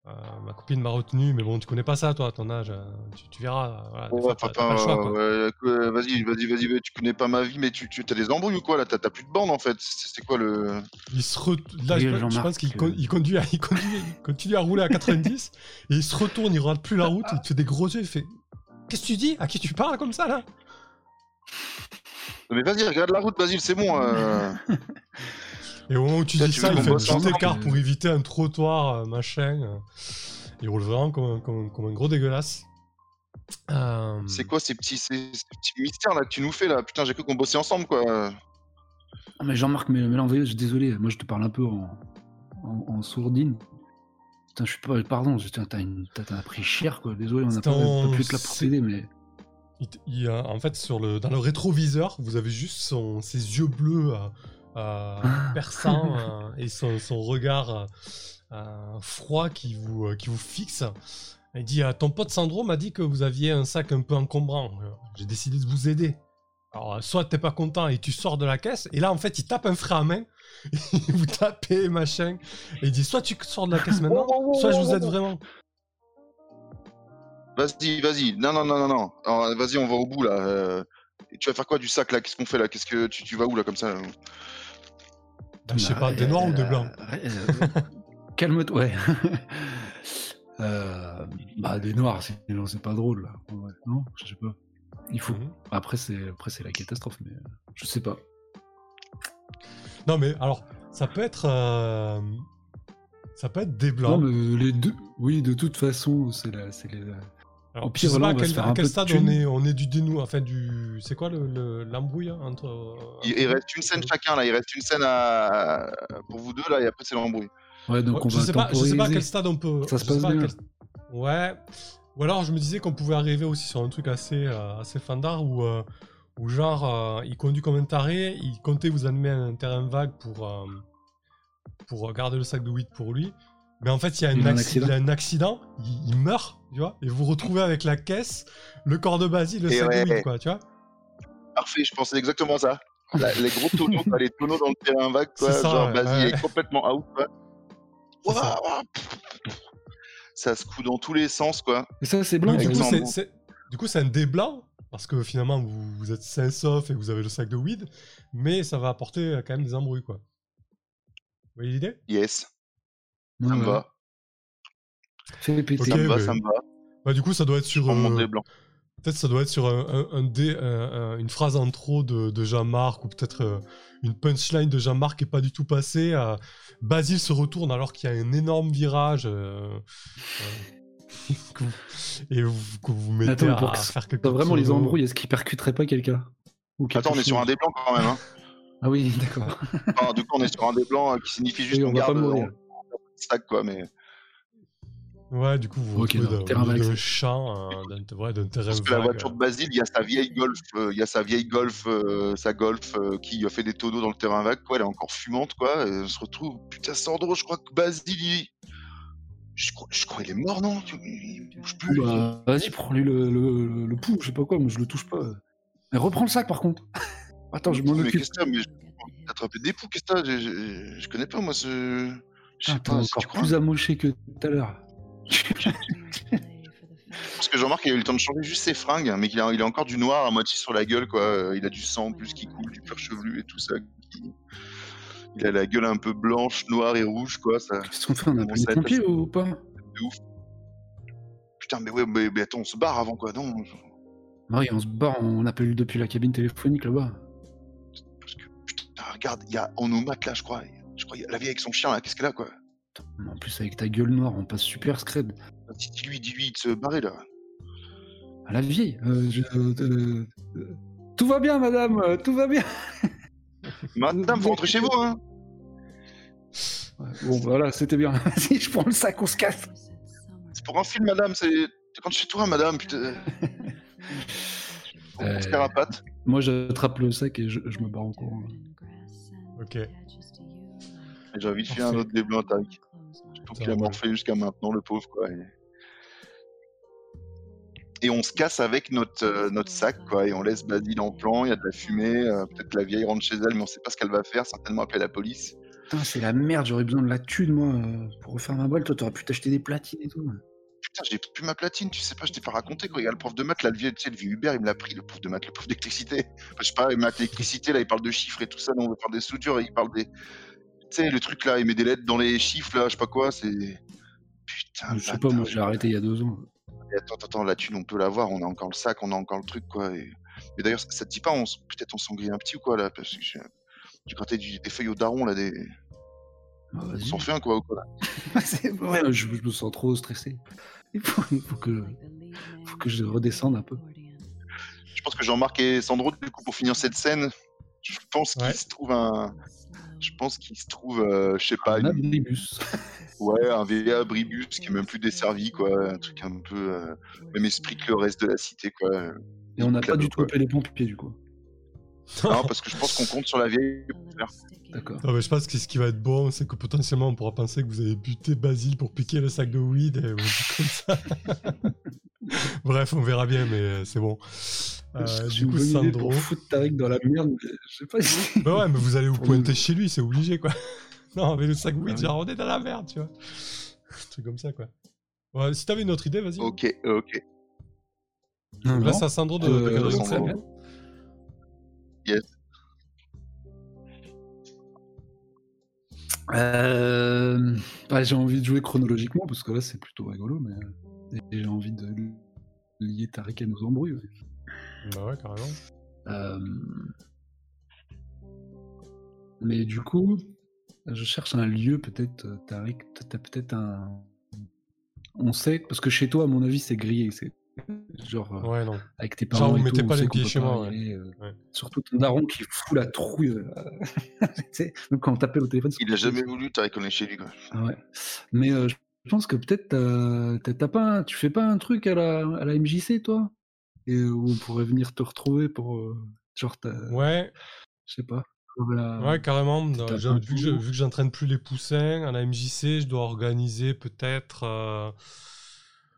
Euh, ma copine m'a retenu, mais bon, tu connais pas ça, toi, à ton âge. euh, tu, tu verras. voilà, fois, papa, pas le choix, euh, vas-y, vas-y, vas-y, vas-y, tu connais pas ma vie, mais tu, tu as des embrouilles ou quoi là? T'as t'as plus de bande en fait, c'est quoi le. Il se re- Là, je, Oui, pense- je Jean-Marc, pense qu'il con- il conduit, à- il, conduit, il continue à rouler à 90 et il se retourne, il regarde plus la route, il te fait des gros yeux, il fait Qu'est-ce que tu dis? À qui tu parles comme ça là? Mais vas-y, regarde la route, Basile, c'est bon. euh. Et au moment où tu dis tu ça, il fait un bosse petit ensemble écart pour éviter un trottoir, euh, machin. Il roule vraiment comme un, comme comme un gros dégueulasse. Euh, C'est quoi ces petits, ces, ces petits mystères là que tu nous fais là? Putain, j'ai cru qu'on bossait ensemble quoi. Ah, mais Jean-Marc, mais, mais là, en vrai, je suis désolé, moi je te parle un peu en, en, en sourdine. Putain, je suis pas. Pardon, t'as une- t'as- t'as pris cher quoi, désolé, on n'a C'est pas, en- pas pu être là pour c'est- t'aider, mais. Il il a- en fait, sur le, dans le rétroviseur, vous avez juste son, ses yeux bleus euh, euh, perçants euh, et son, son regard euh, froid qui vous, euh, qui vous fixe. Il dit euh, Ton pote Sandro m'a dit que vous aviez un sac un peu encombrant. J'ai décidé de vous aider. Alors, soit t'es pas content et tu sors de la caisse, et là, en fait, il tape un frein à main, vous tapez, machin, et il dit Soit tu sors de la caisse maintenant, soit je vous aide vraiment. Vas-y, vas-y. Non, non, non, non, non. Vas-y, on va au bout là. euh. Et tu vas faire quoi du sac là? Qu'est-ce qu'on fait là? Qu'est-ce que tu, tu vas où là comme ça? là je sais pas, des noirs ou des blancs euh, Calme-toi, ouais. Euh, bah, des noirs, sinon c'est pas drôle. Ouais, non, je sais pas. Il faut. Mhm. Après, c'est après c'est la catastrophe, mais euh, je sais pas. Non mais alors, ça peut être, euh, ça peut être des Non, blancs. mais les deux. Oui, de toute façon, c'est la, c'est les. Alors, au pire, je sais voilà, pas on à va se quel, faire à un quel peu de stade thune. on est, on est du dénou, enfin du, c'est quoi le- le- l'embrouille hein, entre. euh, il, il reste une scène chacun là. Il reste une scène à... pour vous deux là et après c'est l'embrouille. Ouais, donc Ouais, on je va sais pas, je sais pas à temporiser. quel stade on peut. Ça je se sais passe pas à bien. quel- Ouais. Ou alors je me disais qu'on pouvait arriver aussi sur un truc assez, euh, assez fandard où, euh, où genre euh, il conduit comme un taré, il comptait vous amener à un terrain vague pour, euh, pour garder le sac de weed pour lui. Mais en fait, il y a un, Il a un acci- accident. il a un accident, il, il meurt, tu vois, et vous retrouvez avec la caisse, le corps de Basile, le Et sac ouais. de weed, quoi, tu vois. Parfait, je pensais exactement ça. La- les gros tonneaux, les tonneaux dans le terrain vague, quoi. Ça, genre, ouais, ouais. est complètement out, quoi. Ça. Se coud dans tous les sens, quoi. Et ça, c'est blanc. Du, coup, du coup, c'est un dé blanc, parce que finalement, vous, vous êtes sain sauf et vous avez le sac de weed, mais ça va apporter quand même des embrouilles, quoi. Vous voyez l'idée? Yes, ça me va. Fais péter. Ça me va, mais- ça me va. Bah, du coup, ça doit être sur. euh. Peut-être ça doit être sur un, un- un dé, un- un- une phrase en trop de, de Jean-Marc, ou peut-être euh, une punchline de Jean-Marc qui n'est pas du tout passée. euh, Basile se retourne alors qu'il y a un énorme virage. euh, euh, que vous- et vous, que vous mettez Attends, à, pour que à faire quelque T'as vraiment les chose. embrouilles, est-ce qu'ils percuteraient pas quelqu'un Attends, on est sur chose un dé blanc quand même. Hein. Ah oui, d'accord. Enfin, du coup, on est sur un dé blanc euh, qui signifie juste qu'on pas garde mourir. on- on stack, quoi. Mais Ouais, du coup, vous vous Ok, retrouvez non, dans- terrain au milieu vague, d'un c'est- champ, euh, d'un ouais, terrain Parce que la voiture de Basile, il y a sa vieille Golf, euh, il y a sa vieille Golf, euh, sa Golf euh, qui a fait des tonneaux dans le terrain vague, quoi. Elle est encore fumante, quoi. Et on se retrouve, putain, Sandro, je crois que Basile, il... je crois, je crois qu'il est mort, non? Il bouge plus. Bah, vas-y, prends-lui le, le, le, le pouls, je sais pas quoi, mais je le touche pas. Mais reprends le sac par contre. Attends, je m'en mais occupe. qu'est-ce que t'as Mais je- attrapé des poux, qu'est-ce que t'as? Je, je- je connais pas, moi, ce. Je sais pas, encore crois. plus amoché que tout à l'heure. Parce que Jean-Marc, il a eu le temps de changer juste ses fringues, mais qu'il a, il a encore du noir à moitié sur la gueule, quoi. Il a du sang en plus qui coule, du cuir chevelu et tout ça. qui- Il a la gueule un peu blanche, noire et rouge, quoi. Ça... Qu'est-ce qu'on fait On appelle les pompiers ou pas? Putain, mais ouais, mais, mais attends, on se barre avant, quoi. Non, Oui, on se barre, on appelle depuis la cabine téléphonique là-bas. parce que, putain, regarde, il y a maths, là, je crois. Je crois, il y a la vieille avec son chien, là. Qu'est-ce qu'elle a, quoi? En plus, avec ta gueule noire, on passe super scred. Dis- Dis-lui, dis-lui de se barrer, là. À la vieille. euh, je- euh, euh, tout va bien, madame, tout va bien. Madame, faut rentrer chez vous, hein. Bon, voilà, c'était bien. Vas-y, je prends le sac, on se casse. C'est pour un film, madame, c'est. Tu rentres chez toi, madame, putain. On se Euh, carapate. Moi, j'attrape le sac et je, je me barre en courant. Ok. J'ai envie de faire un autre Tariq. Je trouve qu'il a morflé jusqu'à maintenant, le pauvre, quoi. Et, et on se casse avec notre, euh, notre sac, quoi. Et on laisse Basile en plan, il y a de la fumée. euh, Peut-être que la vieille rentre chez elle, mais on sait pas ce qu'elle va faire. Certainement appeler la police. Putain, c'est la merde, j'aurais besoin de la thune, moi, euh, pour refaire ma balle. Toi, t'aurais pu t'acheter des platines et tout. Putain, j'ai plus ma platine, tu sais pas, je t'ai pas raconté, quoi. Il y a le prof de maths, là, le vieux, tu sais, le vieux Hubert, il me l'a pris, le prof de maths, le prof d'électricité. Enfin, je sais pas, maths, électricité, là, il parle de chiffres et tout ça, nous, on veut faire des soudures, et il parle des. Tu sais, le truc là, il met des lettres dans les chiffres, là, je sais pas quoi, c'est. Putain, je sais pas, moi, j'ai arrêté il y a deux ans. Et attends, attends, la thune, on peut l'avoir, on a encore le sac, on a encore le truc, quoi. Et, et d'ailleurs, ça, ça te dit pas, on, peut-être on s'en grille un petit ou quoi, là, parce que j'ai gratté du- des feuilles au daron, là, des... Bah, on s'en fait un, quoi, ou quoi, là. je, je me sens trop stressé. Il faut, il faut que, faut que je redescende un peu. Je pense que Jean-Marc et Sandro, du coup, pour finir cette scène, je pense qu'il Ouais. se trouve un... Je pense qu'il se trouve, euh, je sais pas, Un une- abribus. ouais, un vieil abribus qui est même plus desservi, quoi, un truc un peu... euh, même esprit que le reste de la cité, quoi. Et on n'a pas du tout appelé les pompiers, du coup. Non, parce que je pense qu'on compte sur la vieille. D'accord. Non, mais je pense que ce qui va être bon, c'est que potentiellement on pourra penser que vous avez buté Basile pour piquer le sac de weed et comme ça. Bref, on verra bien, mais c'est bon. Euh, du une coup, Sandro. pour foutre Tariq dans la merde, mais je sais pas si... Bah ouais, mais vous allez vous pointer chez lui, c'est obligé quoi. non, avec le sac weed, Ah oui. genre on est dans la merde, tu vois. Un truc comme ça quoi. Ouais, si t'avais une autre idée, vas-y. Ok, ok. Là, c'est à Sandro de, Euh, de scène. Euh, bah, j'ai envie de jouer chronologiquement parce que là c'est plutôt rigolo, mais j'ai envie de lier Tariq à nos embrouilles. ouais. Bah ouais, carrément. Euh, Mais du coup, je cherche un lieu peut-être, euh, Tariq. T'as peut-être un. On sait parce que chez toi, à mon avis, c'est grillé. C'est genre euh, Ouais, non. avec tes Genre, parents. vous et mettez tout, pas les pieds chez moi, ouais. euh, Ouais. Surtout ton daron qui fout la trouille. euh, même quand on t'appelle au téléphone. Il a jamais voulu, t'as reconnu chez lui, quoi. Ah ouais. Mais euh, je pense que peut-être t'as- pas, un- tu fais pas un truc à la, à la MJC, toi? Et euh, où on pourrait venir te retrouver pour. euh, genre, t'as- Ouais, je sais pas. la- ouais, carrément. vu que je- tour. vu que j'entraîne plus les poussins à la MJC, je dois organiser peut-être.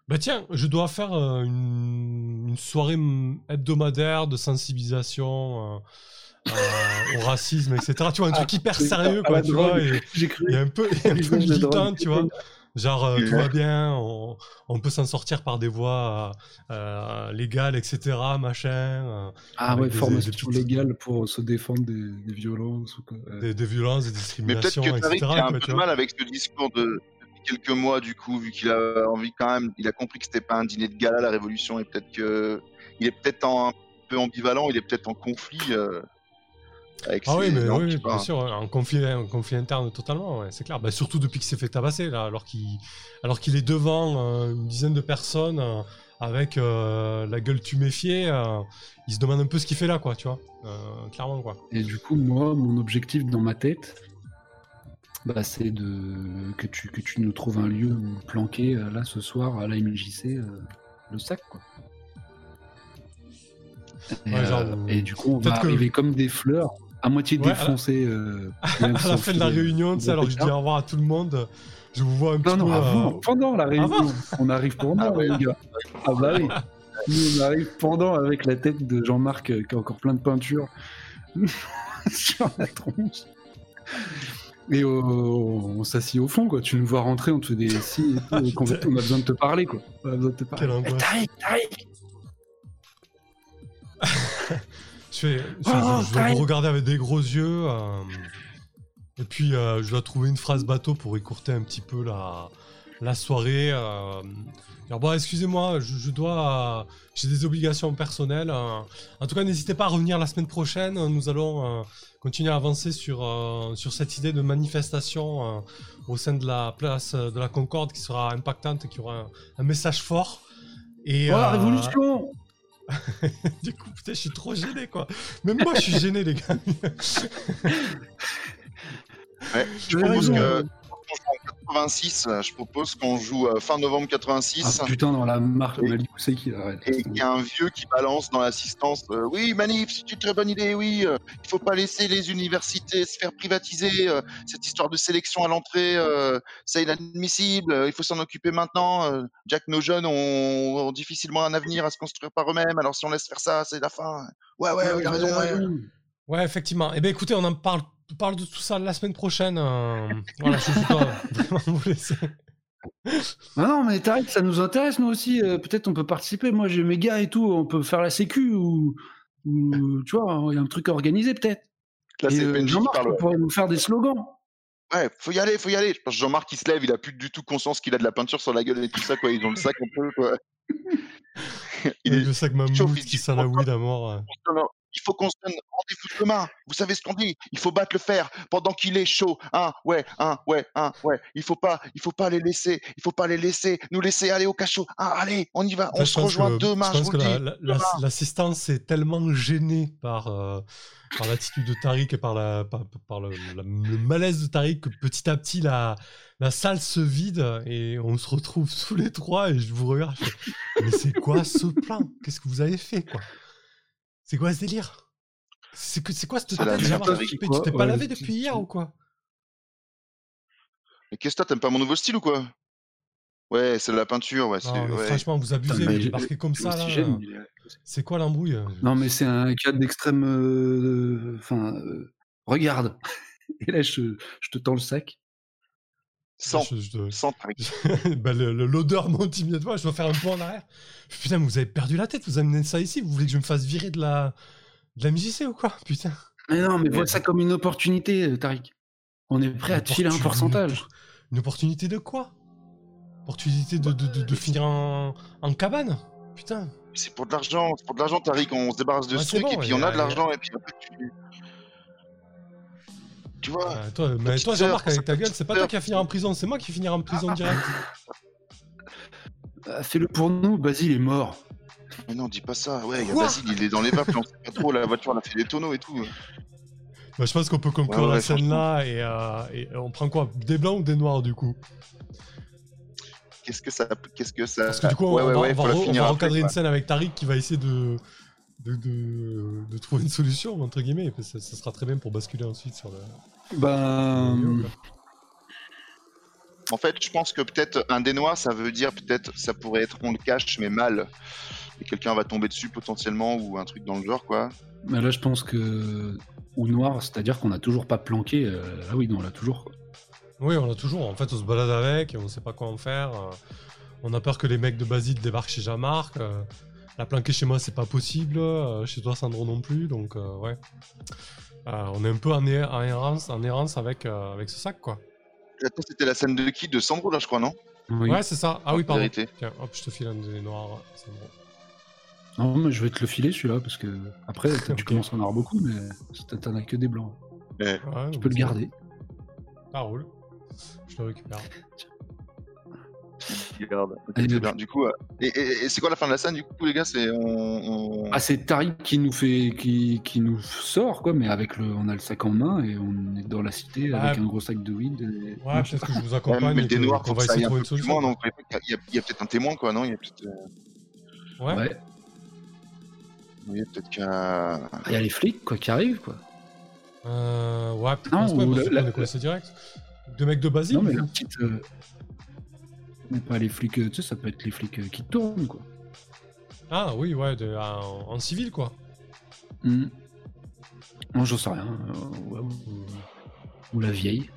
Bah tiens, je dois faire euh, une, une soirée hebdomadaire de sensibilisation euh, euh, au racisme, etc. Tu vois, un Ah, truc hyper c'est sérieux, à quoi, tu vois. et- J'ai cru. Il y a un peu, a un militant, tu vois. Genre, tout va bien, on, on peut s'en sortir par des voies légales, etc. Machin. Ah ouais, des- formation des petites- légale pour se défendre des, des violences ou quoi. Des, des violences, des Mais peut-être discriminations, que Tariq etc. a un peu de mal avec ce discours de quelques mois, du coup, vu qu'il a envie quand même, il a compris que c'était pas un dîner de gala, la révolution, et peut-être que il est peut-être en- un peu ambivalent, il est peut-être en conflit euh, avec Ah oui, ses- mais non, oui, je sais bien sûr, en conflit, en conflit interne totalement, ouais, c'est clair. Bah, surtout depuis qu'il s'est fait tabasser, là, alors qu'il alors qu'il est devant euh, une dizaine de personnes euh, avec euh, la gueule tuméfiée, euh, il se demande un peu ce qu'il fait là, quoi, tu vois. Euh, clairement, quoi. Et du coup, moi, mon objectif dans ma tête, bah, c'est de que tu, que tu nous trouves un lieu où planquer euh, là ce soir à la MJC euh, le sac quoi. Et, Ouais, genre, euh, et du coup on va que- arriver comme des fleurs à moitié Ouais, à la- défoncées. euh, à la fin de la réunion, tu sais, alors je dis au revoir à tout le monde. Je vous vois un petit Non, peu. avant, euh, pendant la réunion. Avant On arrive pendant, les gars. Ah bah oui. Nous, on arrive pendant avec la tête de Jean-Marc qui a encore plein de peinture sur la tronche. Et euh, on s'assied au fond, quoi. Tu nous vois rentrer, on te fait des signes et tout, et qu'on- on a besoin de te parler, quoi. On a besoin de te parler. Quelle angoisse. Tariq, Tariq Je, fais- je, Oh, je- je dois Tariq. vous regarder avec des gros yeux. euh, et puis, euh, je dois trouver une phrase bateau pour écourter un petit peu la, la soirée. euh. Alors, bon, excusez-moi, je, je dois. euh, J'ai des obligations personnelles. euh. En tout cas, n'hésitez pas à revenir la semaine prochaine. Nous allons euh, continuer à avancer sur, euh, sur cette idée de manifestation euh, au sein de la place euh, de la Concorde qui sera impactante, qui aura un, un message fort. Et, Oh, la euh, révolution du coup, putain, je suis trop gêné, quoi. Même moi, je suis gêné, les gars. Ouais, je propose que en 86, euh, je propose qu'on joue euh, fin novembre 86. Ah putain, dans la marque, Et- Malik Ousseiki, là, arrête. Et il y a un vieux qui balance dans l'assistance euh, Oui, Manif, c'est une très bonne idée, oui. euh, il faut pas laisser les universités se faire privatiser. euh, cette histoire de sélection à l'entrée, euh, c'est inadmissible. euh, il faut s'en occuper maintenant. euh, Jack, nos jeunes ont, ont difficilement un avenir à se construire par eux-mêmes. Alors si on laisse faire ça, c'est la fin. Ouais, ouais, il a raison. ouais. Ouais, effectivement. Eh bien, écoutez, on en parle, parle de tout ça la semaine prochaine. euh, Voilà, je ne dois vraiment vous laisser. Ah non, mais Tariq, ça nous intéresse, nous aussi. euh, Peut-être on peut participer. Moi, j'ai mes gars et tout. On peut faire la sécu ou, ou tu vois, il y a un truc organisé peut-être. Là, c'est euh, Jean-Marc pourrait nous faire des slogans. Ouais, faut y aller, faut y aller. Je pense que Jean-Marc il se lève, il a plus du tout conscience qu'il a de la peinture sur la gueule et tout ça, quoi. Ils ont le sac un peu, quoi. Il est Le sac mammouth chaud, qui sent la weed à mort. Il faut qu'on se donne rendez-vous demain. Vous savez ce qu'on dit? Il faut battre le fer pendant qu'il est chaud. Hein, ouais, hein, ouais, hein, ouais. Il faut pas, il faut pas les laisser. Il faut pas les laisser, nous laisser aller au cachot. Hein, allez, on y va. On se rejoint demain. Je pense vous que l'assistance est tellement gênée par, euh, par l'attitude de Tariq et par, la, par, par le, la- le malaise de Tariq que petit à petit la, la salle se vide et on se retrouve tous les trois et je vous regarde. je fais, Mais c'est quoi ce plan? Qu'est-ce que vous avez fait quoi? C'est quoi ce délire? C'est quoi cette tête, Tu t'es pas lavé depuis hier ou quoi? Mais qu'est-ce que t'as T'aimes pas mon nouveau style ou quoi? Ouais, c'est de la peinture. Ouais. Non. Franchement, vous abusez, débarquez comme ça il est- C'est quoi l'embrouille Non, mais c'est un cas d'extrême. euh, Enfin, euh, regarde. Et là, je, je te tends le sac. Sans, Je- je- sans Tariq. bah, l'odeur monte immédiatement, je dois faire un pas en arrière. Putain, mais vous avez perdu la tête, vous amenez ça ici, vous voulez que je me fasse virer de la, de la MJC ou quoi? Putain. Mais non, mais vois ça comme une opportunité, euh, Tariq. On est prêt à te filer un pourcentage. Une opportunité de quoi? Opportunité de, de, de, de finir en, en cabane? Putain. C'est pour de l'argent, c'est pour de l'argent, Tariq. On se débarrasse de Ouais, ce truc et puis on a de l'argent et puis après tu. Tu vois Euh, toi, mais Jean-Marc, avec ta gueule, c'est pas toi qui vas finir en prison, c'est moi qui vais finir en prison direct. Ah, Fais-le pour nous, Basile est mort. Mais non, dis pas ça. Ouais, il y a Basile, il est dans les vapes, on sait pas trop. La voiture, elle a fait des tonneaux et tout. Bah, je pense qu'on peut conclure Ouais, ouais, la scène là et, euh, et on prend quoi? Des blancs ou des noirs du coup? Qu'est-ce que ça. Qu'est-ce que ça. Parce que du coup, ouais, on, ouais, va, ouais, on va va recadrer quoi. une scène avec Tariq qui va essayer de, de, de, de trouver une solution, entre guillemets. parce que Ça, ça sera très bien pour basculer ensuite sur le. Ben. En fait, je pense que peut-être un dénois, ça veut dire peut-être, ça pourrait être on le cache, mais mal. Et quelqu'un va tomber dessus potentiellement ou un truc dans le genre, quoi. Mais là, je pense que. Ou noir, c'est-à-dire qu'on n'a toujours pas planqué. euh, Ah oui, non, on l'a toujours. quoi. Oui, on l'a toujours. En fait, on se balade avec, on sait pas quoi en faire. euh, On a peur que les mecs de Basile débarquent chez Jean-Marc. euh, La planquer chez moi, c'est pas possible. Chez toi, Sandro non plus. Donc, euh, ouais. Euh, on est un peu en, er- en errance, en errance avec, euh, avec ce sac, quoi. C'était la scène de qui? De Sandro, là, je crois, non? Oui. Ouais, c'est ça. Ah oui, pardon. Vérité. Tiens, hop, je te file un des noirs, Sandro. Non, mais je vais te le filer celui-là parce que après, tu commences à en avoir beaucoup, mais t'en as que des blancs. Ouais, Tu peux le garder. Ça roule. Je le récupère. Regarde. Ok, Allez, très hop. bien. Du coup, euh, et, et- et c'est quoi la fin de la scène du coup, les gars C'est on, on- Ah, c'est Tariq qui nous fait, qui, qui nous sort, quoi, mais avec le, on a le sac en main et on est dans la cité avec un gros sac de weed. et- Ouais, peut-être que je vous Ouais, accompagne mais et le dé que- noir, qu'on faut va que ça essayer aille de un trouver peu une plus loin, solution. donc il y a, peut-être un témoin, quoi, non Il y a peut-être, euh, Ouais. Ouais. oui, peut-être qu'un. Ah, Il y a les flics, quoi, qui arrivent, quoi. Euh, ouais, peut-être qu'on la- direct. Deux mecs de Basile Non, mais la petite. euh, Mais pas les flics, euh, tu sais, ça peut être les flics euh, qui tournent, quoi. Ah oui, ouais, de- en, en civil quoi. Hmm. Non, j'en sais rien. euh, ouais, ou... ou la vieille.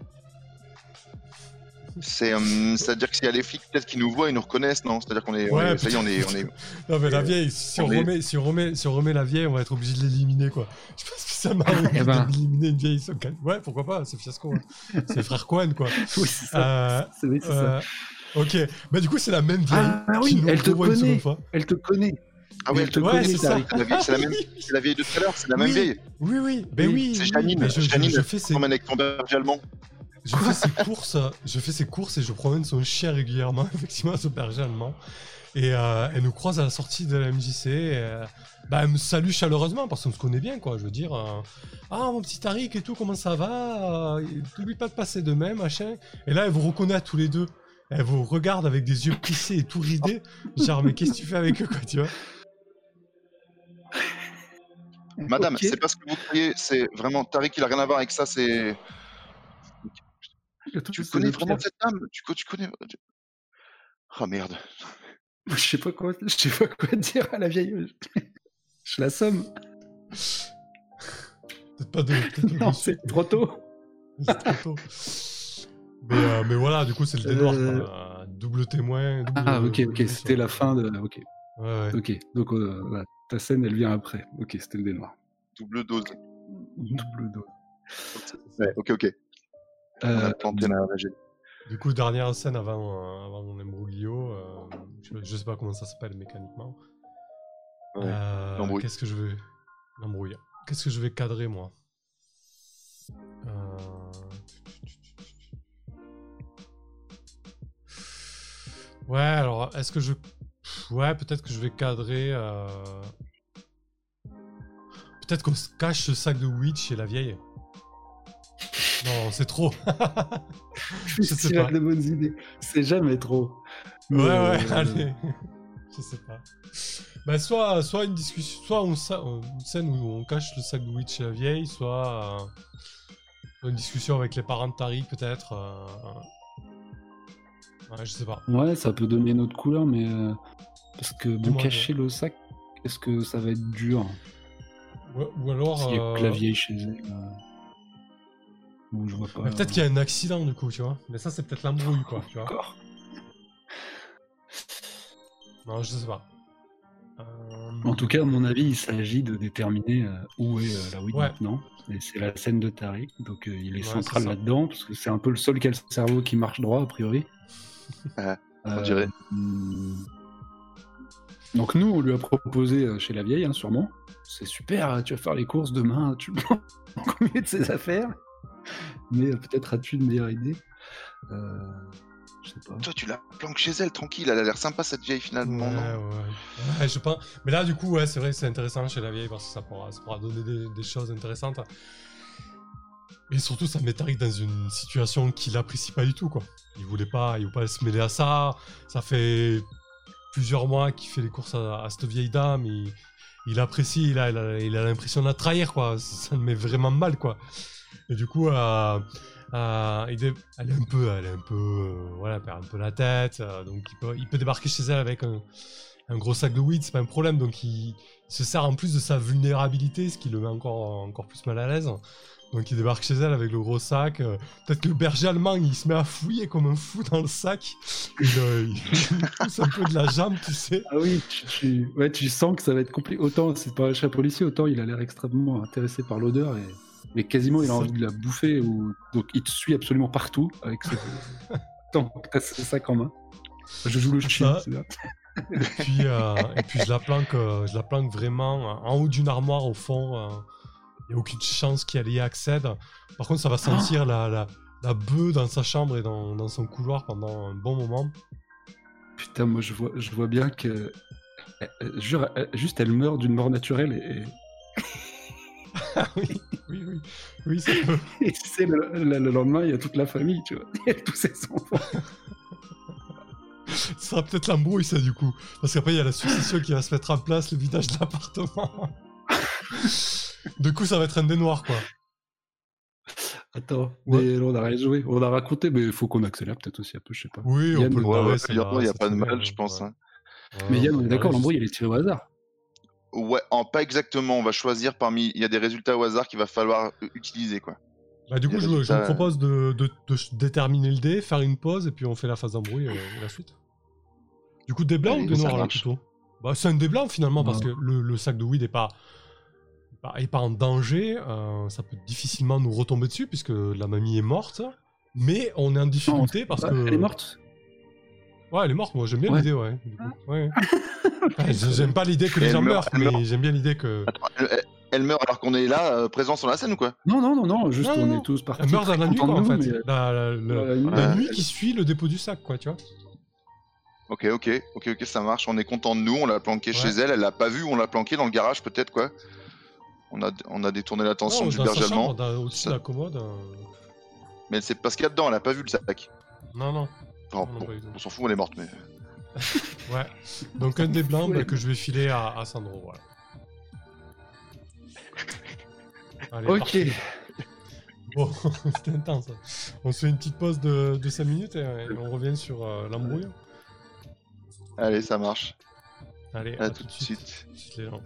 C'est, euh, c'est-à-dire que s'il y a les flics, peut-être qu'ils nous voient, ils nous reconnaissent, non? C'est-à-dire qu'on est, on Ouais, est- ça y est, on est, on est. Non mais la vieille, si on, on est- remet, si, on remet, si on remet la vieille, on va être obligé de l'éliminer quoi. Je pense que ça m'arrive Eh ben. d'éliminer une vieille. Ouais, pourquoi pas, c'est fiasco. hein. c'est frère Cohen quoi. Oui, c'est ça. Euh, C'est oui, c'est ça. Ok, bah du coup c'est la même vieille Ah qui oui, elle te connaît. Elle te connaît. Ah ouais, elle te Ouais, connaît, c'est ça. Tariq. c'est la vieille, c'est la même, Oui, c'est la vieille de tout à l'heure, c'est la même Oui. vieille. Oui, oui, ben Oui, oui. C'est oui, Janine, mais je, je- Janine, je fais ses, promène avec ton berger allemand. je fais ses courses, je fais ses courses et je promène son chien régulièrement, effectivement, à ce berger allemand. Et euh, elle nous croise à la sortie de la MJC. Et, euh, bah, elle me salue chaleureusement parce qu'on se connaît bien, quoi. Je veux dire, euh, ah mon petit Tariq et tout, comment ça va? Euh, T'oublies pas de passer demain, machin. Et là, elle vous reconnaît tous les deux. Elle vous regarde avec des yeux plissés et tout ridés. Genre, mais qu'est-ce que tu fais avec eux, quoi, tu vois? Madame, c'est pas ce que vous croyez, c'est vraiment Tariq, il a rien à voir avec ça, c'est. Tu connais vraiment cette dame? Tu, co- tu connais. Oh merde. Je sais pas quoi, je sais pas quoi dire à la vieille. Je. Peut-être pas de. peut-être pas de Non, c'est trop tôt. C'est trop tôt. Mais, euh, mais voilà, du coup, c'est le dénoir. Euh, quoi. Double témoin. Double, Ah, ok, ok, c'était la fin de. Ok, Ouais, ouais. ok. Donc, euh, voilà, ta scène, elle vient après. Ok, c'était le dénoir. Double dose. Double dos. Ouais, ok, ok. On Euh, a planté la. Du coup, dernière scène avant, euh, avant mon imbroglio. euh, je, je sais pas comment ça s'appelle mécaniquement. Euh. Qu'est-ce que je vais. L'embrouille. Qu'est-ce que je vais cadrer, moi? Euh, Ouais, alors, est-ce que je. Ouais, peut-être que je vais cadrer. euh, Peut-être qu'on se cache ce sac de weed chez la vieille. Non, c'est trop. je sais pas. as de bonnes idées. C'est jamais trop. Ouais, ouais, euh, allez. Je sais pas. Bah, soit, soit une discussion, soit on, sa- une scène où on cache le sac de weed chez la vieille, soit euh, une discussion avec les parents de Tariq, peut-être. euh, Ouais, je sais pas. Ouais, ça peut donner une autre couleur, mais. euh, Parce que bon, Dis-moi, cacher le sac, est-ce que ça va être dur? Ou, ou alors. S'il y a que euh, la vieille chez elle. euh, Ou je vois pas. mais peut-être qu'il y a un accident, du coup, tu vois. Mais ça, c'est peut-être l'embrouille, quoi, tu vois. Encore. Non, je sais pas. Euh, En tout cas, à mon avis, il s'agit de déterminer euh, où est euh, la weed Ouais. maintenant. Et c'est la scène de Tariq, donc euh, il est Ouais, central ça. là-dedans, parce que c'est un peu le seul qui a le cerveau qui marche droit, a priori. Ah, on Euh, dirait. Donc nous, on lui a proposé euh, chez la vieille, hein, sûrement. C'est super, tu vas faire les courses demain, tu prends combien de ses affaires? Mais euh, peut-être as-tu une meilleure idée? Euh, Je sais pas. Toi, tu la planques chez elle, tranquille. Elle a l'air sympa, cette vieille, finalement. Ouais, non? Ouais. Ouais, je pense. Mais là, du coup, ouais, c'est vrai que c'est intéressant chez la vieille parce que ça pourra, ça pourra donner des, des choses intéressantes. Et surtout, ça met Tariq dans une situation qu'il apprécie pas du tout, quoi. Il voulait pas, il voulait pas se mêler à ça. Ça fait plusieurs mois qu'il fait les courses à, cette vieille dame. Il, il apprécie, il a, l'impression de la trahir, quoi. Ça le met vraiment mal, quoi. Et du coup, euh, euh, elle est un peu, elle est un peu, euh, voilà, perd un peu la tête. donc il peut, débarquer chez elle avec un, un gros sac de weed, c'est pas un problème. Donc il, il se sert en plus de sa vulnérabilité, ce qui le met encore, encore plus mal à l'aise. Donc il débarque chez elle avec le gros sac. euh, Peut-être que le berger allemand, il se met à fouiller comme un fou dans le sac. Il, euh, il- pousse un peu de la jambe, tu sais. Ah oui, tu, tu- ouais, tu sens que ça va être compliqué. Autant c'est pas un chat policier, autant il a l'air extrêmement intéressé par l'odeur et mais quasiment il a envie de la bouffer ou donc il te suit absolument partout avec ce tant que t'as ce sac en main. Je joue le chien. Ça- c'est bien. Et puis, euh, et puis je la planque, je la planque vraiment en haut d'une armoire au fond. N'y a aucune chance qu'elle y accède. Par contre, ça va sentir la, la, la bœuf dans sa chambre et dans, dans son couloir pendant un bon moment. Putain, moi je vois, je vois bien que. jure, juste elle meurt d'une mort naturelle et, Ah oui, oui, oui. Oui, ça peut. et tu sais, le, le- le lendemain, il y a toute la famille, tu vois. Il y a tous ses enfants. Ce sera peut-être l'embrouille, ça, du coup. Parce qu'après, il y a la succession qui va se mettre en place, le vidage de l'appartement. Du coup, ça va être un des noirs, quoi. Attends, Ouais. mais on a rien joué. On a raconté, mais il faut qu'on accélère peut-être aussi un peu, je sais pas. Oui, on peut le ouais, il y a- pas de mal, bien, je pense, ouais. hein. Mais Yann, on est d'accord, l'embrouille, elle est tirée au hasard. Ouais, en pas exactement. On va choisir parmi. Il y a des résultats au hasard qu'il va falloir euh, utiliser, quoi. Bah, du coup, je, je vous résultats, propose de, de- de déterminer le dé, faire une pause, et puis on fait la phase d'embrouille et, et la suite. Du coup, des blancs Allez, ou des noirs, là, plutôt? Bah, C'est un des blancs, finalement, parce que le, le sac de weed est pas, pas- est pas en danger. euh, ça peut difficilement nous retomber dessus, puisque la mamie est morte. Mais on est en difficulté parce Ah, que... Elle est morte? Ouais, elle est morte, moi, j'aime bien Ouais. l'idée, ouais. Enfin, j'aime pas l'idée que les gens meurent, mais j'aime bien l'idée que... Attends, elle, meurt alors qu'on est là, euh, présent sur la scène ou quoi? Non, non, non, non, juste Non, on non. est tous partis. Elle meurt dans la nuit, quoi, en fait. nous, mais, La, la- euh, la- la nuit, la euh, nuit elle- qui suit le dépôt du sac, quoi, tu vois. Ok, ok, ok, ok, ça marche. On est content de nous. On l'a planqué Ouais. chez elle. Elle l'a pas vu. On l'a planqué dans le garage, peut-être quoi. On a, on a détourné l'attention Non, du allemand. chambre, dans- au-dessus Ça- la commode. euh, Mais c'est parce qu'il y a dedans. Elle a pas vu le sac. Non, non. Enfin, Non, non, bon, pas du tout. on s'en fout. Elle est morte, mais. Ouais. Donc un des bah, que je vais filer à, à Sandro, voilà. Allez, Ok. Bon, c'était intense. On se fait une petite pause de, de 5 minutes et, et on revient sur euh, l'embrouille. Allez, ça marche. Allez, À tout de suite. Tout de suite, les gens.